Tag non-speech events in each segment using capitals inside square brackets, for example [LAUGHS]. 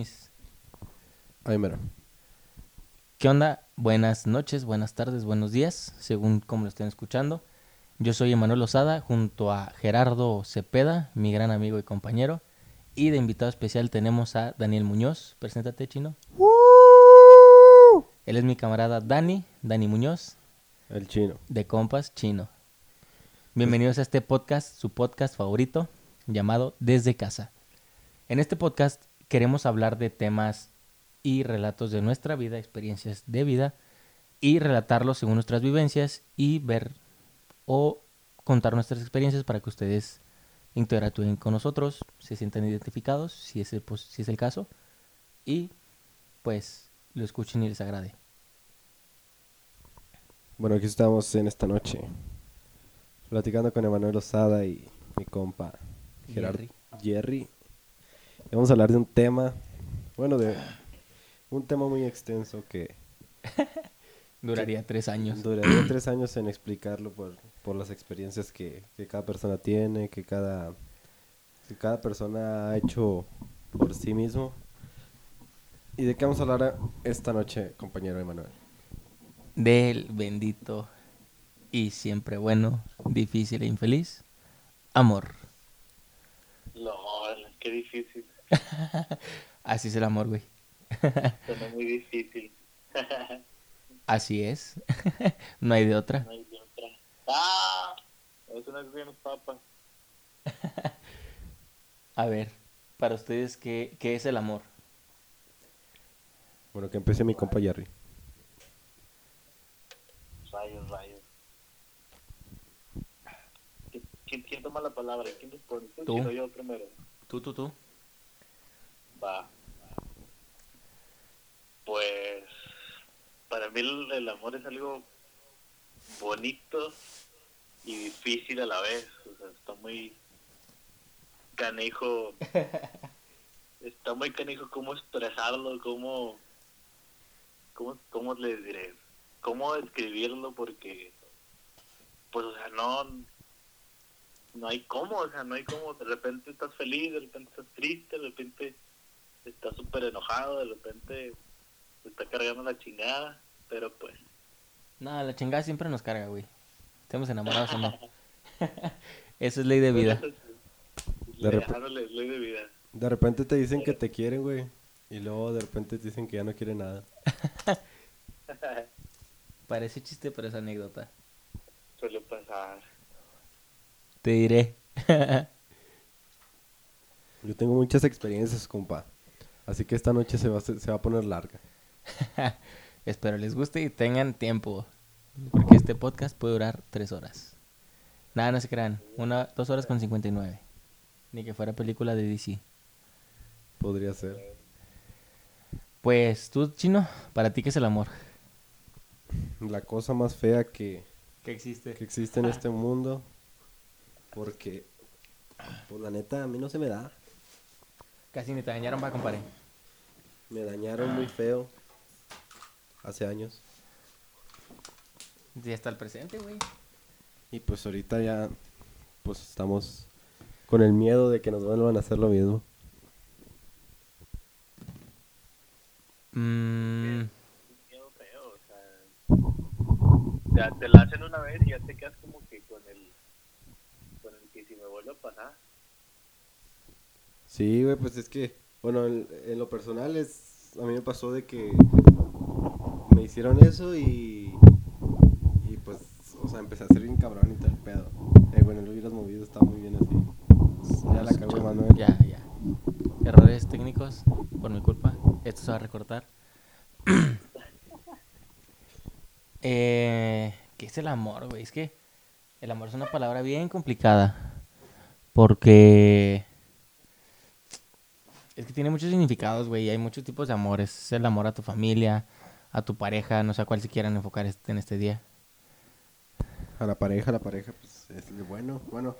mis... Ahí mero. ¿Qué onda? Buenas noches, buenas tardes, buenos días, según como lo estén escuchando. Yo soy Emanuel Osada, junto a Gerardo Cepeda, mi gran amigo y compañero. Y de invitado especial tenemos a Daniel Muñoz. Preséntate, chino. Él es mi camarada Dani, Dani Muñoz, El chino. de Compas Chino. Bienvenidos a este podcast, su podcast favorito, llamado Desde Casa. En este podcast queremos hablar de temas y relatos de nuestra vida, experiencias de vida, y relatarlos según nuestras vivencias y ver o contar nuestras experiencias para que ustedes interactúen con nosotros, se sientan identificados, si es el, pues, si es el caso, y pues lo escuchen y les agrade. Bueno, aquí estamos en esta noche. Platicando con Emanuel Osada y mi compa Gerardo Jerry. Jerry. Y Vamos a hablar de un tema, bueno, de un tema muy extenso que [LAUGHS] Duraría tres años. duraría tres años en explicarlo por, por las experiencias que, que cada persona tiene, que cada, que cada persona ha hecho por sí mismo. ¿Y de qué vamos a hablar esta noche, compañero Emanuel? del bendito y siempre bueno, difícil e infeliz, amor. LOL, qué difícil. [LAUGHS] Así es el amor, güey. Suena muy difícil. [LAUGHS] Así es. [LAUGHS] no hay de otra. No hay de otra. ¡Ah! Es una buenas papas. A ver, para ustedes, ¿qué, qué es el amor? Bueno, que empiece mi compa Jerry. Rayos, rayos. ¿Qui- ¿Quién, quién toma la palabra? ¿Quién responde? ¿Tú, Tú. Yo primero? Tú, tú, tú. Va. Pues para mí el, el amor es algo bonito y difícil a la vez. O sea, está muy canijo. [LAUGHS] está muy canijo cómo expresarlo, cómo, cómo, cómo les diré, cómo describirlo porque, pues, o sea, no, no hay cómo, o sea, no hay cómo, de repente estás feliz, de repente estás triste, de repente estás súper enojado, de repente te está cargando la chingada, pero pues, No, la chingada siempre nos carga, güey. Estemos enamorados o no. [LAUGHS] [LAUGHS] Eso es ley de vida. De rep- ley de vida. De repente te dicen que te quieren, güey. Y luego de repente te dicen que ya no quieren nada. [LAUGHS] Parece chiste, pero es anécdota. Suele pasar. Te diré. Yo tengo muchas experiencias, compa. Así que esta noche se va, se va a poner larga. [LAUGHS] Espero les guste y tengan tiempo. Porque este podcast puede durar tres horas. Nada, no se crean. Una, dos horas con 59. Ni que fuera película de DC. Podría ser. Pues tú, chino, para ti, ¿qué es el amor? La cosa más fea que, ¿Qué existe? que existe en [LAUGHS] este mundo. Porque, pues la neta, a mí no se me da. Casi ni te dañaron, va, compadre. Me dañaron muy feo. Hace años. Y hasta el presente, güey. Y pues ahorita ya, pues estamos con el miedo de que nos vuelvan a hacer lo mismo. Mm, miedo feo, o sea, ya te la hacen una vez y ya te quedas como que con el, con el que si me vuelve a pasar. Sí, güey, pues es que, bueno, en, lo personal es, a mí me pasó de que me hicieron eso y, y pues, o sea, empecé a ser bien cabrón y tal pedo. Eh, bueno, lo hubieras movido, está muy bien así. Ya la cagó Manuel. Ya, ya. Errores técnicos por mi culpa. Esto se va a recortar. [CLEARS THROAT] eh, ¿Qué es el amor, güey? Es que el amor es una palabra bien complicada. Porque... Es que tiene muchos significados, güey. Hay muchos tipos de amores. Es el amor a tu familia, a tu pareja. No sé a cuál se quieran enfocar este- en este día. A la pareja, a la pareja, pues es el bueno. Bueno,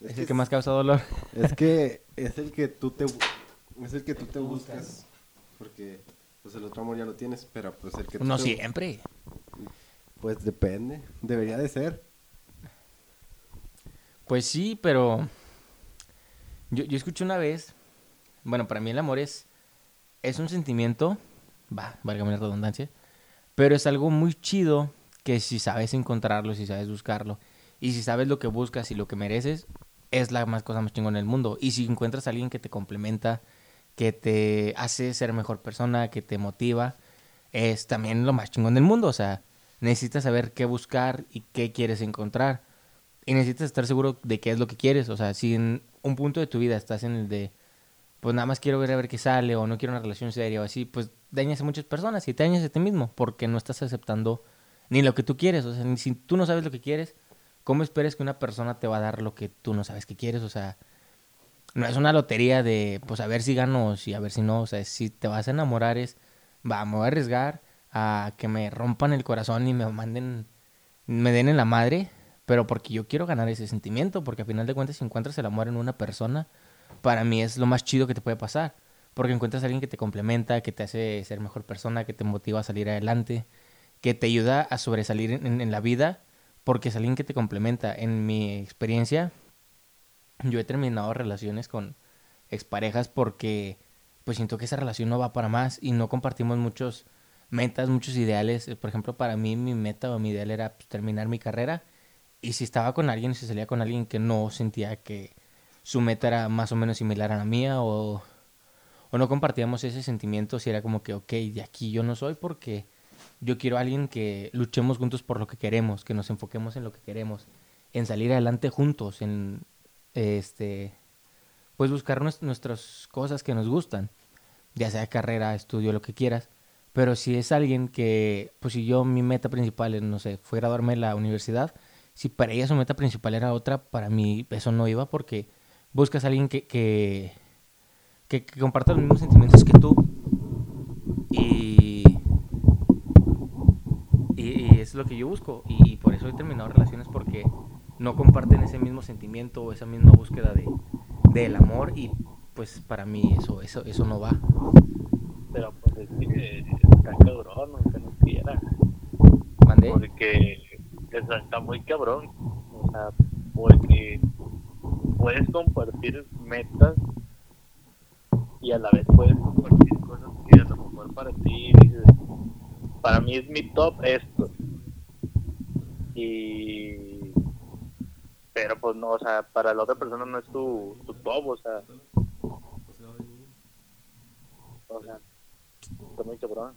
Es el que más causa dolor. Es que [LAUGHS] es el que tú te es el que tú te buscas porque pues el otro amor ya lo tienes, pero pues el que tú No te- siempre. pues depende, debería de ser. Pues sí, pero yo, yo escuché una vez, bueno, para mí el amor es es un sentimiento, va, válgame la redundancia, pero es algo muy chido que si sabes encontrarlo, si sabes buscarlo, y si sabes lo que buscas y lo que mereces, es la más cosa más chingona del mundo. Y si encuentras a alguien que te complementa, que te hace ser mejor persona, que te motiva, es también lo más chingón del mundo. O sea, necesitas saber qué buscar y qué quieres encontrar. Y necesitas estar seguro de qué es lo que quieres. O sea, si en un punto de tu vida estás en el de, pues nada más quiero ver a ver qué sale o no quiero una relación seria o así, pues dañas a muchas personas y te dañas a ti mismo porque no estás aceptando ni lo que tú quieres. O sea, ni si tú no sabes lo que quieres, ¿cómo esperes que una persona te va a dar lo que tú no sabes que quieres? O sea, no es una lotería de, pues a ver si gano o si a ver si no. O sea, si te vas a enamorar es, va, me voy a arriesgar a que me rompan el corazón y me manden, me den en la madre, pero porque yo quiero ganar ese sentimiento, porque al final de cuentas si encuentras el amor en una persona, para mí es lo más chido que te puede pasar, porque encuentras a alguien que te complementa, que te hace ser mejor persona, que te motiva a salir adelante, que te ayuda a sobresalir en, la vida, porque es alguien que te complementa. En mi experiencia, yo he terminado relaciones con exparejas porque pues siento que esa relación no va para más y no compartimos muchos metas, muchos ideales. Por ejemplo, para mí mi meta o mi ideal era pues, terminar mi carrera y si estaba con alguien, si salía con alguien que no sentía que su meta era más o menos similar a la mía o, o no compartíamos ese sentimiento, si era como que, ok, de aquí yo no soy porque yo quiero a alguien que luchemos juntos por lo que queremos, que nos enfoquemos en lo que queremos, en salir adelante juntos, en este pues buscar nuestras cosas que nos gustan, ya sea carrera, estudio, lo que quieras. Pero si es alguien que, pues si yo mi meta principal, no sé, fue graduarme en la universidad, si para ella su meta principal era otra, para mí eso no iba porque buscas a alguien que, que, que, comparta los mismos sentimientos que tú. Y, y, es lo que yo busco. Y por eso he terminado relaciones porque no comparten ese mismo sentimiento o esa misma búsqueda de, del amor y pues para mí eso eso eso no va pero pues es que está cabrón aunque no quiera ¿Mandé? porque está muy cabrón o sea porque puedes compartir metas y a la vez puedes compartir cosas que a lo mejor para ti dices para mí es mi top esto y pero pues no, o sea, para la otra persona no es tu, tu top, o sea. O sea, está muy cabrón.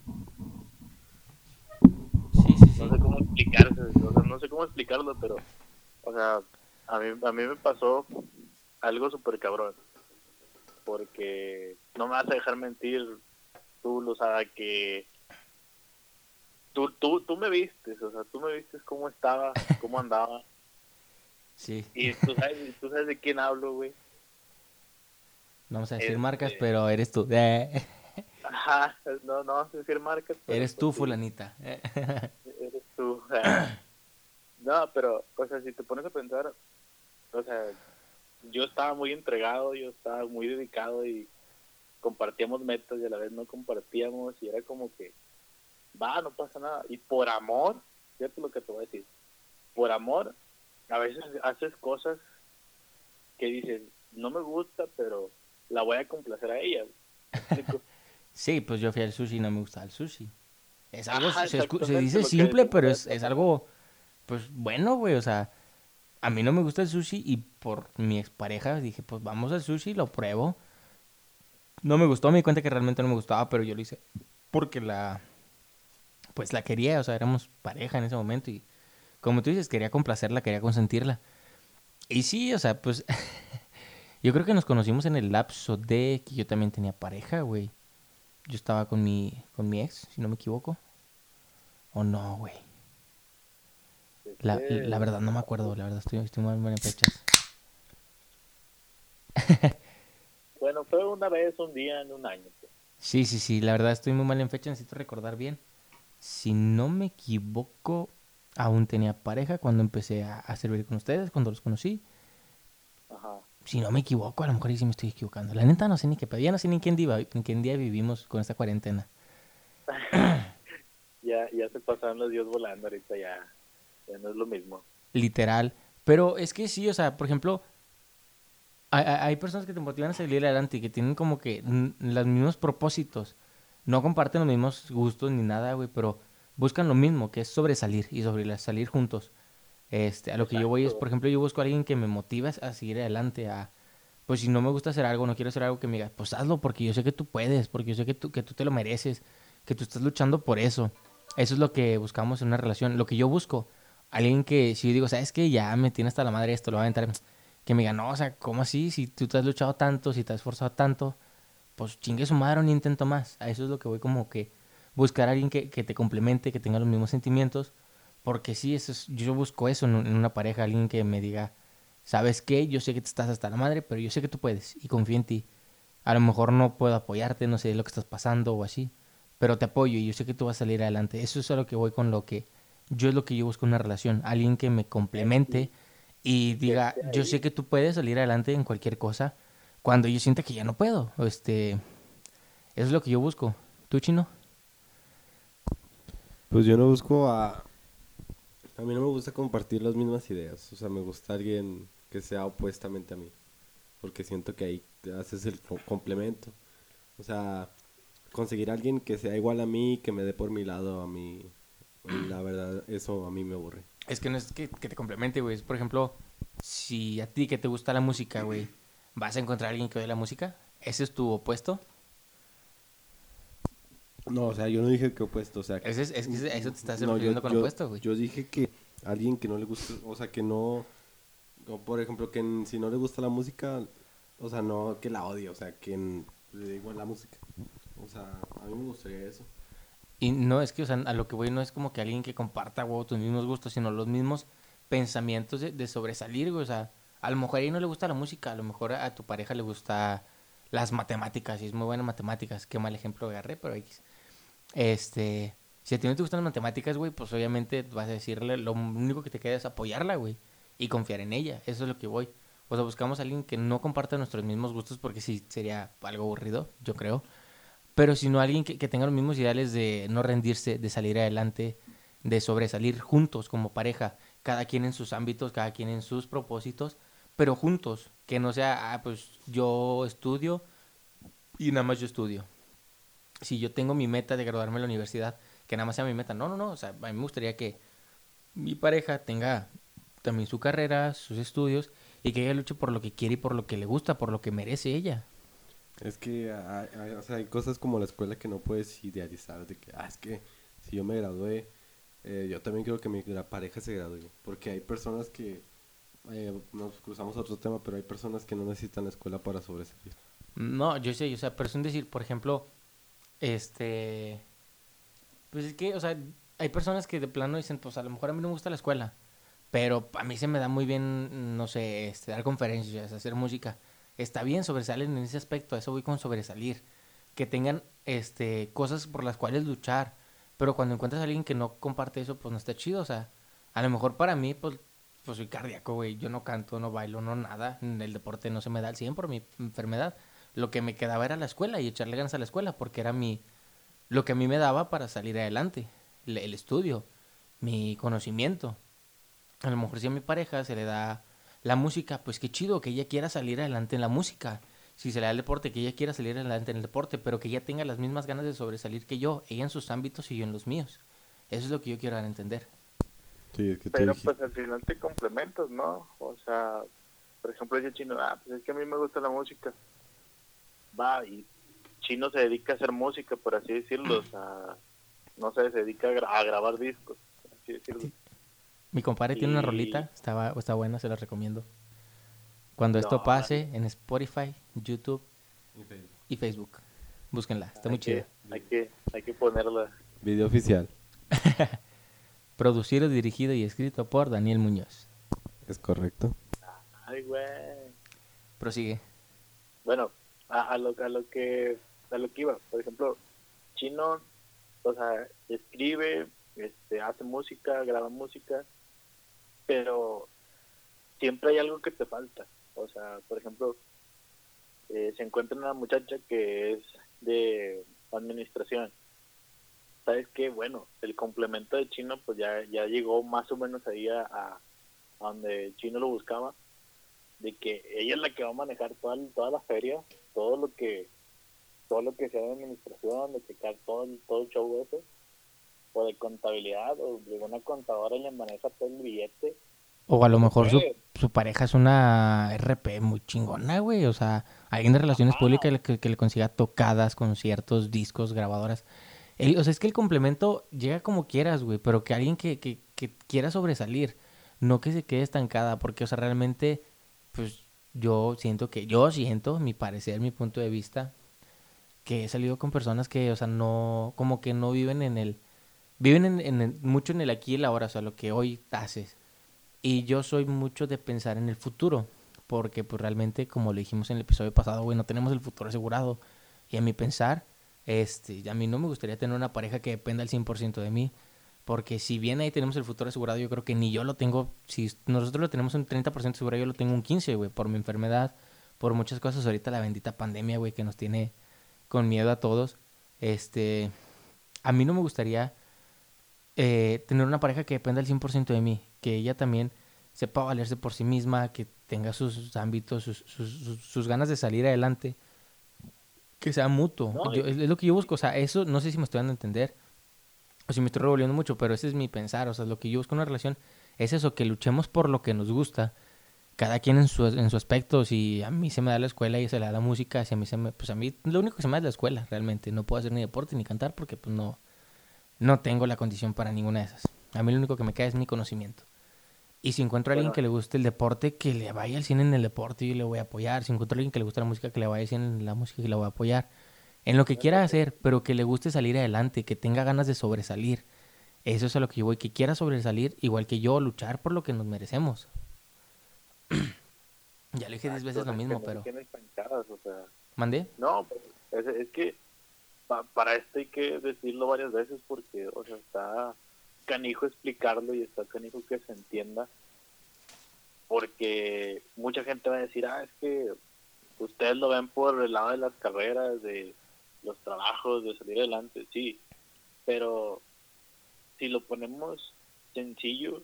Sí, sí, sí. No sé cómo explicarse, o sea, no sé cómo explicarlo, pero, o sea, a mí, a mí me pasó algo súper cabrón. Porque no me vas a dejar mentir, tú, lo sabes que tú, tú, tú me vistes, o sea, tú me vistes cómo estaba, [LAUGHS] cómo andaba. Sí. Y tú sabes, tú sabes de quién hablo, güey. No vamos a decir Este- marcas, pero eres tú. [LAUGHS] Ajá, no, no vamos a decir marcas. pero, eres pues, tú, fulanita. Eres tú. [COUGHS] no, pero, o sea, si te pones a pensar, o sea, yo estaba muy entregado, yo estaba muy dedicado y compartíamos metas y a la vez no compartíamos y era como que, va, no pasa nada. Y por amor, fíjate lo que te voy a decir, por amor, a veces haces cosas que dices, no me gusta, pero la voy a complacer a ella. [LAUGHS] Sí, pues yo fui al sushi y no me gusta el sushi. Es algo, Ajá, se, se dice simple, pero es, es algo, pues bueno, güey, o sea, a mí no me gusta el sushi y por mi expareja dije, pues vamos al sushi, lo pruebo. No me gustó, me di cuenta que realmente no me gustaba, pero yo lo hice porque la, pues la quería, o sea, éramos pareja en ese momento y como tú dices, quería complacerla, quería consentirla. Y sí, o sea, pues [LAUGHS] yo creo que nos conocimos en el lapso de que yo también tenía pareja, güey. Yo estaba con mi, con mi ex, si no me equivoco. ¿O no, güey? La, la verdad no me acuerdo, la verdad estoy, estoy muy mal en fechas. [LAUGHS] Bueno, fue una vez, un día, en un año. pues. Sí, sí, sí, la verdad estoy muy mal en fechas, necesito recordar bien. Si no me equivoco, aún tenía pareja cuando empecé a, a servir con ustedes, cuando los conocí. Ajá. Si no me equivoco, a lo mejor sí me estoy equivocando. La neta no sé ni qué, pedo, ya no sé ni quién día, en qué día vivimos con esta cuarentena. [COUGHS] Ya, ya se pasaron los días volando ahorita, ya, ya no es lo mismo. literal. Pero es que sí, o sea, por ejemplo, hay, hay- personas que te motivan a salir adelante y que tienen como que los mismos propósitos. No comparten los mismos gustos ni nada, güey, pero buscan lo mismo, que es sobresalir y sobresalir juntos. Este, a lo que yo voy es, por ejemplo, yo busco a alguien que me motive a seguir adelante, a, pues si no me gusta hacer algo, no quiero hacer algo que me diga, pues hazlo porque yo sé que tú puedes, porque yo sé que tú, que tú te lo mereces, que tú estás luchando por eso. Eso es lo que buscamos en una relación, lo que yo busco. Alguien que, si yo digo, ¿sabes qué? Ya me tiene hasta la madre esto, lo va a aventar, que me diga, no, o sea, ¿cómo así? Si tú te has luchado tanto, si te has esforzado tanto, pues chingue su madre, un intento más. A eso es lo que voy como que buscar a alguien que, que te complemente, que tenga los mismos sentimientos. Porque sí, eso es- yo busco eso en, en una pareja, alguien que me diga, ¿sabes qué? Yo sé que te estás hasta la madre, pero yo sé que tú puedes y confío en ti. A lo mejor no puedo apoyarte, no sé lo que estás pasando o así, pero te apoyo y yo sé que tú vas a salir adelante. Eso es a lo que voy con lo que yo es lo que yo busco en una relación, alguien que me complemente y diga, yo sé que tú puedes salir adelante en cualquier cosa cuando yo sienta que ya no puedo. Este, eso es lo que yo busco. ¿Tú, chino? Pues yo no busco a... A mí no me gusta compartir las mismas ideas. O sea, me gusta alguien que sea opuestamente a mí. Porque siento que ahí haces el co- complemento. O sea, conseguir a alguien que sea igual a mí, que me dé por mi lado a mí. La verdad, eso a mí me aburre. Es que no es que, que te complemente, güey. Es, por ejemplo, si a ti que te gusta la música, güey, vas a encontrar a alguien que oye la música, ese es tu opuesto. No, o sea, yo no dije que opuesto. O sea, Ese es, es que a eso te estás No, refiriendo con yo, opuesto, güey. Yo dije que alguien que no le gusta, o sea, que no, o por ejemplo, que si no le gusta la música, o sea, no que la odie, o sea, que le dé igual la música. O sea, a mí me gustaría eso. Y no, es que, o sea, a lo que voy no es como que alguien que comparta, tus mismos gustos, sino los mismos pensamientos de, sobresalir, güey. O sea, a lo mejor a no le gusta la música, a lo mejor a tu pareja le gusta las matemáticas, y es muy buena en matemáticas. Qué mal ejemplo agarré, pero X. Este, si a ti no te gustan las matemáticas, güey, pues obviamente vas a decirle, lo único que te queda es apoyarla, güey, y confiar en ella. Eso es lo que voy. O sea, buscamos a alguien que no comparta nuestros mismos gustos porque sí sería algo aburrido, yo creo. Pero sino alguien que, tenga los mismos ideales de no rendirse, de salir adelante, de sobresalir juntos como pareja, cada quien en sus ámbitos, cada quien en sus propósitos, pero juntos, que no sea, ah, pues yo estudio y nada más yo estudio. Si yo tengo mi meta de graduarme en la universidad, que nada más sea mi meta, no, no, no, o sea, a mí me gustaría que mi pareja tenga también su carrera, sus estudios, y que ella luche por lo que quiere y por lo que le gusta, por lo que merece ella. Es que hay, cosas como la escuela que no puedes idealizar, de que, ah, es que si yo me gradué, eh, yo también quiero que mi la pareja se gradúe, porque hay personas que, eh, nos cruzamos a otro tema, pero hay personas que no necesitan la escuela para sobresalir. No, yo sé, o sea, pero es decir, por ejemplo, este, pues es que, o sea, hay personas que de plano dicen, pues a lo mejor a mí no me gusta la escuela, pero a mí se me da muy bien, no sé, este, dar conferencias, hacer música. Está bien, sobresalen en ese aspecto, eso voy con sobresalir. Que tengan, este, cosas por las cuales luchar, pero cuando encuentras a alguien que no comparte eso, pues no está chido, o sea, a lo mejor para mí, pues, pues soy cardíaco, güey, yo no canto, no bailo, no nada, el deporte no se me da al 100 por mi enfermedad lo que me quedaba era la escuela y echarle ganas a la escuela porque era mi lo que a mí me daba para salir adelante el, el estudio mi conocimiento a lo mejor si a mi pareja se le da la música pues qué chido que ella quiera salir adelante en la música si se le da el deporte que ella quiera salir adelante en el deporte pero que ella tenga las mismas ganas de sobresalir que yo ella en sus ámbitos y yo en los míos eso es lo que yo quiero dar a entender Sí, es que tú Pero pues al final te complementas, ¿no? O sea, por ejemplo, dice Chino, ah, pues es que a mí me gusta la música. Va, y Chino se dedica a hacer música, por así decirlo. O sea, no sé, se dedica a, gra- a grabar discos, por así decirlo. Mi compadre tiene una Y- rolita estaba está buena se la recomiendo cuando esto pase en Spotify YouTube y Facebook búsquenla está muy chida hay que, hay que ponerla. Video oficial, [LAUGHS] Producido, dirigido y escrito por Daniel Muñoz. es correcto. Ay, güey. Prosigue. Bueno, a, a lo, a lo que a lo que iba, por ejemplo, Chino, o sea, escribe, este, hace música, graba música, pero siempre hay algo que te falta. O sea, por ejemplo, eh, se encuentra una muchacha que es de administración. ¿Sabes qué? Bueno, el complemento de Chino pues ya, ya llegó más o menos ahí a, a- donde Chino lo buscaba de que ella es la que va a manejar toda, toda la feria, todo lo que todo lo que sea de administración, de checar todo todo el show ese, o de contabilidad, o de una contadora le maneja todo el billete. O a lo mejor su, su pareja es una RP muy chingona, güey. O sea, alguien de relaciones públicas que, que le consiga tocadas, conciertos, discos, grabadoras. El- o sea, es que el complemento llega como quieras, güey, pero que alguien que, que, que quiera sobresalir, no que se quede estancada, porque, o sea, realmente, pues yo siento que, yo siento, mi parecer, mi punto de vista, que he salido con personas que, o sea, no, como que no viven en el, viven en, el- mucho en el aquí y el ahora, o sea, lo que hoy haces. Y yo soy mucho de pensar en el futuro, porque pues realmente, como lo dijimos en el episodio pasado, güey, no tenemos el futuro asegurado. Y a mi pensar, este, a mí no me gustaría tener una pareja que dependa al 100% de mí, porque si bien ahí tenemos el futuro asegurado, yo creo que ni yo lo tengo, si nosotros lo tenemos un 30% asegurado, yo lo tengo un 15%, güey, por mi enfermedad, por muchas cosas, ahorita la bendita pandemia, güey, que nos tiene con miedo a todos. Este, a mí no me gustaría eh, tener una pareja que dependa al 100% de mí, que ella también sepa valerse por sí misma, que tenga sus ámbitos, sus, sus, sus- sus ganas de salir adelante, que sea mutuo. No, Yo- y- es, es lo que yo busco, o sea, eso no sé si me estoy dando a entender o si me estoy revolviendo mucho, pero ese es mi pensar, o sea, lo que yo busco en una relación es eso, que luchemos por lo que nos gusta, cada quien en su, en su aspecto, si a mí se me da la escuela y se le da la música, si a mí se me, pues a mí lo único que se me da es la escuela, realmente, no puedo hacer ni deporte ni cantar porque pues no, no tengo la condición para ninguna de esas. A mí lo único que me queda es mi conocimiento. Y si encuentro a alguien Bueno. que le guste el deporte, que le vaya al cine en el deporte y le voy a apoyar. Si encuentro a alguien que le gusta la música, que le vaya al cine en la música y le voy a apoyar. En lo que quiera hacer, pero que le guste salir adelante, que tenga ganas de sobresalir. Eso es a lo que yo voy, que quiera sobresalir, igual que yo, luchar por lo que nos merecemos. [CLEARS THROAT] ya le dije diez veces lo mismo, que pero... o sea, ¿Mandé? No, pues, es, es que pa- para esto hay que decirlo varias veces porque, o sea, está canijo explicarlo y está canijo que se entienda. Porque mucha gente va a decir, ah, es que ustedes lo ven por el lado de las carreras, de los trabajos, de salir adelante, sí. Pero si lo ponemos sencillo,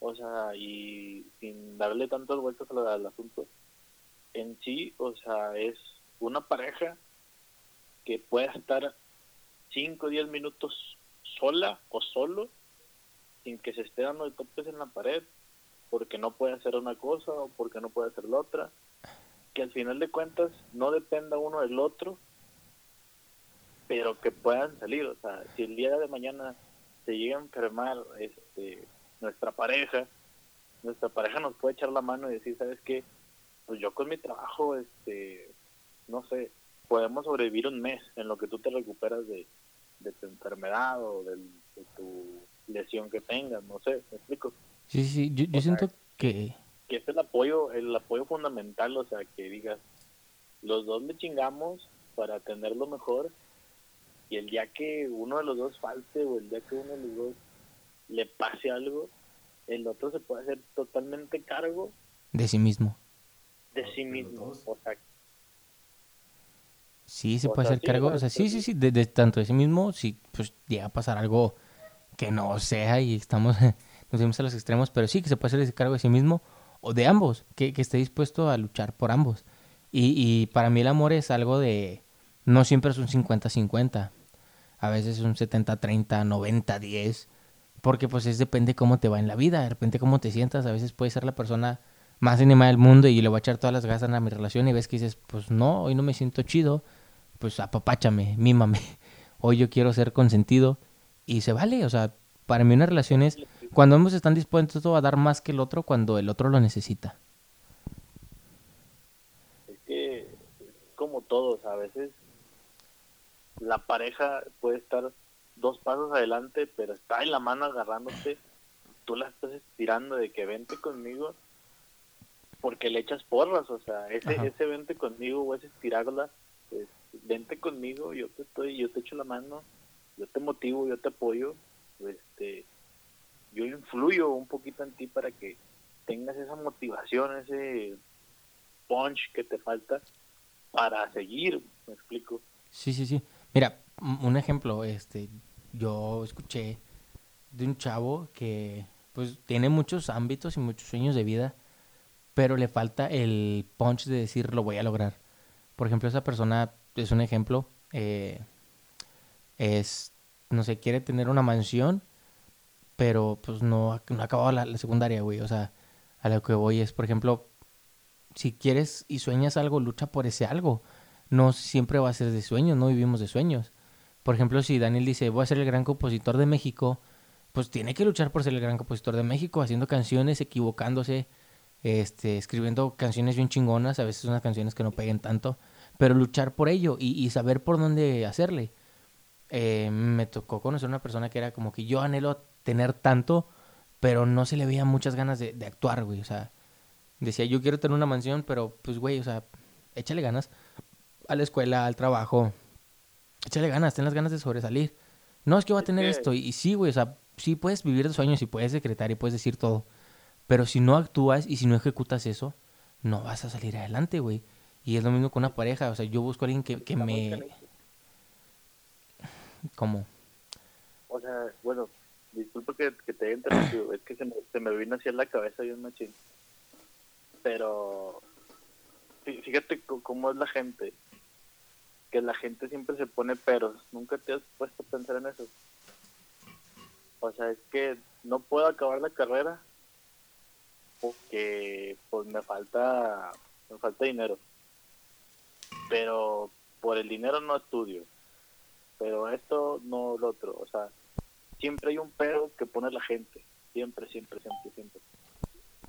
o sea, y sin darle tantas vueltas al, al asunto, en sí, o sea, es una pareja que pueda estar 5 o 10 minutos sola o solo, sin que se esté dando de topes en la pared, porque no puede hacer una cosa o porque no puede hacer la otra, que al final de cuentas no dependa uno del otro, pero que puedan salir, o sea, si el día de mañana se llega a enfermar este, nuestra pareja, nuestra pareja nos puede echar la mano y decir, ¿sabes qué? Pues yo con mi trabajo, este, no sé, podemos sobrevivir un mes en lo que tú te recuperas de, de tu enfermedad o de tu lesión que tengas, no sé, me explico. Sí, sí, yo, yo sea, siento que... Que es el apoyo, el apoyo fundamental, o sea, que digas, los dos le chingamos para tenerlo mejor y el día que uno de los dos falte o el día que uno de los dos le pase algo, el otro se puede hacer totalmente cargo De sí mismo. de sí mismo. O sea, Sí, se puede hacer cargo. o sea, sí, sí. sí, de, de tanto de sí mismo, si pues llega a pasar algo que no sea y estamos, [LAUGHS] nos vemos a los extremos, pero sí que se puede hacer ese cargo de sí mismo o de ambos, que, que esté dispuesto a luchar por ambos. Y, y para mí el amor es algo de, no siempre es un 50-50, a veces es un 70-30, 90-10, porque pues es depende cómo te va en la vida, de repente cómo te sientas, a veces puedes ser la persona más animada del mundo y le voy a echar todas las ganas a mi relación y ves que dices, pues no, hoy no me siento chido, pues apapáchame, mímame. [LAUGHS] Hoy yo quiero ser consentido y se vale, o sea, para mí una relación es cuando ambos están dispuestos a dar más que el otro cuando el otro lo necesita. es que como todos, a veces la pareja puede estar dos pasos adelante, pero está en la mano agarrándote, tú la estás estirando de que vente conmigo porque le echas porras, o sea, ese, Ajá. ese vente conmigo o ese estirarla, vente conmigo, yo te estoy, yo te echo la mano, yo te motivo, yo te apoyo, este, yo influyo un poquito en ti para que tengas esa motivación, ese punch que te falta para seguir, me explico. Sí, sí, sí. Mira, un ejemplo, este, yo escuché de un chavo que pues tiene muchos ámbitos y muchos sueños de vida, pero le falta el punch de decir lo voy a lograr. Por ejemplo, esa persona es un ejemplo, eh, es, no sé, quiere tener una mansión, pero pues no, no ha acabado la, la secundaria, güey. O sea, a lo que voy es, por ejemplo, si quieres y sueñas algo, lucha por ese algo. No siempre va a ser de sueños, no vivimos de sueños. Por ejemplo, si Daniel dice, voy a ser el gran compositor de México, pues tiene que luchar por ser el gran compositor de México, haciendo canciones, equivocándose, este, escribiendo canciones bien chingonas, a veces unas canciones que no peguen tanto, pero luchar por ello y, y saber por dónde hacerle. Eh, me tocó conocer una persona que era como que yo anhelo tener tanto, pero no se le veía muchas ganas de, de actuar, güey. O sea, decía, yo quiero tener una mansión, pero pues, güey, o sea, échale ganas a la escuela, al trabajo. Échale ganas, ten las ganas de sobresalir. No, es que voy a tener esto. Y, y sí, güey, o sea, sí puedes vivir de sueños y puedes decretar y puedes decir todo. Pero si no actúas y si no ejecutas eso, no vas a salir adelante, güey. Y es lo mismo con una pareja. O sea, yo busco a alguien que, que me... ¿Cómo? O sea, bueno, disculpa que, que te haya interrumpido, [CLEARS THROAT] es que se me, se me vino así en la cabeza bien machín. Pero fí- fíjate cómo es la gente, que la gente siempre se pone peros, nunca te has puesto a pensar en eso. O sea, es que no puedo acabar la carrera porque pues me falta me falta dinero. Pero por el dinero no estudio pero esto no lo otro, o sea, siempre hay un pero que pone la gente, siempre, siempre, siempre, siempre.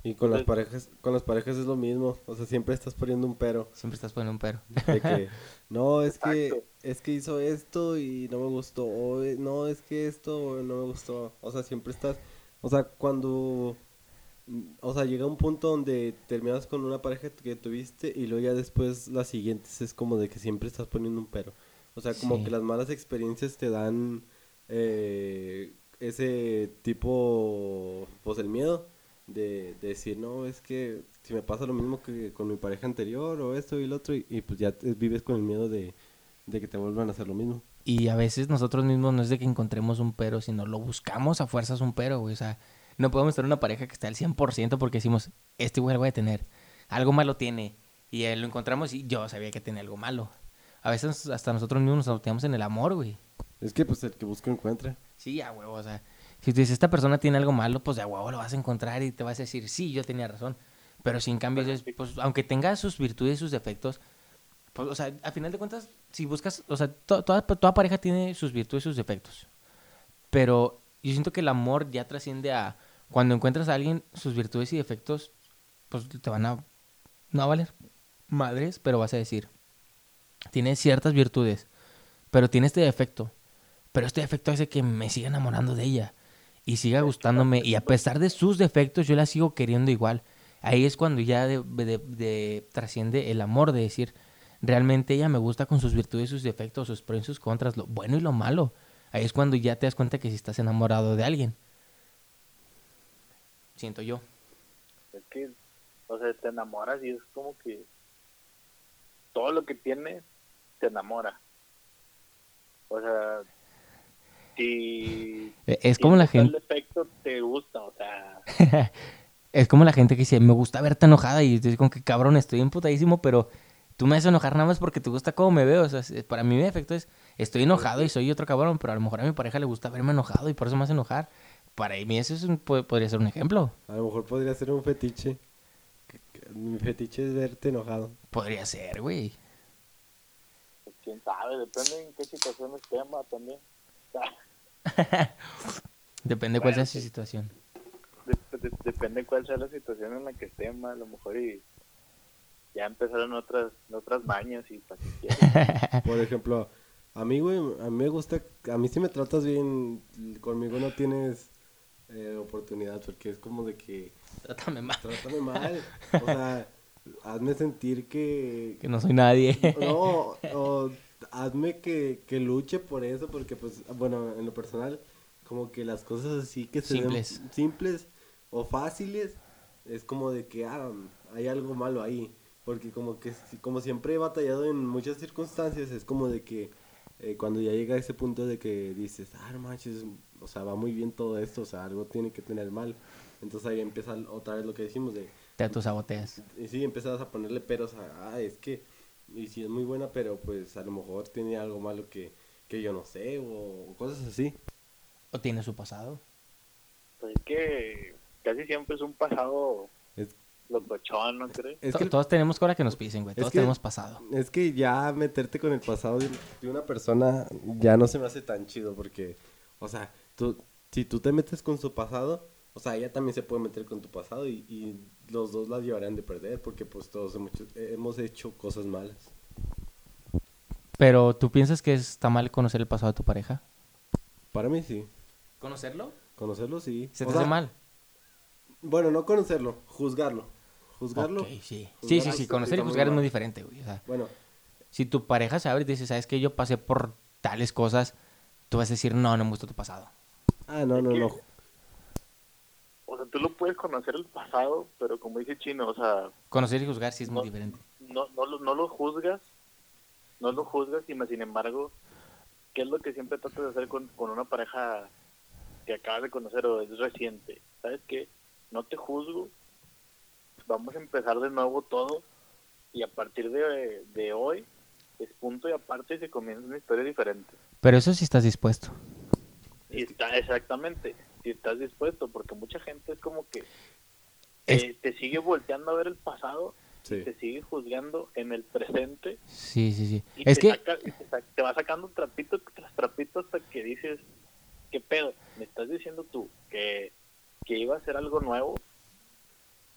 Y con las parejas, con las parejas es lo mismo. O sea, siempre estás poniendo un pero. Siempre estás poniendo un pero. De que, [LAUGHS] no, es que, es que hizo esto y no me gustó. O eh, no, es que esto no me gustó. O sea, siempre estás, o sea, cuando, o sea, llega un punto donde terminas con una pareja que tuviste y luego ya después las siguientes es como de que siempre estás poniendo un pero. O sea, como Sí. que las malas experiencias te dan eh, ese tipo, pues el miedo de, de decir, no, es que si me pasa lo mismo que con mi pareja anterior o esto y lo otro, y, y pues ya te- vives con el miedo de, de que te vuelvan a hacer lo mismo. Y a veces nosotros mismos no es de que encontremos un pero, sino lo buscamos a fuerzas un pero, güey. O sea, no podemos tener una pareja que esté al 100% porque decimos, este güey lo voy a tener. Algo malo tiene. Y eh, lo encontramos y yo sabía que tenía algo malo. A veces hasta nosotros mismos nos auteamos en el amor, güey. Es que pues el que busca encuentra. Sí, a huevo, o sea, si tú dices, esta persona tiene algo malo, pues de a huevo lo vas a encontrar y te vas a decir, sí, yo tenía razón. Pero si en cambio, sí. pues aunque tenga sus virtudes y sus defectos, pues, o sea, a final de cuentas, si buscas, o sea, to- toda, toda pareja tiene sus virtudes y sus defectos. Pero yo siento que el amor ya trasciende a, cuando encuentras a alguien, sus virtudes y defectos, pues te van a, no a valer madres, pero vas a decir, tiene ciertas virtudes, pero tiene este defecto. Pero este defecto hace que me siga enamorando de ella y siga gustándome. Y a pesar de sus defectos, yo la sigo queriendo igual. Ahí es cuando ya de, de- de- trasciende el amor de decir, realmente ella me gusta con sus virtudes sus defectos, sus pros y sus contras, lo bueno y lo malo. Ahí es cuando ya te das cuenta que si estás enamorado de alguien. Siento yo. Es que, o sea, te enamoras y es como que todo lo que tiene te enamora. O sea, si... Eh, Es si como la el gente... defecto te gusta, o sea, [LAUGHS] Es como la gente que dice, me gusta verte enojada y estoy con que cabrón, estoy emputadísimo, pero tú me haces enojar nada más porque te gusta cómo me veo. O sea, para mí mi efecto es, estoy enojado y soy otro cabrón, pero a lo mejor a mi pareja le gusta verme enojado y por eso me hace enojar. Para mí eso es un- po- podría ser un ejemplo. A lo mejor podría ser un fetiche. Mi fetiche es verte enojado. Podría ser, güey. pues, quién sabe, depende en qué situación estemos también. [LAUGHS] Depende cuál sea Bueno, su situación. de- de- depende cuál sea la situación en la que estemos, a lo mejor y ya empezaron otras otras mañas y quieres. [LAUGHS] Por ejemplo, a mí, güey, a mí me gusta, a mí si me tratas bien, conmigo no tienes eh, oportunidad, porque es como de que, Trátame mal. trátame mal, o sea, [LAUGHS] hazme sentir que, Que no soy nadie. no, o hazme que, que luche por eso, porque pues, bueno, en lo personal, como que las cosas así que se Simples. simples o fáciles, es como de que, ah, hay algo malo ahí, porque como que, como siempre he batallado en muchas circunstancias, es como de que eh, cuando ya llega a ese punto de que dices, ah, no manches, o sea, va muy bien todo esto, o sea, algo tiene que tener mal, entonces ahí empieza otra vez lo que decimos de, Te autosaboteas. Y sí, empezabas a ponerle peros a, ah, es que, y sí es muy buena, pero pues a lo mejor tiene algo malo que, que yo no sé, o cosas así. O tiene su pasado. Pues es que casi siempre es un pasado locochón, ¿no crees? es que, Todos tenemos cola que nos pisen, güey. es Todos que- tenemos pasado. es que ya meterte con el pasado de, una persona ya no se me hace tan chido, porque, o sea, tú, si tú te metes con su pasado, o sea, ella también se puede meter con tu pasado y, y los dos la llevarían de perder, porque pues todos hemos hecho, hemos hecho cosas malas. Pero tú piensas que está mal conocer el pasado de tu pareja? Para mí sí. ¿Conocerlo? Conocerlo sí. ¿Se O te sea, hace mal? Bueno, no conocerlo, juzgarlo. Juzgarlo. Sí. Sí, Juzgar sí. Conocer y juzgar es muy diferente, güey. O sea, Bueno, si tu pareja se abre y te dice, ¿sabes qué? Yo pasé por tales cosas, tú vas a decir, no, no me gusta tu pasado. ah, no, no, no. O sea, tú lo puedes conocer el pasado, pero como dice Chino, o sea, Conocer y juzgar sí es muy No. diferente. no, no, lo, no lo juzgas, no lo juzgas, y más sin embargo, ¿qué es lo que siempre tratas de hacer con, con una pareja que acabas de conocer o es reciente? ¿Sabes qué? No te juzgo, vamos a empezar de nuevo todo, y a partir de, de hoy es punto y aparte y se comienza una historia diferente. Pero eso sí estás dispuesto. Y está, exactamente, si estás dispuesto, porque mucha gente es como que Es- eh, te sigue volteando a ver el pasado, Sí. te sigue juzgando en el presente Sí, sí, sí. y, Es te, que, saca- te, sa- te va sacando trapito tras trapito hasta que dices, ¿qué pedo? Me estás diciendo tú que, que iba a ser algo nuevo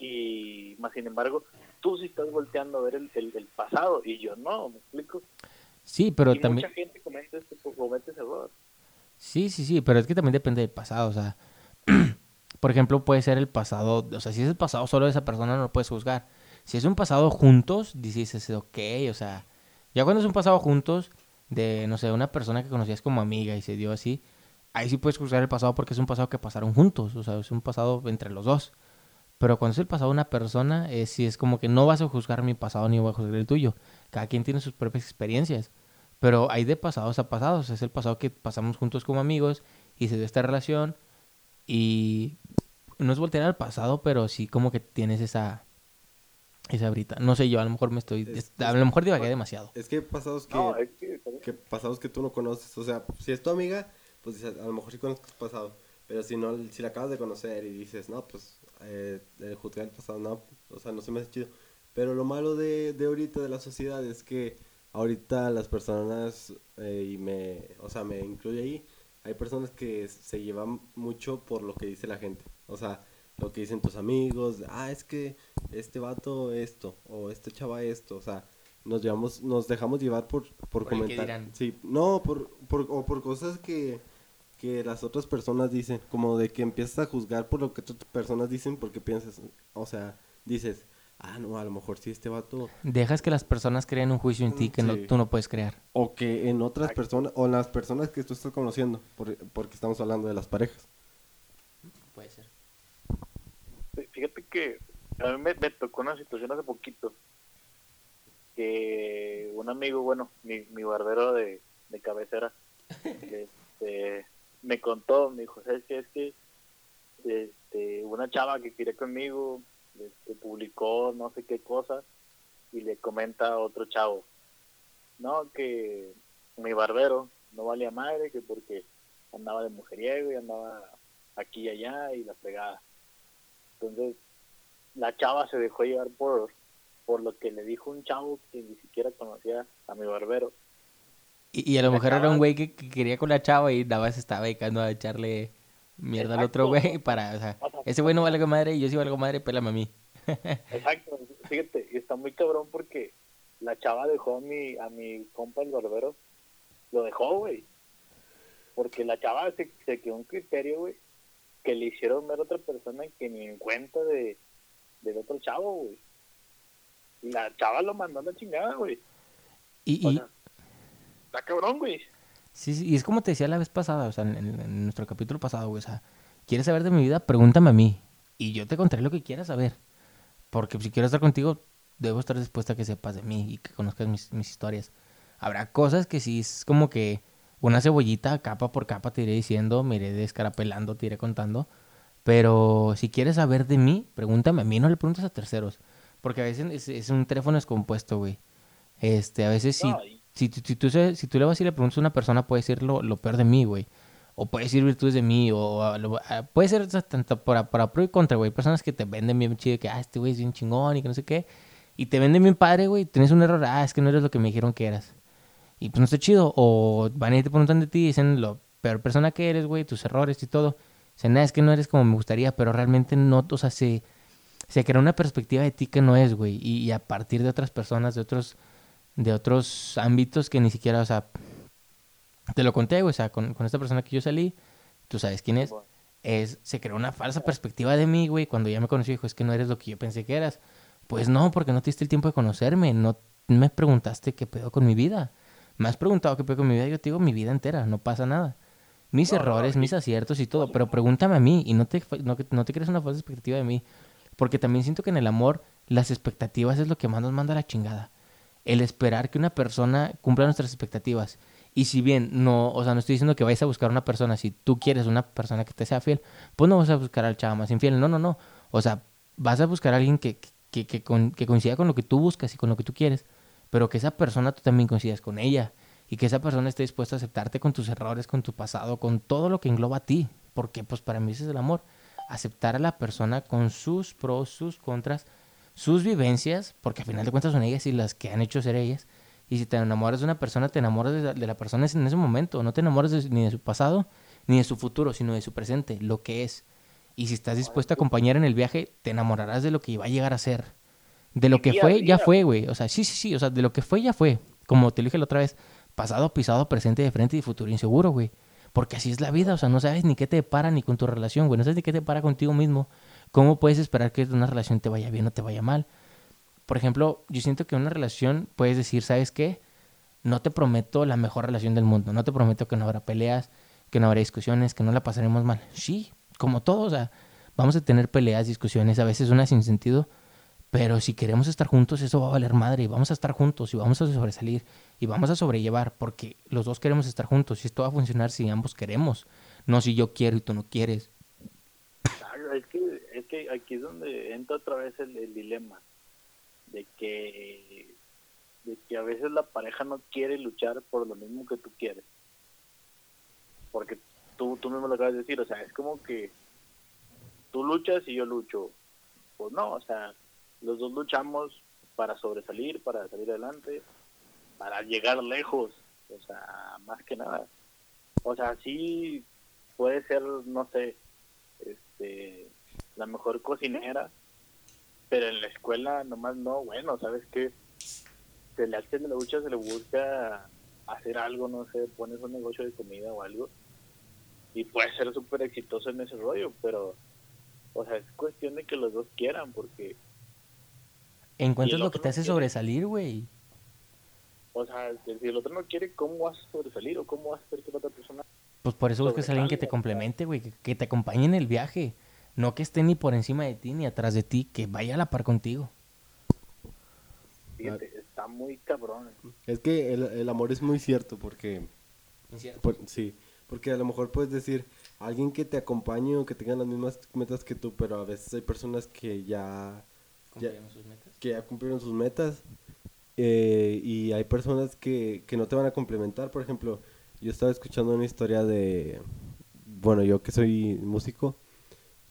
y más sin embargo, tú sí estás volteando a ver el, el- el pasado y yo no, ¿me explico? sí, pero y también... mucha gente comete, este, comete ese error. Sí, sí, sí, pero es que también depende del pasado, o sea, [CLEARS THROAT] por ejemplo, puede ser el pasado, o sea, si es el pasado solo de esa persona no lo puedes juzgar. Si es un pasado juntos, dices, ok, o sea, ya cuando es un pasado juntos de, no sé, una persona que conocías como amiga y se dio así, ahí sí puedes juzgar el pasado porque es un pasado que pasaron juntos, o sea, es un pasado entre los dos. Pero cuando es el pasado de una persona, eh, sí es como que no vas a juzgar mi pasado ni voy a juzgar el tuyo. Cada quien tiene sus propias experiencias. Pero hay de pasados a pasados. Es el pasado que pasamos juntos como amigos y se dio esta relación. Y no es voltear al pasado, pero sí como que tienes esa esa brita. No sé yo, a lo mejor me estoy... Es- a lo mejor divagué demasiado. Es que pasados que, No, es que, que pasados que tú no conoces, o sea, si es tu amiga, pues a lo mejor sí conozco tu pasado, pero si no, si la acabas de conocer y dices, no, pues, eh, el juzgar el pasado, no, o sea, no se me hace chido. Pero lo malo de, de ahorita, de la sociedad, es que ahorita las personas, eh, y me, o sea, me incluye ahí, hay personas que se llevan mucho por lo que dice la gente, o sea, lo que dicen tus amigos, ah, es que este vato esto, o este chava esto, o sea, nos llevamos, nos dejamos llevar por, por, Por comentar. Sí, no, por, por, o por cosas que, que las otras personas dicen, como de que empiezas a juzgar por lo que otras personas dicen porque piensas, o sea, dices, ah, no, a lo mejor sí este vato, Dejas que las personas creen un juicio en ti que no, tú no puedes crear. o que en otras personas, o en las personas que tú estás conociendo, por- porque estamos hablando de las parejas. Puede ser. Fíjate que a mí me, me tocó una situación hace poquito que un amigo, bueno, mi, mi barbero de, de cabecera, [LAUGHS] este, me contó, me dijo. Es que este, una chava que quería conmigo este, publicó no sé qué cosa y le comenta a otro chavo, no, que mi barbero no valía madre, que porque andaba de mujeriego y andaba aquí y allá y la pegada. Entonces, la chava se dejó llevar por, por lo que le dijo un chavo que ni siquiera conocía a mi barbero. Y, y a lo mejor era un güey que, que quería con la chava y nada más estaba dedicando a echarle mierda al otro güey para, o sea, ese güey no vale madre y yo sí valgo madre, pélame a mí. Exacto, fíjate, y está muy cabrón porque la chava dejó a mi, a mi compa el barbero, lo dejó, güey. Porque la chava se, se quedó un criterio, güey, que le hicieron ver a otra persona que ni en cuenta de, del otro chavo, güey. Y la chava lo mandó a la chingada, güey. Y, O y sea, está cabrón, güey. sí, sí, y es como te decía la vez pasada, o sea, en, nuestro capítulo pasado, güey, o sea, ¿quieres saber de mi vida? Pregúntame a mí. Y yo te contaré lo que quieras saber. Porque si quiero estar contigo, debo estar dispuesta a que sepas de mí y que conozcas mis, mis historias. Habrá cosas que sí es como que una cebollita, capa por capa, te iré diciendo, me iré descarapelando, te iré contando. Pero si quieres saber de mí, pregúntame a mí, no le preguntes a terceros. Porque a veces es, es un teléfono descompuesto, güey. Este, a veces No, y- si, tú, si tú le vas y le preguntas a una persona, puede decir lo, lo peor de mí, güey. O puede decir virtudes de mí, o lo- puede ser tanto para, para pro y contra, güey. Personas que te venden bien chido, que, ah, este güey es bien chingón y que no sé qué. Y te venden bien padre, güey. Tienes un error, ah, es que no eres lo que me dijeron que eras. Y pues no está chido. O van y te preguntan de ti y dicen lo peor persona que eres, güey, tus errores y todo. Dicen, nada, es que no eres como me gustaría, pero realmente no, o sea, se, se crea una perspectiva de ti que no es, güey. Y, y a partir de otras personas, de otros, de otros ámbitos que ni siquiera, o sea, te lo conté, güey, o sea, con, con esta persona que yo salí, tú sabes quién es, es, se creó una falsa perspectiva de mí, güey, cuando ya me conoció, dijo, es que no eres lo que yo pensé que eras. Pues no, porque no te diste el tiempo de conocerme, no me preguntaste qué pedo con mi vida. Me has preguntado qué pedo con mi vida, yo te digo mi vida entera, no pasa nada. Mis No, errores, mis aciertos y todo, pero pregúntame a mí y no te, no, no te crees una falsa expectativa de mí. Porque también siento que en el amor las expectativas es lo que más nos manda a la chingada. El esperar que una persona cumpla nuestras expectativas. Y si bien no, o sea, no estoy diciendo que vayas a buscar una persona, si tú quieres una persona que te sea fiel, pues no vas a buscar al chavo más infiel. No, no, no. O sea, vas a buscar a alguien que, que, que, con- que coincida con lo que tú buscas y con lo que tú quieres. Pero que esa persona tú también coincidas con ella. Y que esa persona esté dispuesta a aceptarte con tus errores, con tu pasado, con todo lo que engloba a ti. Porque pues para mí ese es el amor. Aceptar a la persona con sus pros, sus contras, sus vivencias, porque al final de cuentas son ellas y las que han hecho ser ellas. Y si te enamoras de una persona, te enamoras de la, de la persona en ese momento. No te enamoras de- ni de su pasado, ni de su futuro, sino de su presente, lo que es. Y si estás dispuesto a acompañar en el viaje, te enamorarás de lo que va a llegar a ser. De lo que fue, ya fue, güey. O sea, sí, sí, sí. O sea, de lo que fue, ya fue. Como te lo dije la otra vez. Pasado, pisado, presente, de frente y futuro inseguro, güey. Porque así es la vida. O sea, no sabes ni qué te depara ni con tu relación, güey. No sabes ni qué te depara contigo mismo. ¿Cómo puedes esperar que una relación te vaya bien o te vaya mal? Por ejemplo, yo siento que en una relación puedes decir, ¿sabes qué? No te prometo la mejor relación del mundo. No te prometo que no habrá peleas, que no habrá discusiones, que no la pasaremos mal. Sí, como todo, o sea, vamos a tener peleas, discusiones, a veces una sin sentido, pero si queremos estar juntos, eso va a valer madre y vamos a estar juntos y vamos a sobresalir y vamos a sobrellevar porque los dos queremos estar juntos y esto va a funcionar si ambos queremos, no si yo quiero y tú no quieres. Claro, es que, que aquí es donde entra otra vez el, dilema de que, de que a veces la pareja no quiere luchar por lo mismo que tú quieres. Porque tú, tú mismo lo acabas de decir, o sea, es como que tú luchas y yo lucho. Pues no, o sea, los dos luchamos para sobresalir, para salir adelante, para llegar lejos, o sea, más que nada. O sea, sí puede ser, no sé, este, la mejor cocinera, pero en la escuela nomás no, bueno, ¿sabes qué? Se le hace la lucha, se le busca hacer algo, no sé, pones un negocio de comida o algo, y puede ser súper exitoso en ese rollo, pero, o sea, es cuestión de que los dos quieran, porque, Encuentras lo que te no hace quiere. sobresalir, güey. o sea, si el otro no quiere, ¿cómo vas a sobresalir o cómo vas a hacer que la otra persona Pues por eso buscas a alguien que te complemente, güey, que, que te acompañe en el viaje. No que esté ni por encima de ti ni atrás de ti, que vaya a la par contigo. Fíjate, está muy cabrón. Es que el, el amor es muy cierto porque, por- sí, porque a lo mejor puedes decir alguien que te acompañe o que tenga las mismas metas que tú, pero a veces hay personas que ya, ya que ya cumplieron sus metas eh, y hay personas que, que no te van a complementar. Por ejemplo, yo estaba escuchando una historia de, bueno, yo que soy músico,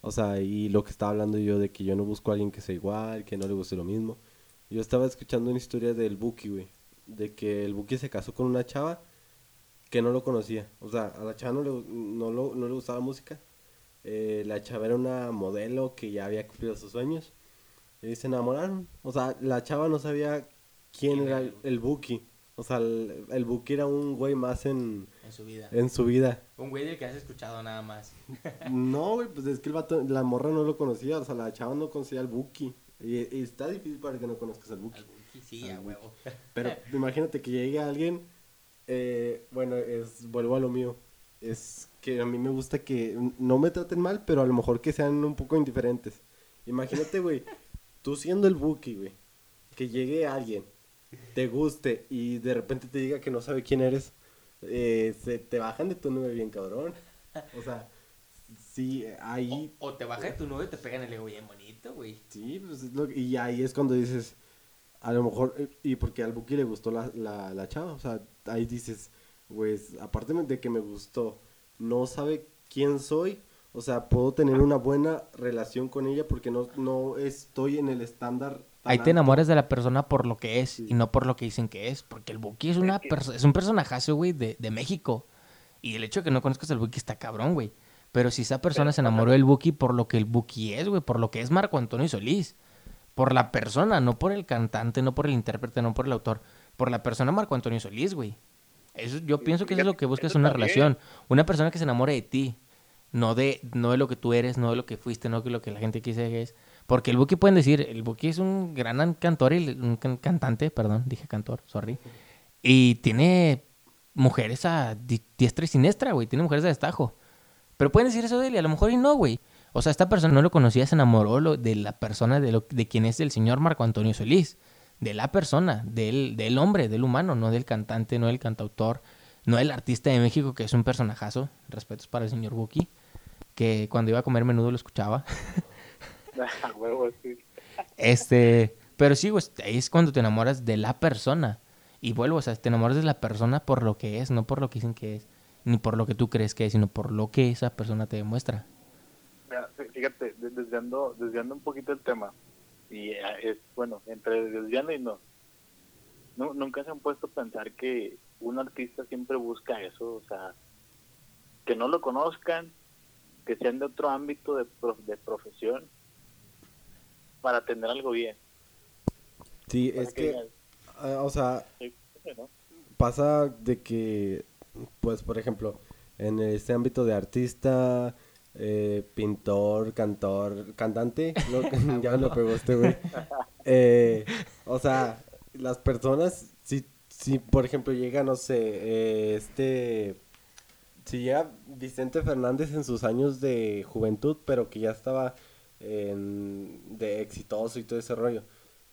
o sea, y lo que estaba hablando yo de que yo no busco a alguien que sea igual, que no le guste lo mismo. Yo estaba escuchando una historia del Buki, güey, de que el Buki se casó con una chava que no lo conocía. O sea, a la chava no le, no lo- no le gustaba la música. Eh, la chava era una modelo que ya había cumplido sus sueños. Y se enamoraron. O sea, la chava no sabía quién ¿Quién era el Buki. O sea, el, el Buki era un güey más en, En su vida. en su vida. Un güey del que has escuchado nada más. [LAUGHS] No, güey, pues es que el vato, la morra no lo conocía. O sea, la chava no conocía al Buki. Y, y está difícil para que no conozcas al Buki. Sí, a huevo. Pero [LAUGHS] imagínate que llegue alguien, eh, bueno, es, vuelvo a lo mío, es que a mí me gusta que no me traten mal, pero a lo mejor que sean un poco indiferentes. Imagínate, güey, tú siendo el Buki, güey, que llegue alguien, te guste y de repente te diga que no sabe quién eres, eh, se te bajan de tu nube bien cabrón. [LAUGHS] O sea, sí, ahí, O, o te baja de tu nube y te pegan el ego bien bonito, güey. sí, pues es lo que- y ahí es cuando dices, a lo mejor, eh, y porque al Buki le gustó la, la, la chava, o sea, ahí dices, pues, aparte de que me gustó, no sabe quién soy, o sea, puedo tener una buena relación con ella porque no, no estoy en el estándar. Ahí te enamoras de la persona por lo que es Sí. y no por lo que dicen que es. Porque el Buki es, una que- perso- es un personajazo, güey, de, de México. Y el hecho de que no conozcas al Buki está cabrón, güey. Pero si esa persona Pero, se enamoró del Buki por lo que el Buki es, güey, por lo que es Marco Antonio Solís. Por la persona, no por el cantante, no por el intérprete, no por el autor. Por la persona Marco Antonio Solís, güey. Eso, yo Sí, pienso que eso es lo que buscas en una también. relación. Una persona que se enamore de ti. No de, no de lo que tú eres, no de lo que fuiste, no de lo que la gente quise que es. Porque el Buki pueden decir, el Buki es un gran cantor un can- cantante, perdón, dije cantor, sorry. Y tiene mujeres a di- diestra y siniestra, güey. Tiene mujeres de destajo. Pero pueden decir eso de él y a lo mejor y no, güey. O sea, esta persona no lo conocía, se enamoró de la persona, de, lo, de quien es el señor Marco Antonio Solís. De la persona, del, del hombre, del humano, no del cantante, no del cantautor, no del artista de México, que es un personajazo. Respetos para el señor Buki, que cuando iba a comer menudo lo escuchaba. [LAUGHS] [LAUGHS] Este, pero sí, ahí es cuando te enamoras de la persona. Y vuelvo, o sea, te enamoras de la persona por lo que es, no por lo que dicen que es, ni por lo que tú crees que es, sino por lo que esa persona te demuestra. Mira, Fíjate, de- desviando, desviando un poquito el tema, y eh, es, bueno, entre desviando y no, Nu- nunca se han puesto a pensar que un artista siempre busca eso, o sea, que no lo conozcan, que sean de otro ámbito de, prof- de profesión, para tener algo bien. Sí, Para es que, ah, o sea, "Sí, sí, ¿no?". pasa de que, pues, por ejemplo, en este ámbito de artista, eh, pintor, cantor, cantante, ¿no? [LAUGHS] ya lo pegó este güey. [LAUGHS] Eh, o sea, las personas, si, si por ejemplo llega, no sé, eh, este, si llega Vicente Fernández en sus años de juventud, pero que ya estaba en- de exitoso y todo ese rollo.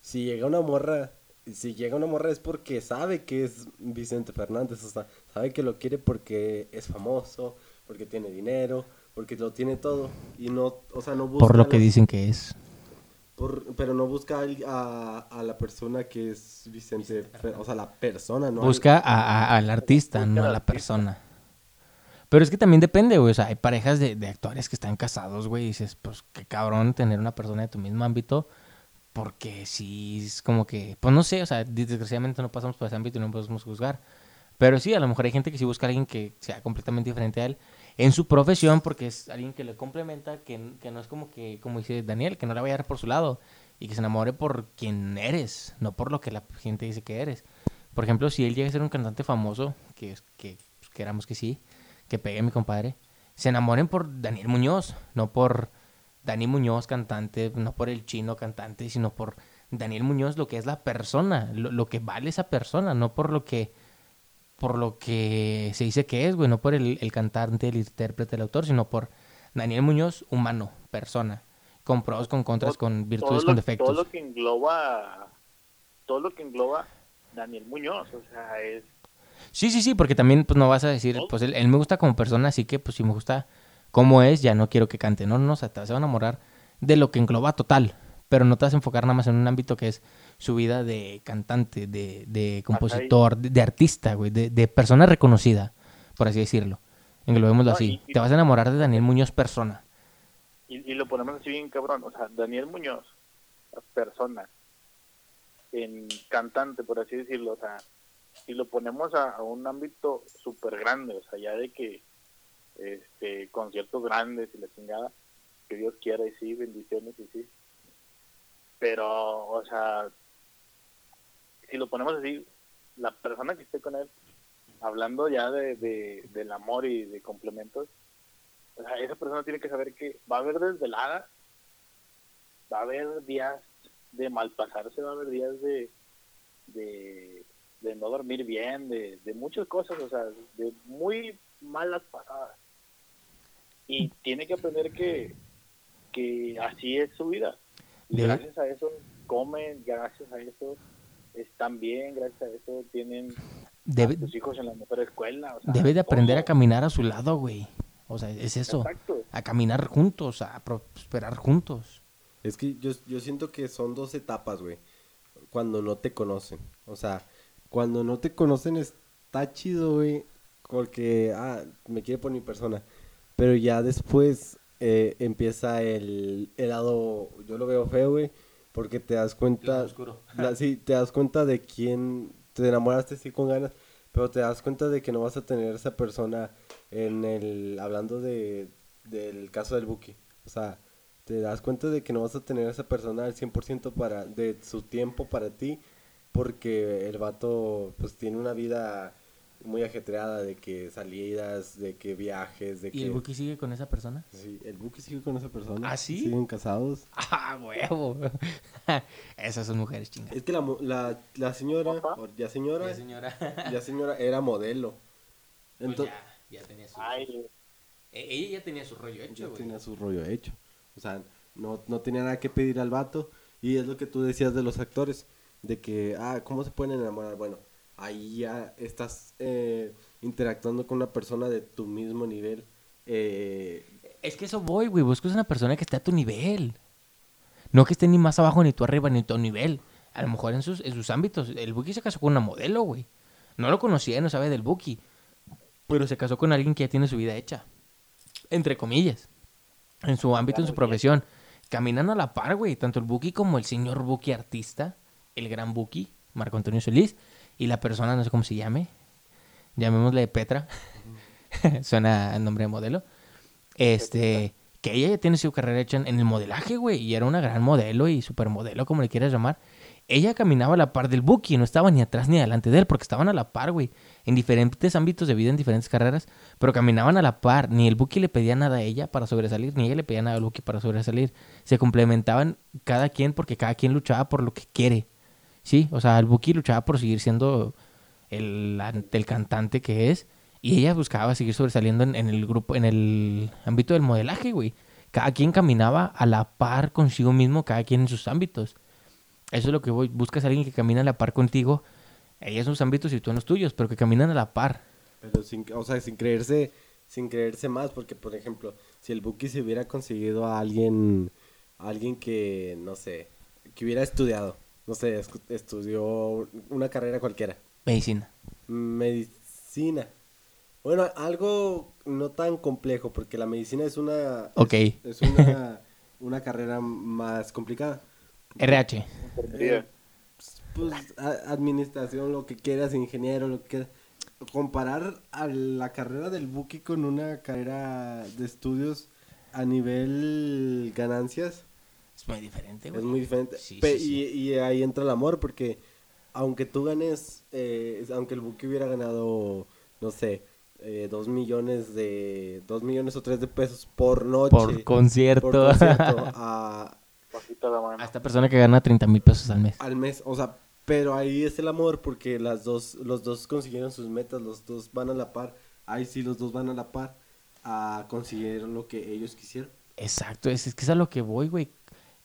Si llega una morra, si llega una morra es porque sabe que es Vicente Fernández, o sea, sabe que lo quiere porque es famoso, porque tiene dinero, porque lo tiene todo y no, o sea, no busca Por lo que dicen que es. por- pero no busca al- a, a la persona que es Vicente, o sea, la persona, ¿no? Busca a- a- al artista, Busca no a la artista. persona. Pero es que también depende, güey. O sea, hay parejas de, de actores que están casados, güey. Y dices, pues qué cabrón tener una persona de tu mismo ámbito. Porque sí, es como que, pues no sé, o sea, desgraciadamente no pasamos por ese ámbito y no podemos juzgar. Pero sí, a lo mejor hay gente que sí busca a alguien que sea completamente diferente a él en su profesión, porque es alguien que le complementa, que, que no es como que, como dice Daniel, que no la vaya a dar por su lado y que se enamore por quien eres, no por lo que la gente dice que eres. Por ejemplo, si él llega a ser un cantante famoso, que, que pues, queramos que sí, que pegue mi compadre, se enamoren por Daniel Muñoz, no por Dani Muñoz cantante, no por el chino cantante, sino por Daniel Muñoz, lo que es la persona, lo, lo que vale esa persona, no por lo que por lo que se dice que es, güey, no por el, el cantante, el intérprete, el autor, sino por Daniel Muñoz, humano, persona, con pros, con contras, Todo- con virtudes, con lo- defectos. Todo lo que engloba, todo lo que engloba Daniel Muñoz, o sea, es Sí, sí, sí, porque también pues no vas a decir, ¿No? pues él, él me gusta como persona, así que pues si me gusta cómo es, ya no quiero que cante. No, no, o sea, te vas a enamorar de lo que engloba total, pero no te vas a enfocar nada más en un ámbito que es su vida de cantante, de, de compositor, de, de artista, güey, de, de persona reconocida, por así decirlo. Englobémoslo No, así. y- Te vas a enamorar de Daniel Muñoz persona. y, y lo ponemos así bien cabrón, o sea, Daniel Muñoz, persona, en cantante, por así decirlo, o sea, si lo ponemos a, un ámbito súper grande, o sea, ya de que este conciertos grandes y la chingada, que Dios quiera y sí, bendiciones y sí. Pero, o sea, si lo ponemos así, la persona que esté con él, hablando ya de, de- del amor y de complementos, o sea, esa persona tiene que saber que va a haber desvelada, va a haber días de malpasarse, va a haber días de, de, de no dormir bien, de, de muchas cosas, o sea, de muy malas pasadas. Y tiene que aprender que, que así es su vida. Y gracias a eso comen, gracias a eso están bien, gracias a eso tienen Debe, a sus hijos en la mejor escuela. o sea, debe de aprender a caminar a su lado, güey. O sea, es eso. Exacto. a caminar juntos, a prosperar juntos. Es que yo, yo siento que son dos etapas, güey. Cuando no te conocen. O sea, cuando no te conocen está chido, güey. Porque, ah, me quiere por mi persona. Pero ya después eh, empieza el, el lado, yo lo veo feo, güey. Porque te das cuenta, oscuro. [LAUGHS] la- sí, te das cuenta de quién te enamoraste sí con ganas, pero te das cuenta de que no vas a tener esa persona en el, hablando de, del caso del Buki. O sea, te das cuenta de que no vas a tener esa persona al 100% para, de su tiempo para ti, porque el vato pues tiene una vida muy ajetreada de que salidas, de que viajes, de ¿Y que... el Buki sigue con esa persona? Sí, el Buki sigue con esa persona. ¿Ah, sí? Siguen casados. [LAUGHS] ¡Ah, huevo! [LAUGHS] Esas son mujeres chingadas. Es que la, la, la señora, Ajá. o ya señora, Ya, señora. [LAUGHS] ya señora era modelo. Pues Entonces, ya, ya tenía su... Ay, E- Ella ya tenía su rollo hecho, ya güey. tenía su rollo hecho. O sea, no, no tenía nada que pedir al vato. Y es lo que tú decías de los actores. De que, ah, ¿cómo se pueden enamorar? Bueno, ahí ya estás eh, interactuando con una persona de tu mismo nivel. Eh, Es que eso voy, güey. Buscas una persona que esté a tu nivel. No que esté ni más abajo, ni tú arriba, ni tu nivel. A lo mejor en sus, en sus ámbitos. El Buki se casó con una modelo, güey. No lo conocía, no sabe del Buki. Pero se casó con alguien que ya tiene su vida hecha. Entre comillas. En su ámbito, en su profesión. Caminan a la par, güey. Tanto el Buki como el señor Buki artista. El gran Buki, Marco Antonio Solís. Y la persona, no sé cómo se llame. Llamémosle Petra. [LAUGHS] Suena el nombre de modelo. Este, que ella ya tiene su carrera hecha en, el modelaje, güey, y era una gran modelo y supermodelo, como le quieras llamar. Ella caminaba a la par del Buki, no estaba ni atrás ni adelante de él, porque estaban a la par, güey, en diferentes ámbitos de vida, en diferentes carreras, pero caminaban a la par. Ni el Buki le pedía nada a ella para sobresalir, ni ella le pedía nada al Buki para sobresalir. Se complementaban cada quien porque cada quien luchaba por lo que quiere. Sí, o sea, el Buki luchaba por seguir siendo el, el cantante que es. Y ella buscaba seguir sobresaliendo en, el grupo, en el ámbito del modelaje, güey. Cada quien caminaba a la par consigo mismo, cada quien en sus ámbitos. Eso es lo que voy. Buscas a alguien que camina a la par contigo. Ella en sus ámbitos y tú en los tuyos, pero que caminan a la par. pero sin, o sea, sin creerse, sin creerse más, porque por ejemplo, si el Buki se hubiera conseguido a alguien, a alguien que, no sé, que hubiera estudiado, no sé, estudió una carrera cualquiera, Medicina. medicina. Bueno, algo no tan complejo, porque la medicina es una, Ok. es una, [LAUGHS] una carrera más complicada. RH. Eh, pues a- administración, lo que quieras, ingeniero, lo que quieras. Comparar a la carrera del Buki con una carrera de estudios a nivel ganancias Es muy diferente, güey. es muy diferente. Sí, Pe- sí, sí. Y, y ahí entra el amor, porque aunque tú ganes, eh, aunque el Buki hubiera ganado, no sé, eh, dos millones de, dos millones o tres de pesos por noche. Por concierto. por concierto, [LAUGHS] a, bajita la mano. A esta persona que gana 30 mil pesos al mes. al mes, o sea, pero ahí es el amor porque las dos, los dos consiguieron sus metas, los dos van a la par, ahí sí los dos van a la par a conseguir lo que ellos quisieron. Exacto, es, es que es a lo que voy, güey.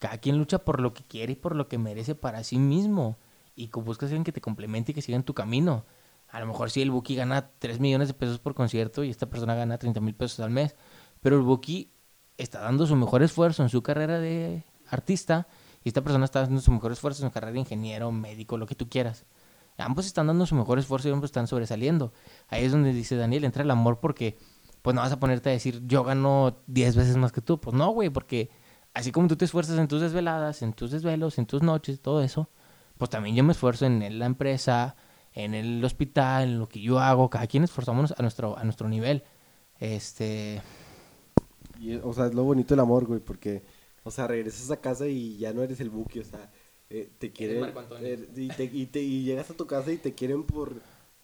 Cada quien lucha por lo que quiere y por lo que merece para sí mismo. Y buscas alguien que te complemente y que siga en tu camino. A lo mejor si el Buki gana 3 millones de pesos por concierto y esta persona gana 30 mil pesos al mes. Pero el Buki está dando su mejor esfuerzo en su carrera de artista y esta persona está dando su mejor esfuerzo en su carrera de ingeniero, médico, lo que tú quieras. Ambos están dando su mejor esfuerzo y ambos están sobresaliendo. Ahí es donde dice Daniel, entra el amor porque pues no vas a ponerte a decir yo gano 10 veces más que tú. Pues no, güey, porque así como tú te esfuerzas en tus desveladas, en tus desvelos, en tus noches, todo eso, pues también yo me esfuerzo en la empresa, en el hospital, en lo que yo hago. Cada quien esforzamos a nuestro, a nuestro nivel. Este, Y, o sea, es lo bonito del amor, güey, porque, o sea, regresas a casa y ya no eres el buque, o sea, eh, te quieren... Marco Antonio. eh, y, te- y te- y llegas a tu casa y te quieren por...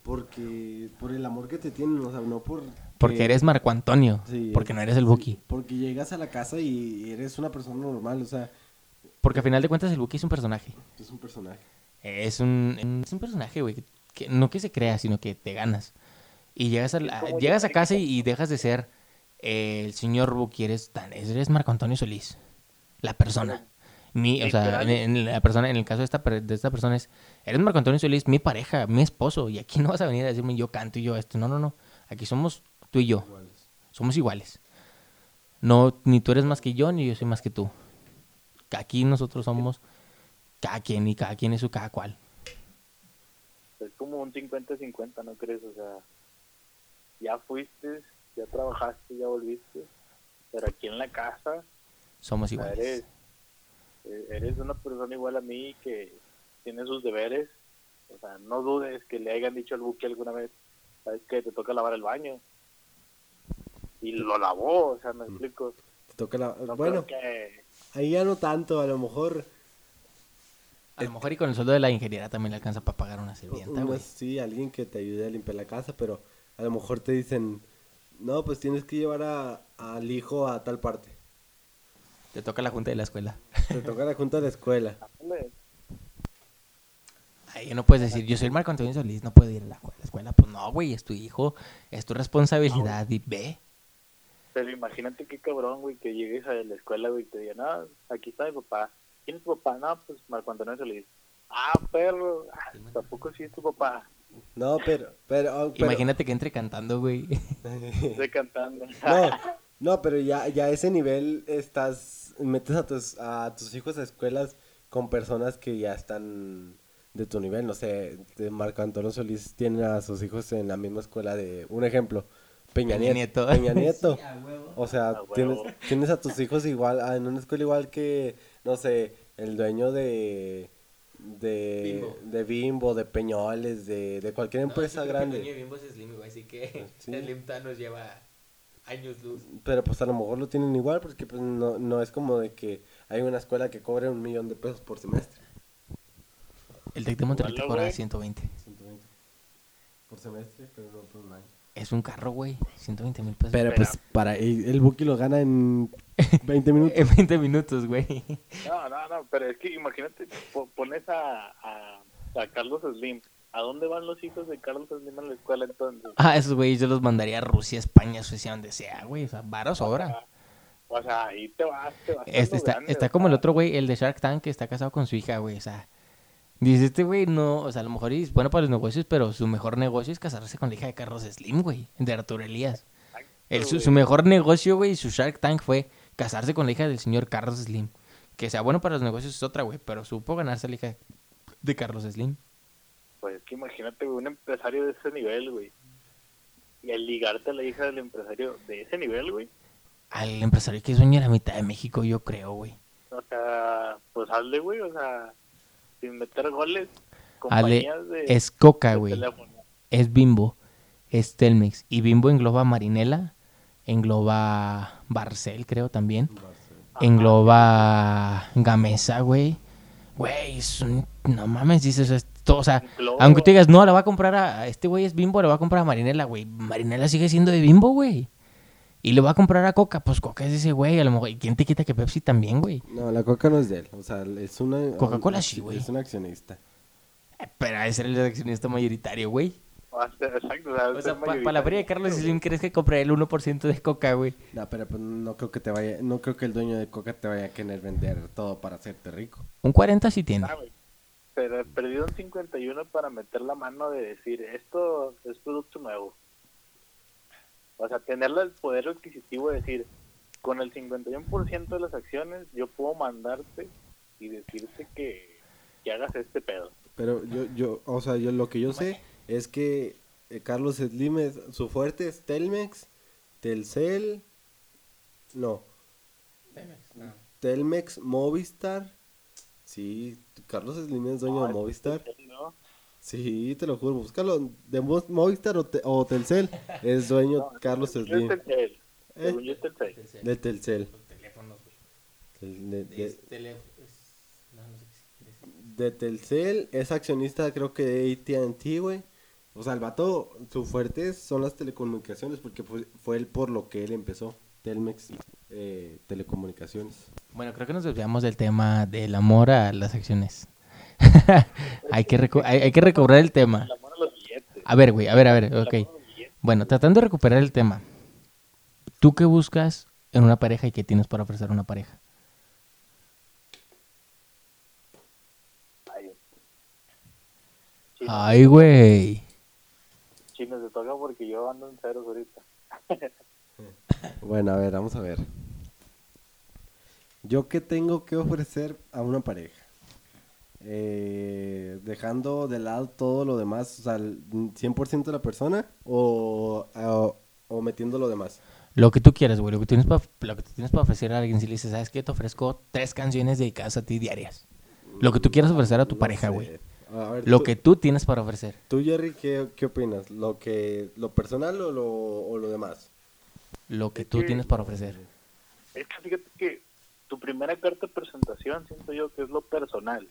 Porque... Por el amor que te tienen, o sea, no por... porque que- eres Marco Antonio, sí, porque no eres el sí, Buki. Porque llegas a la casa y eres una persona normal, o sea, Porque a final de cuentas el Buki es un personaje. es un personaje. Es un, es un personaje, güey, que, que no que se crea, sino que te ganas. Y llegas a, la- llegas a casa y, y dejas de ser eh, el señor Buki, eres, eres Marco Antonio Solís, la persona. Mi, o sea, en, en la persona, en el caso de esta, de esta persona es, eres Marco Antonio Solís, mi pareja, mi esposo, y aquí no vas a venir a decirme yo canto y yo esto, no, no, no, aquí somos tú y yo, somos iguales. No, ni tú eres más que yo, ni yo soy más que tú. Aquí nosotros somos cada quien y cada quien es su cada cual. Es como un 50-50, ¿no crees? O sea, ya fuiste, ya trabajaste, ya volviste, pero aquí en la casa Somos iguales. eres, eres una persona igual a mí que tiene sus deberes. O sea, no dudes que le hayan dicho al buque alguna vez, sabes que te toca lavar el baño. Y lo lavó, o sea, me explico. Te toca la... No bueno, que ahí ya no tanto, a lo mejor... A lo mejor y con el sueldo de la ingeniera también le alcanza para pagar una sirvienta, güey. sí, alguien que te ayude a limpiar la casa, pero a lo mejor te dicen, no, pues tienes que llevar a- al hijo a tal parte. Te toca la junta de la escuela. Te toca la junta de la escuela. Ahí no puedes decir, yo soy el Marco Antonio Solís, no puedo ir a la escuela. Pues no, güey, es tu hijo, es tu responsabilidad y ve. Pero imagínate qué cabrón, güey, que llegues a la escuela, güey, y te digan, ah, aquí está mi papá. ¿Quién es tu papá? No, pues Marco Antonio Solís. Ah, perro, ah, tampoco sí es tu papá. No, pero, pero, oh, pero- Imagínate que entre cantando, güey. Estoy cantando. [LAUGHS] no, no, pero ya, ya a ese nivel estás, metes a tus, a tus hijos a escuelas con personas que ya están de tu nivel, no sé, de Marco Antonio Solís tiene a sus hijos en la misma escuela de, un ejemplo, Peña, Peña Nieto. Peña Nieto. [LAUGHS] Sí, a huevo. O sea, A huevo. tienes, tienes a tus hijos igual, ah, en una escuela igual que, no sé, el dueño de, de, Bimbo. de Bimbo, de Peñoles, de, de cualquier empresa grande. así que [LAUGHS] Sí. el Limta nos lleva años luz. Pero pues a lo mejor lo tienen igual porque pues no, no es como de que hay una escuela que cobre un millón de pesos por semestre. El Tec de Monterrey te cobra güey. 120. 120 por semestre, pero no por un año. Es un carro, güey. 120 mil pesos. Pero pues para el, el Buki lo gana en 20 [LAUGHS] minutos. En 20 minutos, güey. No, no, no, pero es que imagínate, po- pones a, a, a Carlos Slim. ¿A dónde van los hijos de Carlos Slim a la escuela entonces? Ah, esos güeyes yo los mandaría a Rusia, España, Suecia, donde sea, güey. O sea, varo sobra. O sea, ahí te vas, te vas. Este está, grande, está como el otro güey, el de Shark Tank, que está casado con su hija, güey. O sea, dice este güey, no, o sea, a lo mejor es bueno para los negocios, pero su mejor negocio es casarse con la hija de Carlos Slim, güey, de Arturo Elías. El, su, su mejor negocio, güey, su Shark Tank fue casarse con la hija del señor Carlos Slim. Que sea bueno para los negocios es otra, güey, pero supo ganarse la hija de Carlos Slim. Pues es que imagínate, güey, un empresario de ese nivel, güey. Y al ligarte a la hija del empresario de ese nivel, güey. Al empresario que es dueño de la mitad de México, yo creo, güey. O sea, pues hazle, güey, o sea, sin meter goles. Ale, Compañías de, es Coca, güey. es Bimbo, es Telmex. Y Bimbo engloba Marinela, engloba Barcel, creo también. Engloba Gamesa, güey. Güey, es un- no mames, dices esto. O sea, aunque tú digas, no, la va a comprar a. a Este güey es Bimbo, le va a comprar a Marinela, güey. Marinela sigue siendo de Bimbo, güey. Y le va a comprar a Coca, pues Coca es ese güey. A lo mejor, ¿y quién te quita que Pepsi también, güey? No, la coca no es de él. O sea, es una. Coca-Cola sí, güey. Es un accionista. Eh, Pero ese era el accionista mayoritario, güey. O sea, Exacto, o sea, O sea, es para la feria de Carlos. Slim, ¿crees que compré el 1% de Coca, güey? No, pero pues no creo que te vaya. No creo que el dueño de coca te vaya a querer vender todo para hacerte rico. Un 40 sí tiene. Ah, güey. Pero perdió un 51 para meter la mano de decir, esto es producto nuevo. O sea, tener el poder adquisitivo de decir, con el 51% de las acciones, yo puedo mandarte y decirte que, que hagas este pedo. Pero yo, yo, o sea, yo lo que yo sé es que eh, Carlos Slim es, su fuerte es Telmex, Telcel, no, Telmex, Movistar. Sí, Carlos Slim es dueño de No, Movistar. ¿no? Sí, te lo juro, búscalo. De Mo- Movistar o, Te- o Telcel es dueño [LAUGHS] No, Carlos Slim. Telcel. ¿Eh? Según yo es Telcel. De Telcel. teléfonos, De, de- No, no de Telcel es accionista creo que de AT&T, güey. O sea, el vato, su fuerte son las telecomunicaciones porque fue, fue él por lo que él empezó. Telmex, eh, telecomunicaciones. Bueno, creo que nos desviamos del tema del amor a las acciones. [LAUGHS] hay, que recu- hay, hay que recobrar el tema. La mano a los billetes. A ver, güey, a ver, a ver, ok. Bueno, tratando de recuperar el tema. ¿Tú qué buscas en una pareja y qué tienes para ofrecer a una pareja? Ay, güey. Toca porque yo ando en ceros ahorita. [LAUGHS] Bueno, a ver, vamos a ver. ¿Yo qué tengo que ofrecer a una pareja? Eh, dejando de lado todo lo demás, o sea, el 100% de la persona o, o, o metiendo lo demás. Lo que tú quieras, güey. Lo que tienes para lo que tú tienes para ofrecer a alguien. Si le dices, ¿sabes qué? Te ofrezco tres canciones dedicadas a ti diarias. Lo que tú quieras ofrecer a tu No pareja, sé. güey. A ver, Lo tú- que tú tienes para ofrecer. ¿Tú, Jerry, qué, qué opinas? ¿Lo que lo personal o lo, o lo demás? Lo que Es tú que- tienes para ofrecer. Es que fíjate que tu primera carta de presentación siento yo que es lo personal.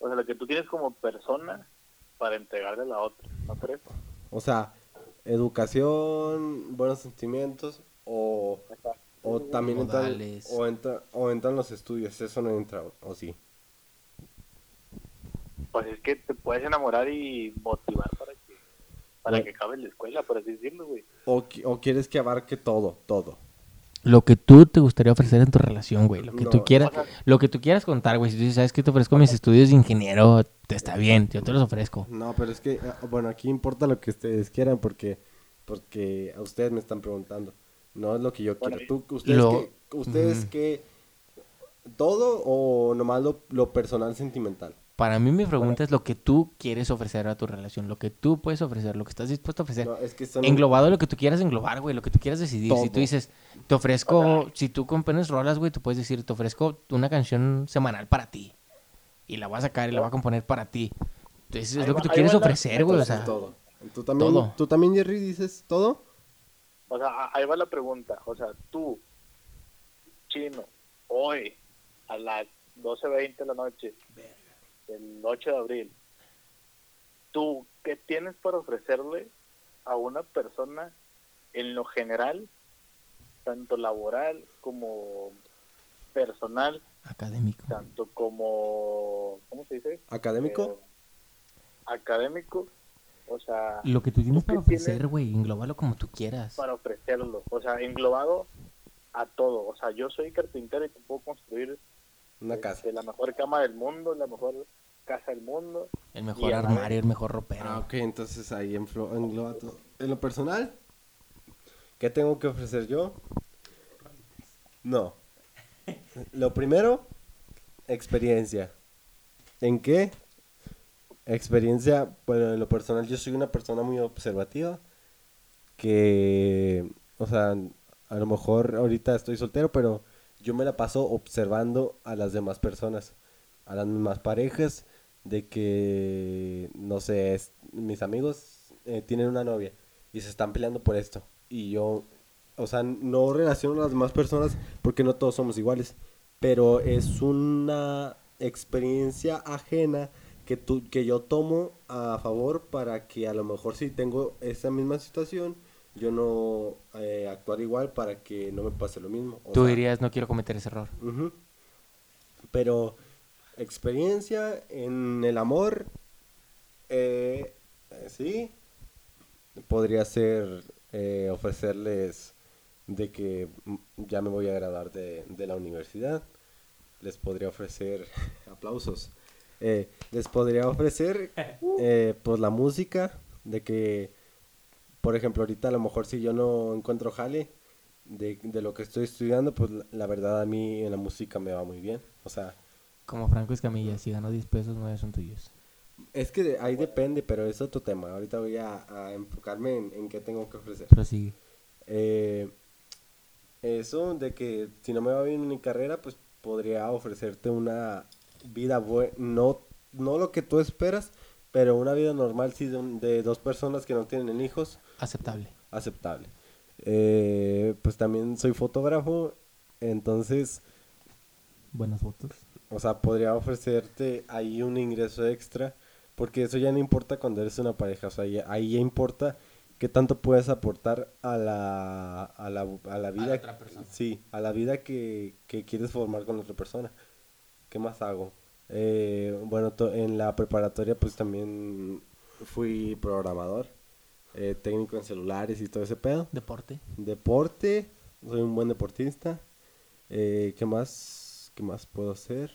O sea, lo que tú tienes como persona para entregarle a la otra, ¿no crees? O sea, educación, buenos sentimientos o, o también entran, o, entra, o entran los estudios. Eso no entra, o sí. Pues es que te puedes enamorar y motivar para que para Bueno. que acabe la escuela, por así decirlo, güey. O, o quieres que abarque todo, todo. Lo que tú te gustaría ofrecer en tu relación, güey. Lo que No, tú quieras. o sea- Lo que tú quieras contar, güey. Si tú dices, ¿sabes qué? Te ofrezco mis estudios de ingeniero. Te está bien. Yo te los ofrezco. No, pero es que, ah, bueno, aquí importa lo que ustedes quieran porque, porque a ustedes me están preguntando. No es lo que yo Bueno, quiero. ¿Tú, ustedes lo- qué, ustedes qué, todo o nomás lo, lo personal sentimental? Para mí mi pregunta es lo que tú quieres ofrecer a tu relación. Lo que tú puedes ofrecer. Lo que estás dispuesto a ofrecer. No, es que son Englobado lo que tú quieras englobar, güey, lo que tú quieras decidir. Si tú dices, te ofrezco, si tú compones rolas, güey, tú puedes decir, te ofrezco una canción semanal para ti. Y la voy a sacar y la voy a componer para ti. Entonces es Ahí lo va- que tú quieres ofrecer, güey, o sea. todo. ¿Tú también, todo. ¿Tú también, Jerry, dices todo? O sea, ahí va la pregunta. O sea, tú, chino, hoy, a las 12.20 de la noche, el 8 de abril, tú, ¿qué tienes para ofrecerle a una persona en lo general, tanto laboral como personal, Académico. tanto como, ¿cómo se dice? ¿Académico? Eh, académico. O sea, Lo que tú tienes ¿tú qué para ofrecer, güey, englóbalo como tú quieras. para ofrecerlo, o sea, englobado a todo. O sea, yo soy carpintero y te puedo construir Una este, casa. la mejor cama del mundo, la mejor casa del mundo. El mejor armario, el mejor ropero. Ah, ok, entonces ahí engloba todo. En lo personal, ¿qué tengo que ofrecer yo? No. Lo primero, experiencia. ¿En qué? Experiencia, bueno, en lo personal yo soy una persona muy observativa que, o sea, a lo mejor ahorita estoy soltero, pero yo me la paso observando a las demás personas, a las mismas parejas, de que, no sé, mis amigos eh, tienen una novia y se están peleando por esto. Y yo, o sea, no relaciono a las demás personas porque no todos somos iguales, pero es una experiencia ajena que, tú, que yo tomo a favor para que a lo mejor si tengo esa misma situación, yo no eh, actuar igual para que no me pase lo mismo. O Tú sea, dirías, no quiero cometer ese error. Pero experiencia en el amor, eh, eh, sí, podría ser eh, ofrecerles de que ya me voy a graduar de, de la universidad. Les podría ofrecer [LAUGHS] aplausos. Eh, les podría ofrecer [LAUGHS] eh, pues la música de que por ejemplo ahorita a lo mejor si yo no encuentro jale de, de lo que estoy estudiando pues la, la verdad a mí en la música me va muy bien o sea Como Franco Escamilla, si ganó 10 pesos, 9 son tuyos. es que de- ahí depende pero es otro tema ahorita voy a, a enfocarme en, en qué tengo que ofrecer Prosigue. Eh, eso de que si no me va bien en mi carrera, pues podría ofrecerte una vida buena, no, no lo que tú esperas, pero una vida normal sí de, de dos personas que no tienen hijos, Aceptable. aceptable. Eh, pues también soy fotógrafo, entonces, Buenas fotos. o sea, podría ofrecerte ahí un ingreso extra, porque eso ya no importa cuando eres una pareja, o sea, ya- ahí ya importa qué tanto puedes aportar a la, a la, a la vida. otra persona. Sí, a la vida que, que quieres formar con otra persona. ¿Qué más hago? Eh, bueno, en la preparatoria pues también fui programador, eh, técnico en celulares y todo ese pedo. Deporte. Deporte, soy un buen deportista. Eh, ¿Qué más? ¿Qué más puedo hacer?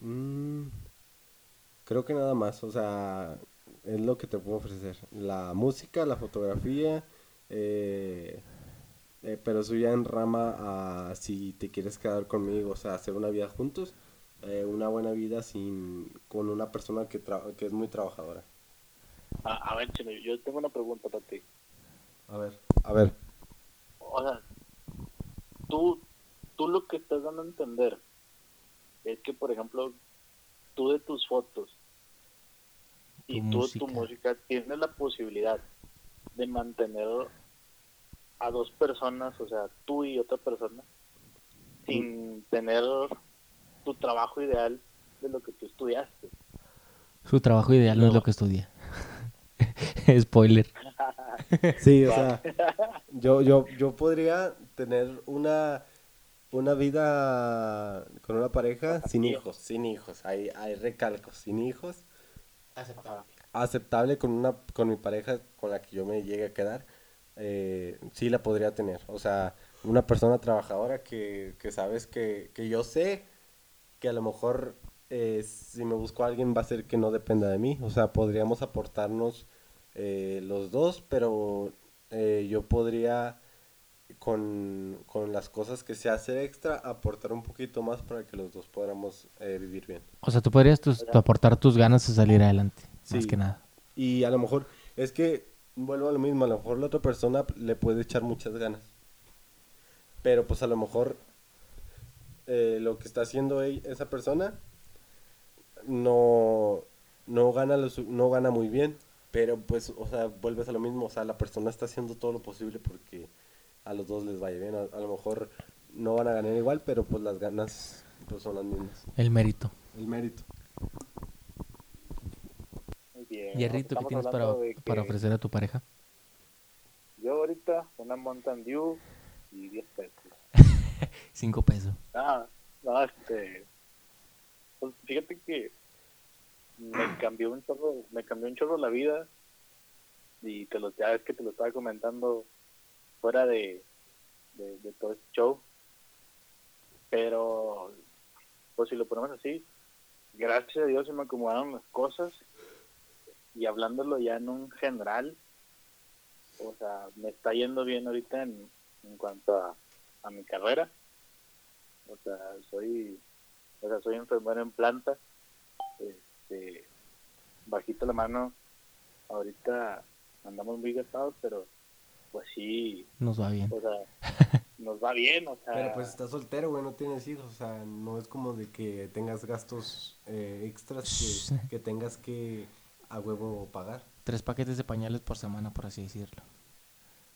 Mm, creo que nada más, o sea, es lo que te puedo ofrecer. La música, la fotografía, eh, eh, pero eso ya en rama a si te quieres quedar conmigo, o sea, hacer una vida juntos, eh, una buena vida sin con una persona que, tra- que es muy trabajadora. A, a ver, Chino, yo tengo una pregunta para ti. A ver. A ver. O sea, tú, tú lo que estás dando a entender es que, por ejemplo, tú de tus fotos y Tu tú de tu música tienes la posibilidad de mantener a dos personas, o sea, tú y otra persona, sin tener tu trabajo ideal de lo que tú estudiaste. Su trabajo ideal no, es lo que estudia. [LAUGHS] Spoiler. [LAUGHS] Sí, o sea, yo, yo, yo podría tener una, una vida con una pareja sin hijos, sin hijos, hay, hay recalcos, sin hijos, aceptable con una, con mi pareja con la que yo me llegue a quedar, eh, sí la podría tener, o sea, una persona trabajadora que, que sabes que, que yo sé que a lo mejor eh, si me busco a alguien va a ser que no dependa de mí, o sea, podríamos aportarnos eh, los dos, pero eh, yo podría con, con las cosas que sé hacer extra aportar un poquito más para que los dos podamos eh, vivir bien. O sea, tú podrías tus- tu aportar tus ganas de salir adelante. Más que nada. Y a lo mejor es que vuelvo a lo mismo, a lo mejor la otra persona le puede echar muchas ganas. Pero pues a lo mejor eh, lo que está haciendo ella- esa persona no, no, gana lo su- no gana muy bien. Pero pues, o sea, vuelves a lo mismo. O sea, la persona está haciendo todo lo posible porque a los dos les vaya bien. A, a lo mejor no van a ganar igual, pero pues las ganas pues son las mismas. El mérito. El mérito. Muy bien. Hierrito, ¿qué Estamos tienes para, para ofrecer a tu pareja? Yo ahorita una Mountain Dew y 10 pesos. [LAUGHS] Cinco pesos. Ah, no, este. Pues fíjate que me cambió un chorro, me cambió un chorro la vida. Y te lo, ya es que te lo estaba comentando fuera de, de, todo este show. Pero, pues si lo ponemos así, gracias a Dios se me acomodaron las cosas. Y hablándolo ya en un general, o sea, me está yendo bien ahorita en, en cuanto a, a mi carrera. O sea, soy, o sea, soy enfermero en planta. Este, bajito la mano, ahorita andamos muy gastados, pero pues sí, Nos va bien. o sea, [LAUGHS] nos va bien, o sea, Pero pues estás soltero, güey, no tienes hijos, o sea, no es como de que tengas gastos eh, extras que, que tengas que a huevo pagar. Tres paquetes de pañales por semana, por así decirlo.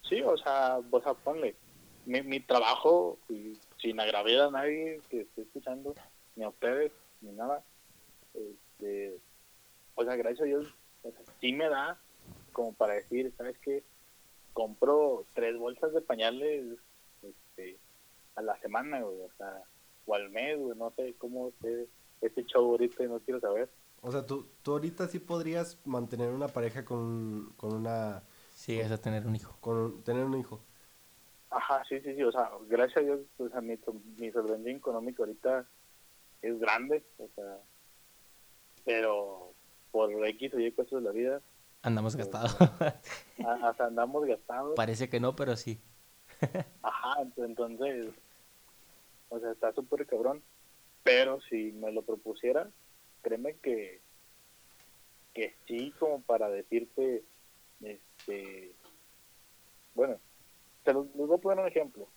sí, o sea, o sea, ponle, mi, mi trabajo, y sin agraviar a nadie que esté escuchando, ni a ustedes, ni nada, este, o sea, gracias a Dios, o sea, sí me da como para decir, ¿sabes qué? Compro tres bolsas de pañales este, a la semana, güey, o sea, o al mes, güey, no sé cómo esté este show ahorita, no quiero saber. O sea, tú, tú ahorita sí podrías mantener una pareja con, con una, Sí, es a tener un hijo. con tener un hijo. Ajá, sí, sí, sí, o sea, gracias a Dios, o sea, mi, mi solvencia económica ahorita es grande, o sea, pero por X o Y cosas de la vida, Andamos gastados. a- hasta andamos gastando. Parece que no, pero sí. [LAUGHS] Ajá, ent- entonces, o sea, está súper cabrón. Pero si me lo propusiera, créeme que, que sí, como para decirte, este, bueno, te lo- les voy a poner un ejemplo.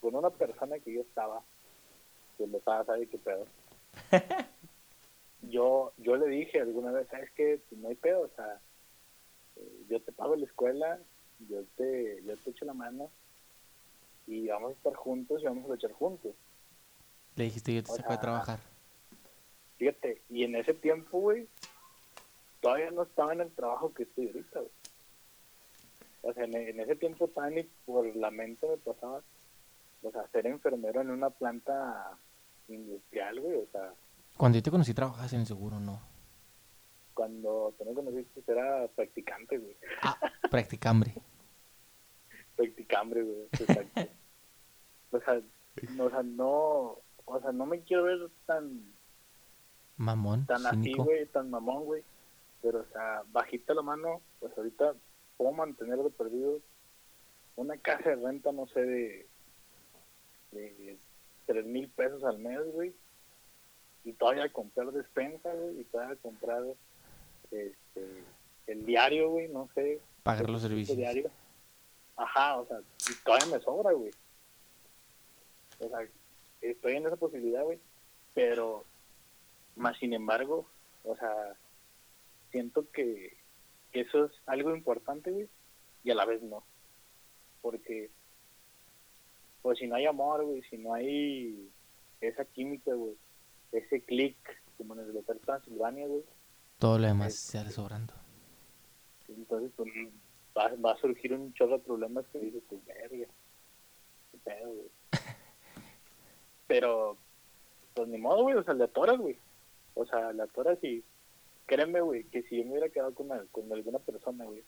Con una persona que yo estaba, que me estaba, ¿sabe qué pedo? [LAUGHS] yo, yo le dije alguna vez, ¿sabes qué? Pues no hay pedo, o sea, eh, yo te pago la escuela, yo te, yo te echo la mano y vamos a estar juntos y vamos a luchar juntos. Le dijiste, yo te O saco de sea, trabajar. Fíjate, y en ese tiempo, güey, todavía no estaba en el trabajo que estoy ahorita, güey. O sea, en, en ese tiempo todavía ni por la mente me pasaba, o sea, ser enfermero en una planta industrial, güey, o sea, Cuando yo te conocí, trabajabas en el seguro, ¿no? cuando tú me conociste era practicante, güey, Ah, practicambre. [LAUGHS] practicambre, güey, exacto. [LAUGHS] o sea, no, o sea, no, o sea, no me quiero ver tan Mamón, tan así, güey, tan mamón, güey. Pero, o sea, bajita la mano, pues ahorita puedo mantener de perdido una casa de renta, no sé, de, de 3 mil pesos al mes, güey. Y todavía comprar despensa, güey. Y todavía comprar este, el diario, güey, no sé. Pagar los servicios. diario. Ajá, o sea, y todavía me sobra, güey. O sea, estoy en esa posibilidad, güey. Pero, más sin embargo, o sea, siento que, que eso es algo importante, güey, y a la vez no. Porque, pues si no hay amor, güey, si no hay esa química, güey, ese click, como en el Hotel Transilvania, güey, Todo lo demás Este- se sale sobrando. entonces pues, va, va a surgir un chorro de problemas que dices, pues, verga, qué pedo, güey. [LAUGHS] Pero, pues ni modo, güey, o sea, le atoras, güey. O sea, le atoras y créeme, güey, que si yo me hubiera quedado con, al- con alguna persona, güey,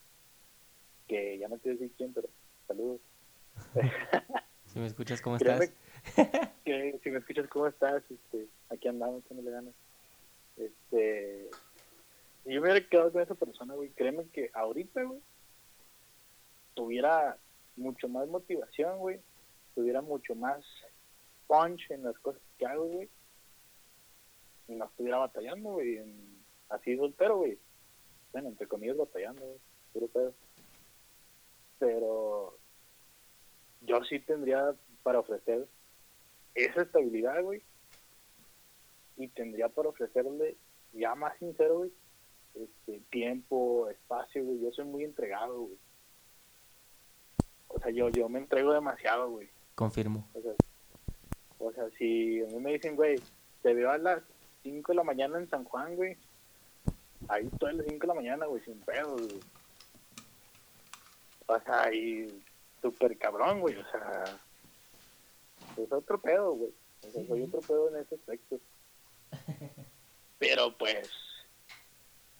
que ya no a decir quién, pero saludos. [LAUGHS] Si me escuchas, ¿cómo Créeme estás? Si me escuchas, ¿cómo estás? Este, aquí andamos, le ganas? Este, yo me hubiera quedado con esa persona, güey, créeme que ahorita, güey, tuviera mucho más motivación, güey, tuviera mucho más punch en las cosas que hago, güey, y no estuviera batallando, güey, en- así soltero, güey. Bueno, entre comillas batallando, güey. Pero yo sí tendría para ofrecer esa estabilidad, güey. Y tendría para ofrecerle, ya más sincero, güey, este, tiempo, espacio, güey. Yo soy muy entregado, güey. O sea, yo, yo me entrego demasiado, güey. Confirmo. O sea, o sea, si a mí me dicen, güey, te veo a las 5 de la mañana en San Juan, güey. Ahí estoy a las 5 de la mañana, güey, sin pedos, güey. O sea, ahí súper cabrón, güey. O sea, es otro pedo, güey. O sea, soy otro pedo en ese aspecto. [LAUGHS] Pero pues,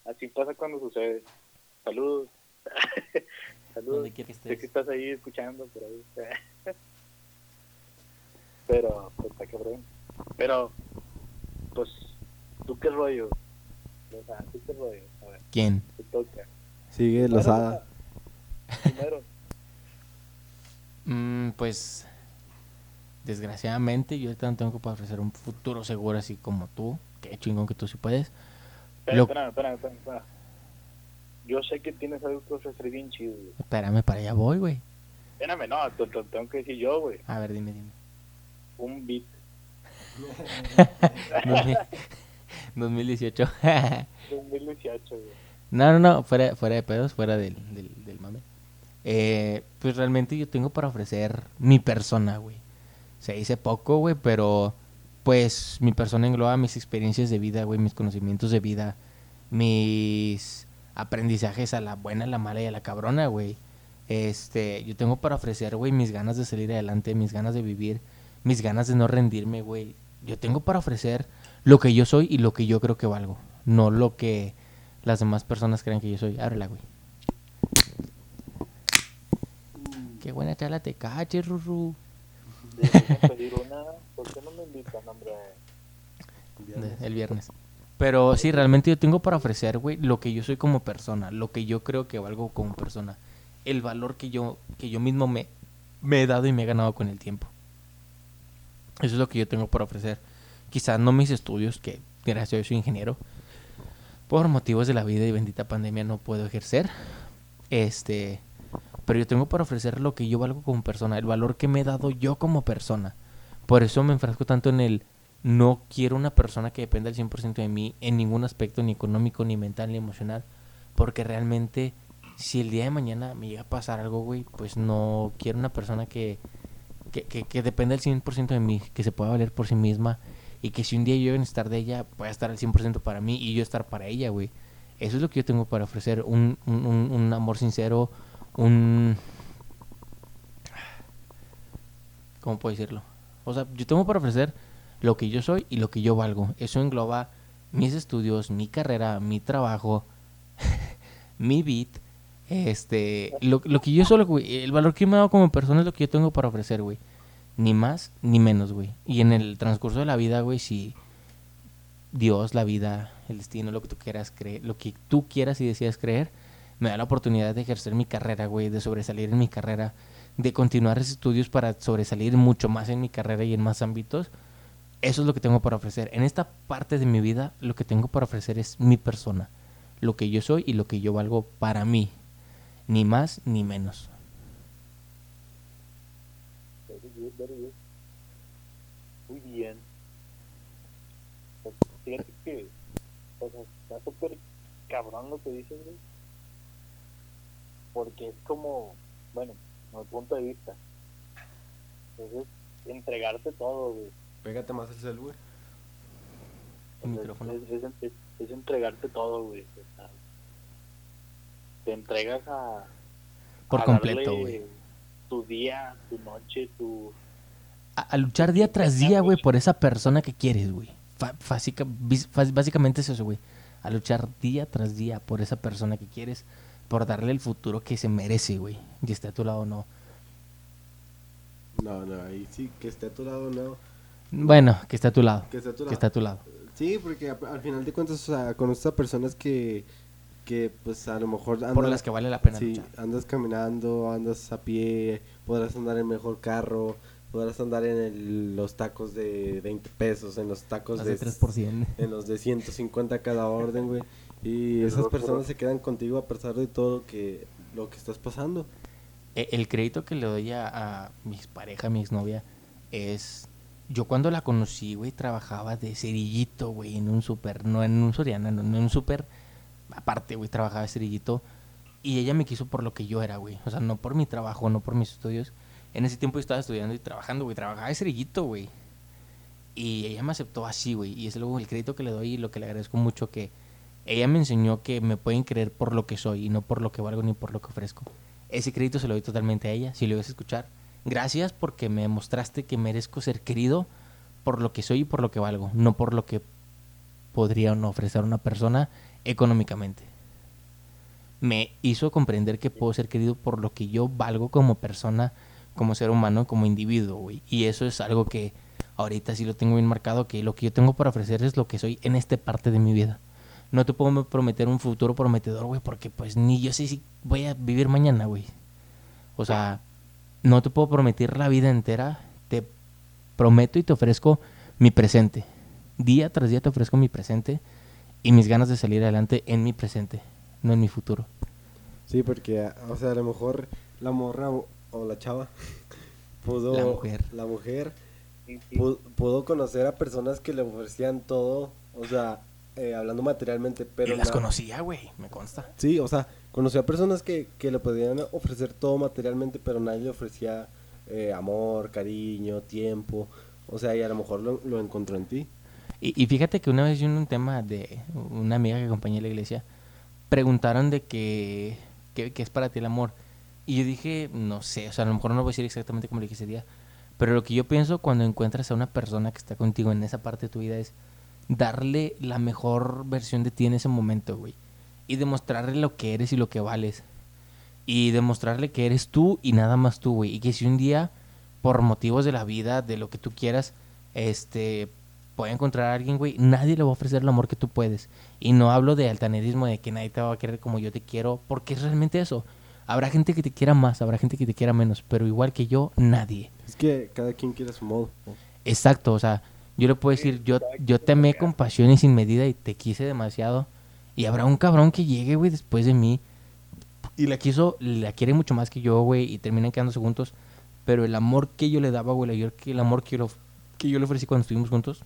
así pasa cuando sucede. Saludos. [LAUGHS] Saludos. Donde quiera que Sé que estés. estás ahí escuchando por ahí. [LAUGHS] Pero, pues está cabrón. Pero, pues, ¿tú qué rollo? O sea, ¿tú qué rollo? A ver, ¿Quién? te toca. Sigue Lozada. Primero, Mm, pues, desgraciadamente, yo ahorita no tengo para ofrecer un futuro seguro así como tú. Qué chingón que tú sí puedes. espera, Lo- espera, espera, espera, espera. Yo sé que tienes algo que ofrecer bien chido, güey. Espérame, para allá voy, güey. Espérame, no, te, te- tengo que decir yo, güey. A ver, dime, dime. Un beat. [LAUGHS] 2018. 2018, güey. no, no, no, fuera, fuera de pedos, fuera del, del, del mame. Eh, pues realmente yo tengo para ofrecer mi persona, güey. Se dice poco, güey, pero pues mi persona engloba mis experiencias de vida, güey, mis conocimientos de vida, mis aprendizajes a la buena, a la mala y a la cabrona, güey. Este, yo tengo para ofrecer, güey, mis ganas de salir adelante, mis ganas de vivir, mis ganas de no rendirme, güey. Yo tengo para ofrecer lo que yo soy y lo que yo creo que valgo, no lo que las demás personas creen que yo soy. Ábrela, güey. Qué buena charla te caches, Ruru. [LAUGHS] Pedir una. ¿Por qué no me invitan, hombre? de- el viernes. Pero sí, realmente yo tengo para ofrecer, güey, lo que yo soy como persona, lo que yo creo que valgo como persona, el valor que yo, que yo mismo me, me he dado y me he ganado con el tiempo. Eso es lo que yo tengo para ofrecer. Quizás no mis estudios, que gracias a Dios soy ingeniero, por motivos de la vida y bendita pandemia no puedo ejercer. Este, pero yo tengo para ofrecer lo que yo valgo como persona, el valor que me he dado yo como persona. Por eso me enfrasco tanto en el no quiero una persona que dependa al 100% de mí en ningún aspecto, ni económico, ni mental, ni emocional. Porque realmente, si el día de mañana me llega a pasar algo, güey, pues no quiero una persona que, que, que, que dependa al 100% de mí, que se pueda valer por sí misma. Y que si un día yo voy a necesitar de ella, pueda estar al 100% para mí y yo estar para ella, güey. Eso es lo que yo tengo para ofrecer. Un, un, un amor sincero, un... ¿Cómo puedo decirlo? O sea, yo tengo para ofrecer lo que yo soy y lo que yo valgo. Eso engloba mis estudios, mi carrera, mi trabajo, [LAUGHS] mi beat, este, lo, lo que yo güey, el valor que me he dado como persona es lo que yo tengo para ofrecer, güey. Ni más ni menos, güey. Y en el transcurso de la vida, güey, si Dios, la vida, el destino, lo que tú quieras creer, lo que tú quieras y decidas creer, me da la oportunidad de ejercer mi carrera, güey, de sobresalir en mi carrera, de continuar esos estudios para sobresalir mucho más en mi carrera y en más ámbitos, eso es lo que tengo para ofrecer. En esta parte de mi vida, lo que tengo para ofrecer es mi persona, lo que yo soy y lo que yo valgo para mí, ni más ni menos. Muy bien. Pues, fíjate que, o sea, está súper cabrón lo que dices, güey. Porque es como, bueno, desde mi punto de vista. Entonces, entregarte todo, güey. Pégate más el cel, güey. El micrófono. Es, es, es- es entregarte todo, güey. Te entregas a. Por a completo, darle güey. Tu día, tu noche, tu. A, a luchar día tras día, güey, por esa persona que quieres, güey. Básicamente es eso, güey. A luchar día tras día por esa persona que quieres, por darle el futuro que se merece, güey. Y esté a tu lado o no. No, no, ahí sí, que esté a tu lado, no. Bueno, que esté a tu lado. Que esté a tu Que lado. esté a tu lado. Sí, porque al final de cuentas, o sea, conoces a personas que, que pues a lo mejor andan, Por las que vale la pena sí, luchar. andas caminando, andas a pie, podrás andar en mejor carro, podrás andar en el- los tacos de 20 pesos, en los tacos Las de, de 3%. en los de 150 cada orden, güey. Y esas personas se quedan contigo a pesar de todo lo que lo que estás pasando. E- El crédito que le doy a, a mi expareja, mi exnovia, es... Yo cuando la conocí, güey, trabajaba de cerillito, güey, en un súper. No en un Soriana, no, no en un súper. Aparte, güey, trabajaba de cerillito. Y ella me quiso por lo que yo era, güey. O sea, no por mi trabajo, no por mis estudios. En ese tiempo yo estaba estudiando y trabajando, güey. Trabajaba de cerillito, güey. Y ella me aceptó así, güey. Y es luego el crédito que le doy y lo que le agradezco mucho que ella me enseñó que me pueden creer por lo que soy y no por lo que valgo ni por lo que ofrezco. Ese crédito se lo doy totalmente a ella, si lo ibas a escuchar. Gracias porque me demostraste que merezco ser querido por lo que soy y por lo que valgo, no por lo que podría no ofrecer una persona económicamente. Me hizo comprender que puedo ser querido por lo que yo valgo como persona, como ser humano, como individuo. Y eso es algo que ahorita sí lo tengo bien marcado, que lo que yo tengo para ofrecer es lo que soy en esta parte de mi vida. No te puedo prometer un futuro prometedor, güey, porque pues ni yo sé si voy a vivir mañana, güey. O sea, no te puedo prometer la vida entera. Te prometo y te ofrezco mi presente. Día tras día te ofrezco mi presente y mis ganas de salir adelante en mi presente, no en mi futuro. Sí, porque, o sea, a lo mejor la morra o, o la chava [LAUGHS] pudo... La mujer. La mujer pudo conocer a personas que le ofrecían todo, o sea, eh, hablando materialmente, pero... y las na- conocía, güey, me consta. Sí, o sea, conoció a personas que, que le podían ofrecer todo materialmente, pero nadie le ofrecía eh, amor, cariño, tiempo. O sea, y a lo mejor lo, lo encontró en ti. Y, y fíjate que una vez yo en un tema de una amiga que acompañé a la iglesia, preguntaron de que, que, que es para ti el amor. Y yo dije, no sé, o sea, a lo mejor no voy a decir exactamente como le dije ese día, pero lo que yo pienso cuando encuentras a una persona que está contigo en esa parte de tu vida es darle la mejor versión de ti en ese momento, güey. Y demostrarle lo que eres y lo que vales. Y demostrarle que eres tú y nada más tú, güey. Y que si un día, por motivos de la vida, de lo que tú quieras, este, puede encontrar a alguien, güey, nadie le va a ofrecer el amor que tú puedes. Y no hablo de altanerismo, de que nadie te va a querer como yo te quiero, porque es realmente eso. Habrá gente que te quiera más, habrá gente que te quiera menos, pero igual que yo, nadie. Es que cada quien quiere a su modo. Exacto, o sea, yo le puedo decir, yo, yo te amé con pasión y sin medida y te quise demasiado. Y habrá un cabrón que llegue, güey, después de mí y la quiso, la quiere mucho más que yo, güey, y terminan quedándose juntos. Pero el amor que yo le daba, güey, el amor que- yo, que yo le ofrecí cuando estuvimos juntos,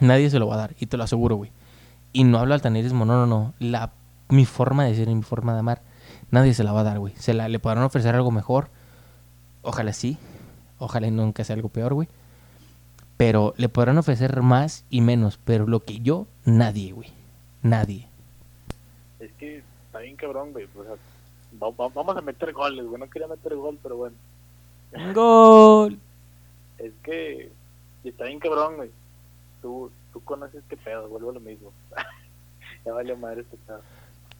nadie se lo va a dar, y te lo aseguro, güey. Y no hablo altanerismo, no, no, no. La, mi forma de ser y mi forma de amar, nadie se la va a dar, güey. Se la, le podrán ofrecer algo mejor. Ojalá sí. Ojalá y nunca sea algo peor, güey. Pero le podrán ofrecer más y menos. Pero lo que yo, nadie, güey. Nadie. Es que está bien cabrón, güey. O sea, va- va- vamos a meter goles, güey. No quería meter gol, pero bueno. [LAUGHS] Gol. Es que está bien cabrón, güey. Tú, tú conoces qué pedo, vuelvo a lo mismo. [LAUGHS] ya valió madre este pedo.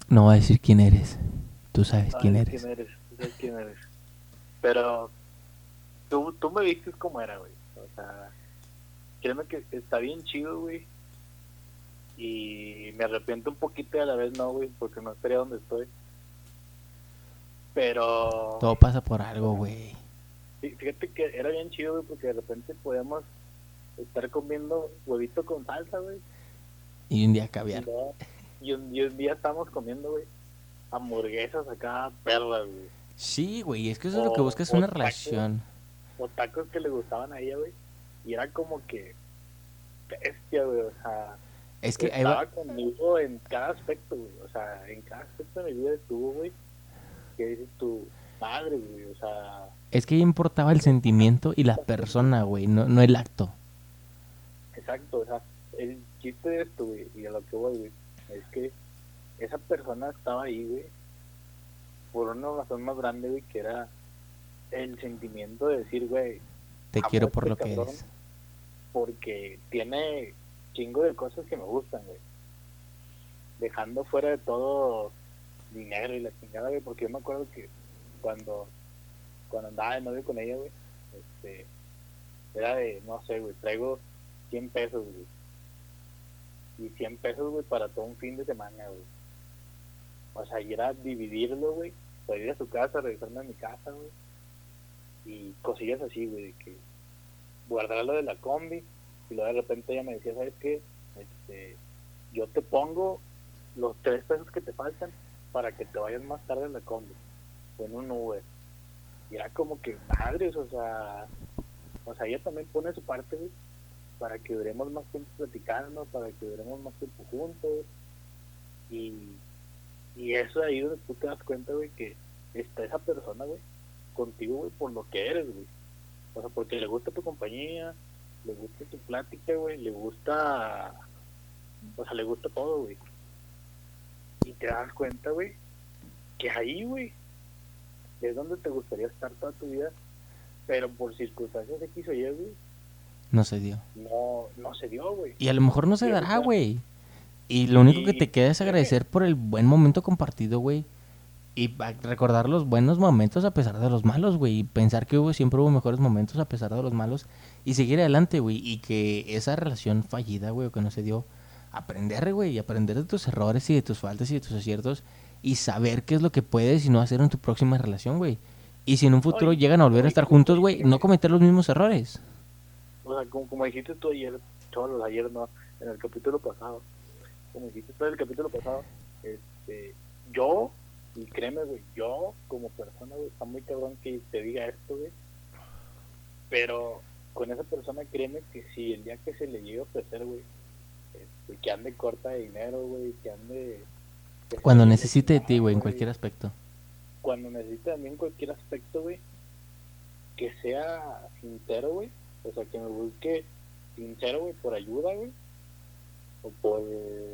No va a decir quién eres. Tú sabes quién eres. quién eres, tú sabes quién eres. Pero tú, tú me viste cómo era, güey. O sea, créeme que está bien chido, güey. Y me arrepiento un poquito y a la vez no, güey, porque no estaría donde estoy. Pero Todo pasa por algo, güey. fí- fíjate que era bien chido, güey, porque de repente podíamos estar comiendo huevito con salsa, güey. Y un día caviar. y un, y un día estábamos comiendo, güey, hamburguesas acá, perlas, güey. Sí, güey, es que eso es lo que buscas, una tacos. relación. O tacos que le gustaban a ella, güey. Y era como que bestia, güey. O sea, Es que estaba conmigo en cada aspecto, güey. O sea, en cada aspecto de mi vida estuvo, güey. Que dices tu madre, güey. O sea, es que importaba el sentimiento y la persona, güey, no, no el acto. exacto. O sea, el chiste de esto, güey, y a lo que voy, güey, es que esa persona estaba ahí, güey, por una razón más grande, güey, que era el sentimiento de decir, güey, Te quiero por este lo que eres. Porque tiene chingo de cosas que me gustan, güey. Dejando fuera de todo dinero y la chingada, güey, porque yo me acuerdo que cuando, cuando andaba de novio con ella, güey, este, era de, no sé, güey, traigo 100 pesos, güey. Y 100 pesos, güey, para todo un fin de semana, güey. O sea, y era dividirlo, güey, para ir a su casa, regresarme a mi casa, güey. Y cosillas así, güey, de que guardarlo de la combi y luego de repente ella me decía, ¿sabes qué? Este, yo te pongo los tres pesos que te faltan para que te vayas más tarde en la combi en un Uber. Y era como que padres, o sea, o sea, ella también pone su parte, para que duremos más tiempo platicando, para que duremos más tiempo juntos. Y, y eso ahí donde tú te das cuenta, güey, que está esa persona, güey, contigo, güey, por lo que eres, güey. O sea, porque le gusta tu compañía, le gusta tu plática, güey, le gusta, o sea, le gusta todo, güey. Y te das cuenta, güey, que ahí, güey, es donde te gustaría estar toda tu vida, pero por circunstancias X o Y, güey, No se dio. no, no se dio, güey. Y a lo mejor no se dará, güey. Y lo único que te queda es agradecer por el buen momento compartido, güey. Y recordar los buenos momentos a pesar de los malos, güey. Y pensar que hubo, siempre hubo mejores momentos a pesar de los malos. Y seguir adelante, güey. Y que esa relación fallida, güey, o que no se dio, aprender, güey. Y aprender de tus errores y de tus faltas y de tus aciertos. Y saber qué es lo que puedes y no hacer en tu próxima relación, güey. Y si en un futuro Oye, llegan a volver a estar juntos, güey, no cometer los mismos errores. O sea, como, como dijiste tú ayer, Cholos, ayer no, en el capítulo pasado, como dijiste tú en el capítulo pasado, este, yo, y créeme, güey, yo como persona, güey, está muy cabrón que te diga esto, güey, pero con esa persona, créeme que si el día que se le llegue a ofrecer, güey, este, que ande corta de dinero, güey, que ande... que Cuando necesite de a ti, güey, en cualquier aspecto. cuando necesite también en cualquier aspecto, güey, que sea sincero, güey. O sea, que me busque sincero, güey, por ayuda, güey. O por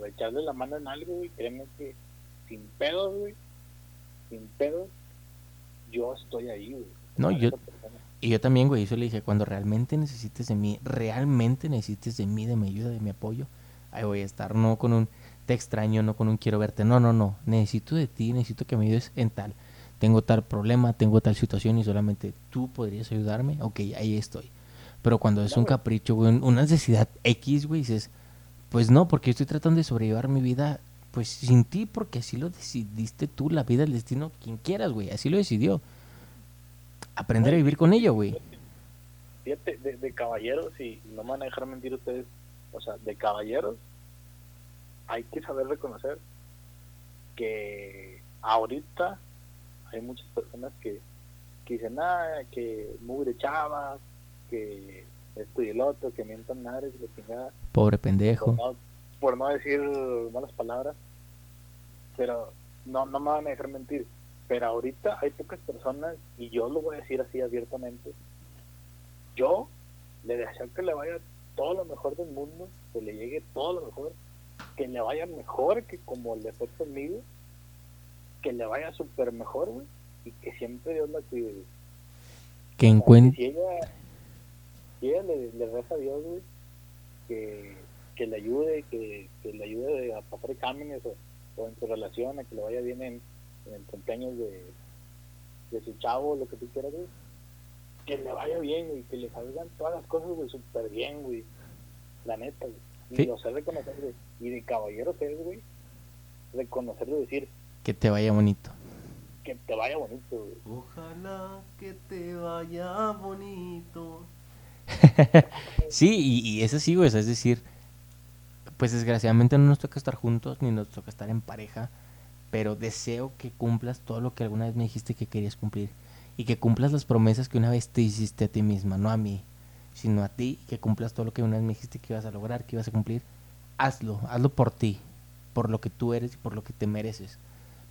echarle la mano en algo, güey. Créeme que sin pedos, güey. Sin pedos, yo estoy ahí, güey. No, yo-. Y yo también, güey, eso le dije, cuando realmente necesites de mí, realmente necesites de mí, de mi ayuda, de mi apoyo, ahí voy a estar, no con un te extraño, no con un quiero verte, no, no, no, necesito de ti, necesito que me ayudes en tal, tengo tal problema, tengo tal situación y solamente tú podrías ayudarme, ok, ahí estoy. Pero cuando es un capricho, güey, un- una necesidad X, güey, dices, pues no, porque estoy tratando de sobrellevar mi vida, pues sin ti, porque así lo decidiste tú, la vida, el destino, quien quieras, güey, así lo decidió. Aprender a vivir con ello, güey. Fíjate, de, de caballeros, y no me van a dejar mentir ustedes, o sea, de caballeros, hay que saber reconocer que ahorita hay muchas personas que, que dicen, ah, que mugre chavas, que esto y el otro, que mientan madres y la chingada, Pobre pendejo. no, por no decir malas palabras, pero no, no me van a dejar mentir. Pero ahorita hay pocas personas, y yo lo voy a decir así abiertamente, yo le deseo que le vaya todo lo mejor del mundo, que le llegue todo lo mejor, que le vaya mejor que como le fue conmigo, que le vaya súper mejor, güey, y que siempre Dios la cuide, güey. Que encuentre... Si ella, si ella le, le reza a Dios, güey, que, que le ayude, que, que le ayude a pasar exámenes o, o en su relación, a que le vaya bien en, en el cumpleaños de, de su chavo, lo que tú quieras, güey. Que le vaya bien, güey, que le salgan todas las cosas, güey, súper bien, güey. La neta, güey. Y Sí. lo sé reconocer, güey. Y de caballeros es, güey, reconocerlo y decir, Que te vaya bonito. que te vaya bonito, güey. Ojalá que te vaya bonito. [LAUGHS] Sí, y, y eso sí, güey, es decir, pues desgraciadamente no nos toca estar juntos ni nos toca estar en pareja, pero deseo que cumplas todo lo que alguna vez me dijiste que querías cumplir y que cumplas las promesas que una vez te hiciste a ti misma, no a mí, sino a ti, y que cumplas todo lo que una vez me dijiste que ibas a lograr, que ibas a cumplir. Hazlo, hazlo por ti, por lo que tú eres y por lo que te mereces,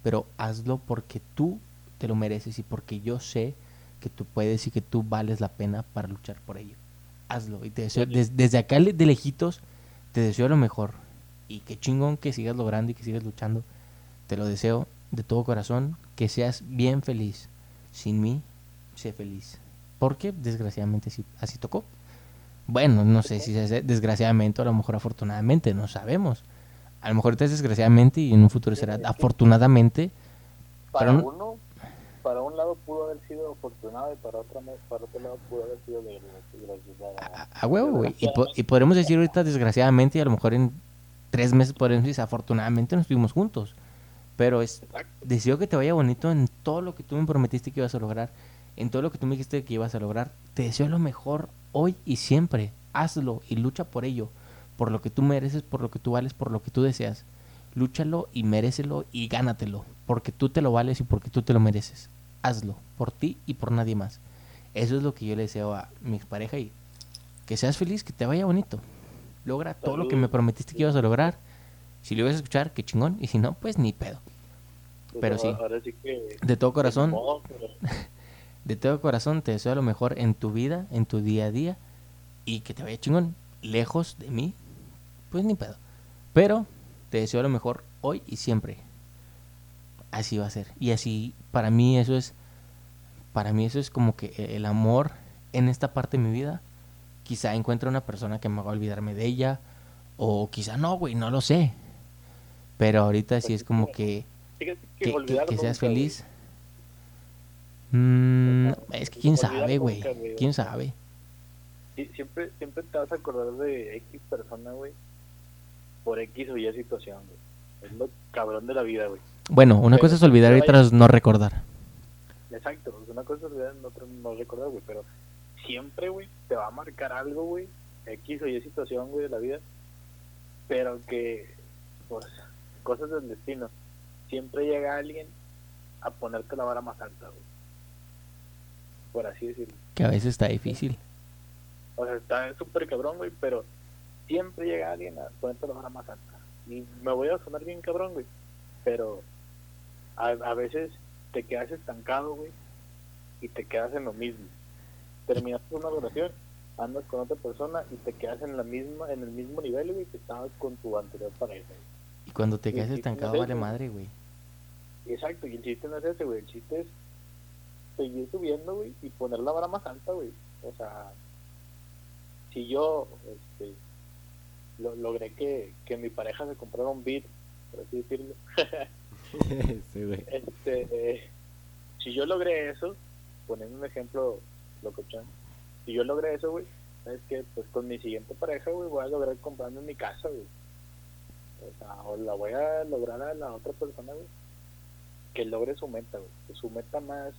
pero hazlo porque tú te lo mereces y porque yo sé que tú puedes y que tú vales la pena para luchar por ello. Hazlo y te deseo, des- desde acá de lejitos, te deseo lo mejor y que chingón que sigas logrando y que sigas luchando. Te lo deseo de todo corazón, que seas bien feliz. Sin mí, sé feliz. Porque desgraciadamente así, así tocó. Bueno, no sé si es desgraciadamente o a lo mejor afortunadamente, no sabemos. A lo mejor ahorita es desgraciadamente y en un futuro será afortunadamente. Para Pero no- uno, afortunado y para otro, para otro lado pudo haber sido de A, a huevo, güey. Y, po- y podremos decir ahorita desgraciadamente y a lo mejor en tres meses podremos decir afortunadamente no estuvimos juntos. Pero es deseo que te vaya bonito en todo lo que tú me prometiste que ibas a lograr, en todo lo que tú me dijiste que ibas a lograr. Te deseo lo mejor hoy y siempre. Hazlo y lucha por ello, por lo que tú mereces, por lo que tú vales, por lo que tú deseas. Lúchalo y merécelo y gánatelo, porque tú te lo vales y porque tú te lo mereces. Hazlo, por ti y por nadie más. Eso es lo que yo le deseo a mi expareja y que seas feliz, que te vaya bonito. Logra todo lo que me prometiste que ibas a lograr. Si lo ibas a escuchar, qué chingón. Y si no, pues ni pedo. Pero sí. Ahora sí que. De todo corazón, ni modo, [LAUGHS] pero- de todo corazón te deseo lo mejor en tu vida, en tu día a día. Y que te vaya chingón. Lejos de mí, pues ni pedo. Pero te deseo lo mejor hoy y siempre. Así va a ser. Y así, para mí eso es, para mí eso es como que e- el amor en esta parte de mi vida. Quizá encuentre una persona que me haga olvidarme de ella. O quizá no, güey, no lo sé. Pero ahorita sí es como que que, que- seas feliz. Mm, es que quién sabe, güey. Quién sabe. Siempre, siempre te vas a acordar de X persona, güey, por X o Y situación, güey. Es lo cabrón de la vida, güey. Bueno, una Pero cosa es olvidar y otra es no recordar. Exacto, pues una cosa es olvidar, en otra no recordar, güey, pero siempre, güey, te va a marcar algo, güey, X o Y situación, güey, de la vida, pero que, pues, cosas del destino. Siempre llega alguien a ponerte la vara más alta, güey. Por así decirlo. Que a veces está difícil. O sea, está súper cabrón, güey, pero siempre llega alguien a ponerte la vara más alta. Y me voy a sonar bien cabrón, güey, pero a, a veces te quedas estancado, güey, y te quedas en lo mismo. Terminas una relación, andas con otra persona y te quedas en la misma en el mismo nivel, güey, que estabas con tu anterior pareja. güey. Y cuando te quedas estancado, vale madre, güey. Exacto, y el chiste no es ese, güey, el chiste es seguir subiendo, güey, y poner la vara más alta, güey. O sea, si yo este, lo- logré que, que mi pareja se comprara un beat, por así decirlo, [LAUGHS] [LAUGHS] este, si yo logré eso, poniendo un ejemplo locochón, si yo logré eso, güey, es que pues con mi siguiente pareja, güey, voy a lograr comprarme mi casa, güey. O sea, o la voy a lograr a la otra persona, güey, que logre su meta, güey, que su meta más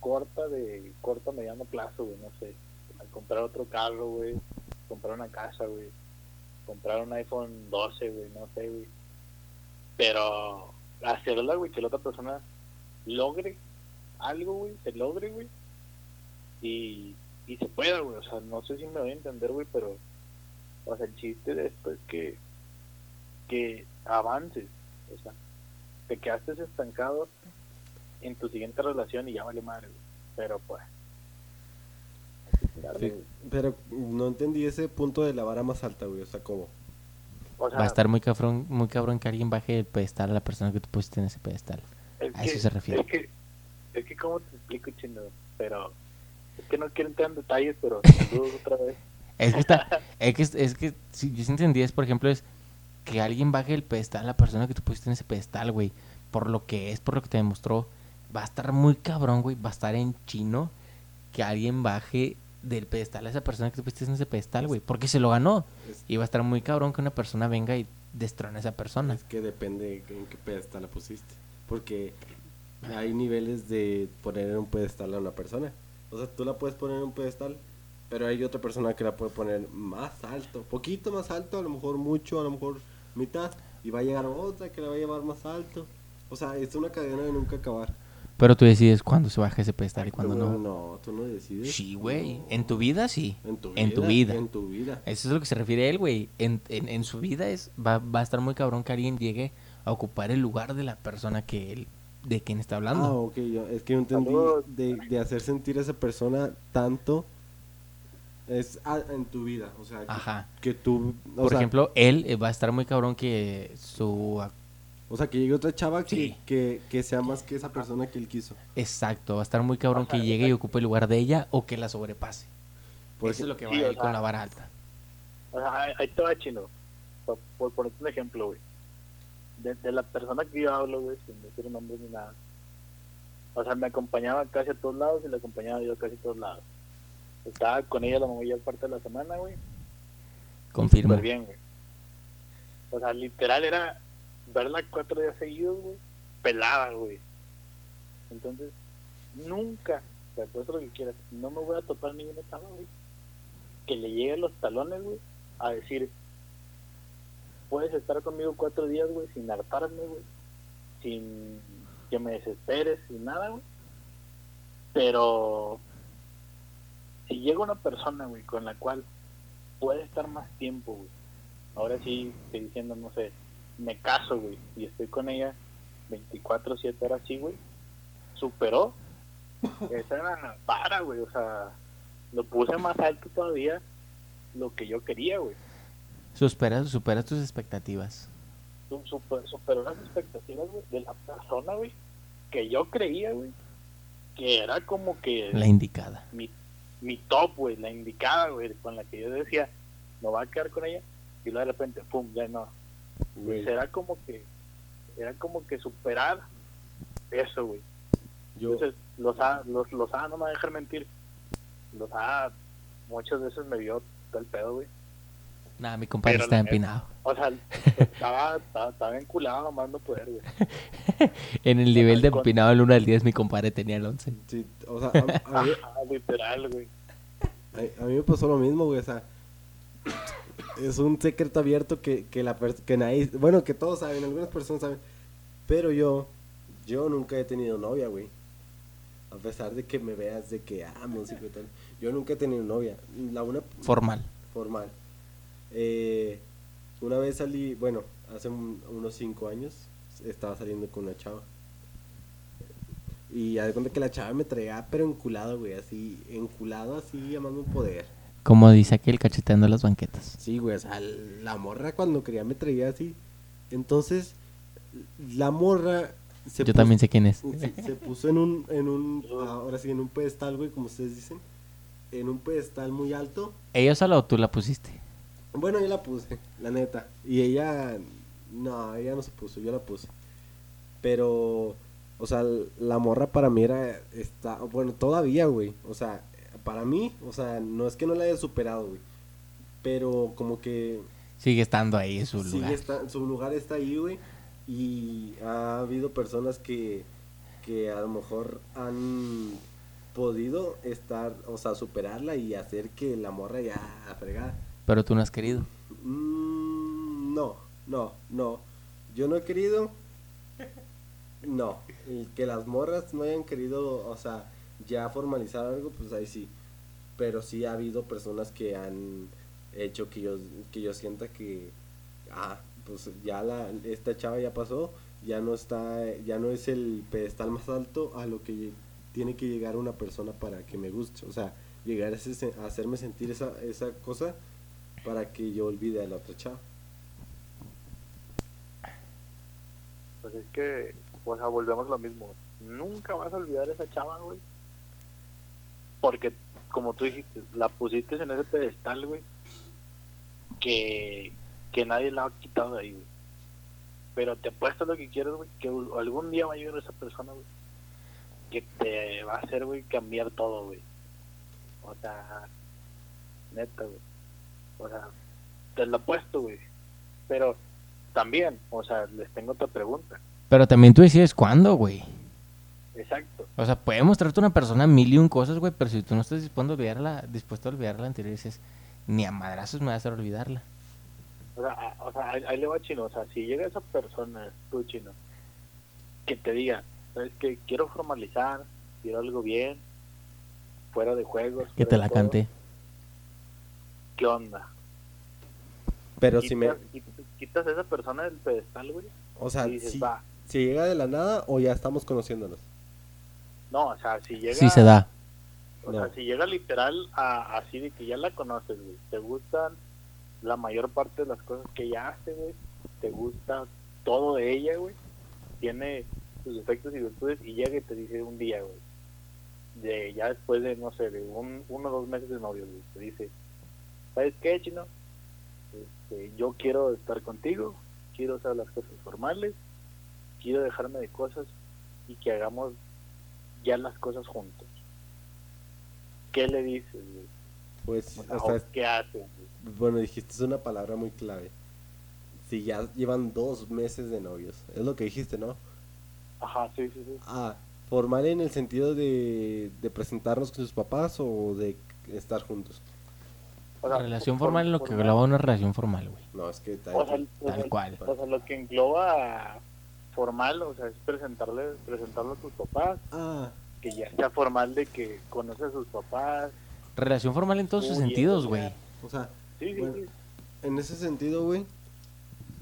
corta de corto mediano plazo, güey, no sé, comprar otro carro, güey, comprar una casa, güey, comprar un iPhone 12, güey, no sé, güey. Pero hacerla, güey, que la otra persona logre algo, güey, se logre, güey, y, y se pueda, güey, o sea, no sé si me voy a entender, güey, pero, o sea, el chiste de esto es que, que avances, o sea, te quedaste estancado en tu siguiente relación y ya vale madre, güey, pero pues, pero no entendí ese punto de la vara más alta, güey. O sea, ¿cómo? O sea, Va a estar muy cabrón, muy cabrón que alguien baje el pedestal a la persona que tú pusiste en ese pedestal. Es A eso se refiere. Es que, es que ¿cómo te explico, chino? Pero, es que no quiero entrar en detalles, pero saludos [LAUGHS] otra vez. Es que está, [LAUGHS] es que, es que si yo entendí es, por ejemplo, es que alguien baje el pedestal a la persona que tú pusiste en ese pedestal, güey, por lo que es, por lo que te demostró, va a estar muy cabrón, güey, va a estar en chino que alguien baje del pedestal a esa persona que tú pusiste en ese pedestal, güey, porque se lo ganó. Es, Y va a estar muy cabrón que una persona venga y destrone a esa persona. es que depende en qué pedestal la pusiste. Porque hay niveles de poner en un pedestal a una persona. O sea, tú la puedes poner en un pedestal, pero hay otra persona que la puede poner más alto, poquito más alto, a lo mejor mucho, a lo mejor mitad, y va a llegar otra que la va a llevar más alto. O sea, es una cadena de nunca acabar. Pero tú decides cuándo se baja ese pedestal y cuándo Tú no. No, tú no decides. Sí, güey. En tu vida, sí. En tu vida. En tu vida. En tu vida. Eso es lo que se refiere él, güey. En, en, en su vida es va, va a estar muy cabrón que alguien llegue a ocupar el lugar de la persona que él, de quien está Ah, hablando. ok, yo, es que yo entendí de, de hacer sentir a esa persona tanto es a- en tu vida, o sea, que, Ajá. que tú, o Por sea, ejemplo, él eh, va a estar muy cabrón que su... o sea, que llegue otra chava que, Sí. que, que sea más que esa persona que él quiso. Exacto, va a estar muy cabrón que llegue y ocupe el lugar de ella o que la sobrepase. Porque- Eso es lo que va sí, a o ir con la vara alta. O sea, ahí- ahí te va chino. Por, por ponerte un ejemplo, güey. De, de la persona que yo hablo, güey, sin decir nombres ni nada. O sea, me acompañaba casi a todos lados y la acompañaba yo casi a todos lados. Estaba con ella la mayor parte de la semana, güey. Confirmo. Súper bien, güey. O sea, literal era verla cuatro días seguidos, güey. Pelada, güey. Entonces, nunca, te apuesto lo que quieras, no me voy a topar ninguna chava, güey. Que le llegue los talones, güey, a decir, puedes estar conmigo cuatro días, güey, sin hartarme, güey. Sin que me desesperes, sin nada, güey. Pero, si llega una persona, güey, con la cual puede estar más tiempo, güey. Ahora sí, estoy diciendo, no sé, me caso, güey, y estoy con ella 24, 7 horas, sí, güey. Superó. Esa era para, güey, o sea, lo puse más alto todavía lo que yo quería, güey. Supera, supera tus expectativas. Su- super- Superó las expectativas, güey, de la persona, güey, que yo creía, güey, que era como que La indicada. mi, mi top, güey, la indicada, güey, con la que yo decía, no va a quedar con ella, y luego de repente, pum, ya no. Güey, Pues era como que, era como que superar eso, güey. yo, Entonces, los A, los, los A, no me voy a dejar mentir, los A muchas veces me vio todo el pedo, güey. Nada, mi compadre está empinado. O sea, estaba, estaba, estaba enculado nomás no poder, güey. [LAUGHS] En el nivel de empinado del 1 al 10, mi compadre tenía el 11. sí, o sea, a, a [LAUGHS] mí, Ajá, literal, güey. a- a mí me pasó lo mismo, güey, o sea, es un secreto abierto que, que la que nadie, bueno, que todos saben, algunas personas saben, pero yo, yo nunca he tenido novia, güey. A pesar de que me veas de que, ah, músico y tal. Yo nunca he tenido novia. La una Formal. formal. Eh, una vez salí, bueno, hace un- unos cinco años, estaba saliendo con una chava. Y ya de cuenta que la chava me traía, pero enculado, güey, así, enculado, así, llamando un poder. Como dice aquel cacheteando las banquetas. Sí, güey, o sea, la morra cuando quería me traía así. Entonces, la morra se Yo puso- también sé quién es. se, se puso en un, en un, ahora sí, en un pedestal, güey, como ustedes dicen. En un pedestal muy alto. ¿Ella sola o tú la pusiste? Bueno, yo la puse, la neta. Y ella, no, ella no se puso, yo la puse. Pero, o sea, la morra para mí era, está, bueno, todavía, güey. O sea, para mí, o sea, no es que no la haya superado, güey. Pero como que Sigue estando ahí en su sigue lugar. está- su lugar está ahí, güey. Y ha habido personas que, que a lo mejor han podido estar, o sea, superarla y hacer que la morra ya fregada. Pero tú no has querido. Mm, no, no, no. Yo no he querido. No. Y que las morras no hayan querido, o sea, ya formalizar algo, pues ahí sí. Pero sí ha habido personas que han hecho que yo, que yo sienta que, ah, pues ya la, esta chava ya pasó, ya no está, ya no es el pedestal más alto a lo que tiene que llegar una persona para que me guste. O sea, llegar a, ese- a hacerme sentir esa, esa cosa para que yo olvide a la otra chava. Pues es que, o sea, volvemos a lo mismo. Nunca vas a olvidar a esa chava, güey. Porque, como tú dijiste, la pusiste en ese pedestal, güey. Que, que nadie la ha quitado de ahí, güey. Pero te apuesto lo que quieres, güey. Que algún día va a llegar esa persona, güey. Que te va a hacer, güey, cambiar todo, güey. O sea, neta, güey. O sea, te lo apuesto, güey. Pero también, o sea, les tengo otra pregunta. Pero también tú decides cuándo, güey. Exacto. O sea, puede mostrarte una persona mil y un cosas, güey, pero si tú no estás dispuesto a olvidarla, dispuesto a olvidar la anterior, dices, ni a madrazos me vas a hacer olvidarla. O sea, a- o sea ahí, ahí le va chino. O sea, si llega esa persona, tú chino, que te diga, ¿sabes qué? Quiero formalizar, quiero algo bien, fuera de juegos. Que te la canté. ¿Qué onda? Pero si me... quitas, a esa persona del pedestal, güey. O sea, dices, si, va. si llega de la nada o ya estamos conociéndonos. No, o sea, si llega. Sí se da. O No. sea, si llega literal a, así de que ya la conoces, güey. Te gustan la mayor parte de las cosas que ella hace, güey. Te gusta todo de ella, güey. Tiene sus defectos y virtudes y llega y te dice un día, güey. De ya después de, no sé, de un, uno o dos meses de novio, güey. Te dice, ¿sabes qué, chino? Este, yo quiero estar contigo, quiero hacer las cosas formales, quiero dejarme de cosas y que hagamos ya las cosas juntos. ¿Qué le dices, güey? Pues, O sea, o sea, ¿o ¿qué haces? güey? bueno, dijiste es una palabra muy clave. Si ya llevan dos meses de novios. Es lo que dijiste, ¿no? Ajá, sí, sí, sí. Ah, formal en el sentido de, de presentarnos con sus papás o de estar juntos. O sea, relación for- formal es lo que engloba una relación formal, güey. No, es que tal- O sea, o Tal sea, cual. o sea, lo que engloba formal, o sea, es presentarle, presentarlo a tus papás, Ah, que ya sea formal de que conoce a sus papás. Relación formal en todos sus sentidos, güey. o sea, Sí, sí, Bueno. sí. en ese sentido, güey,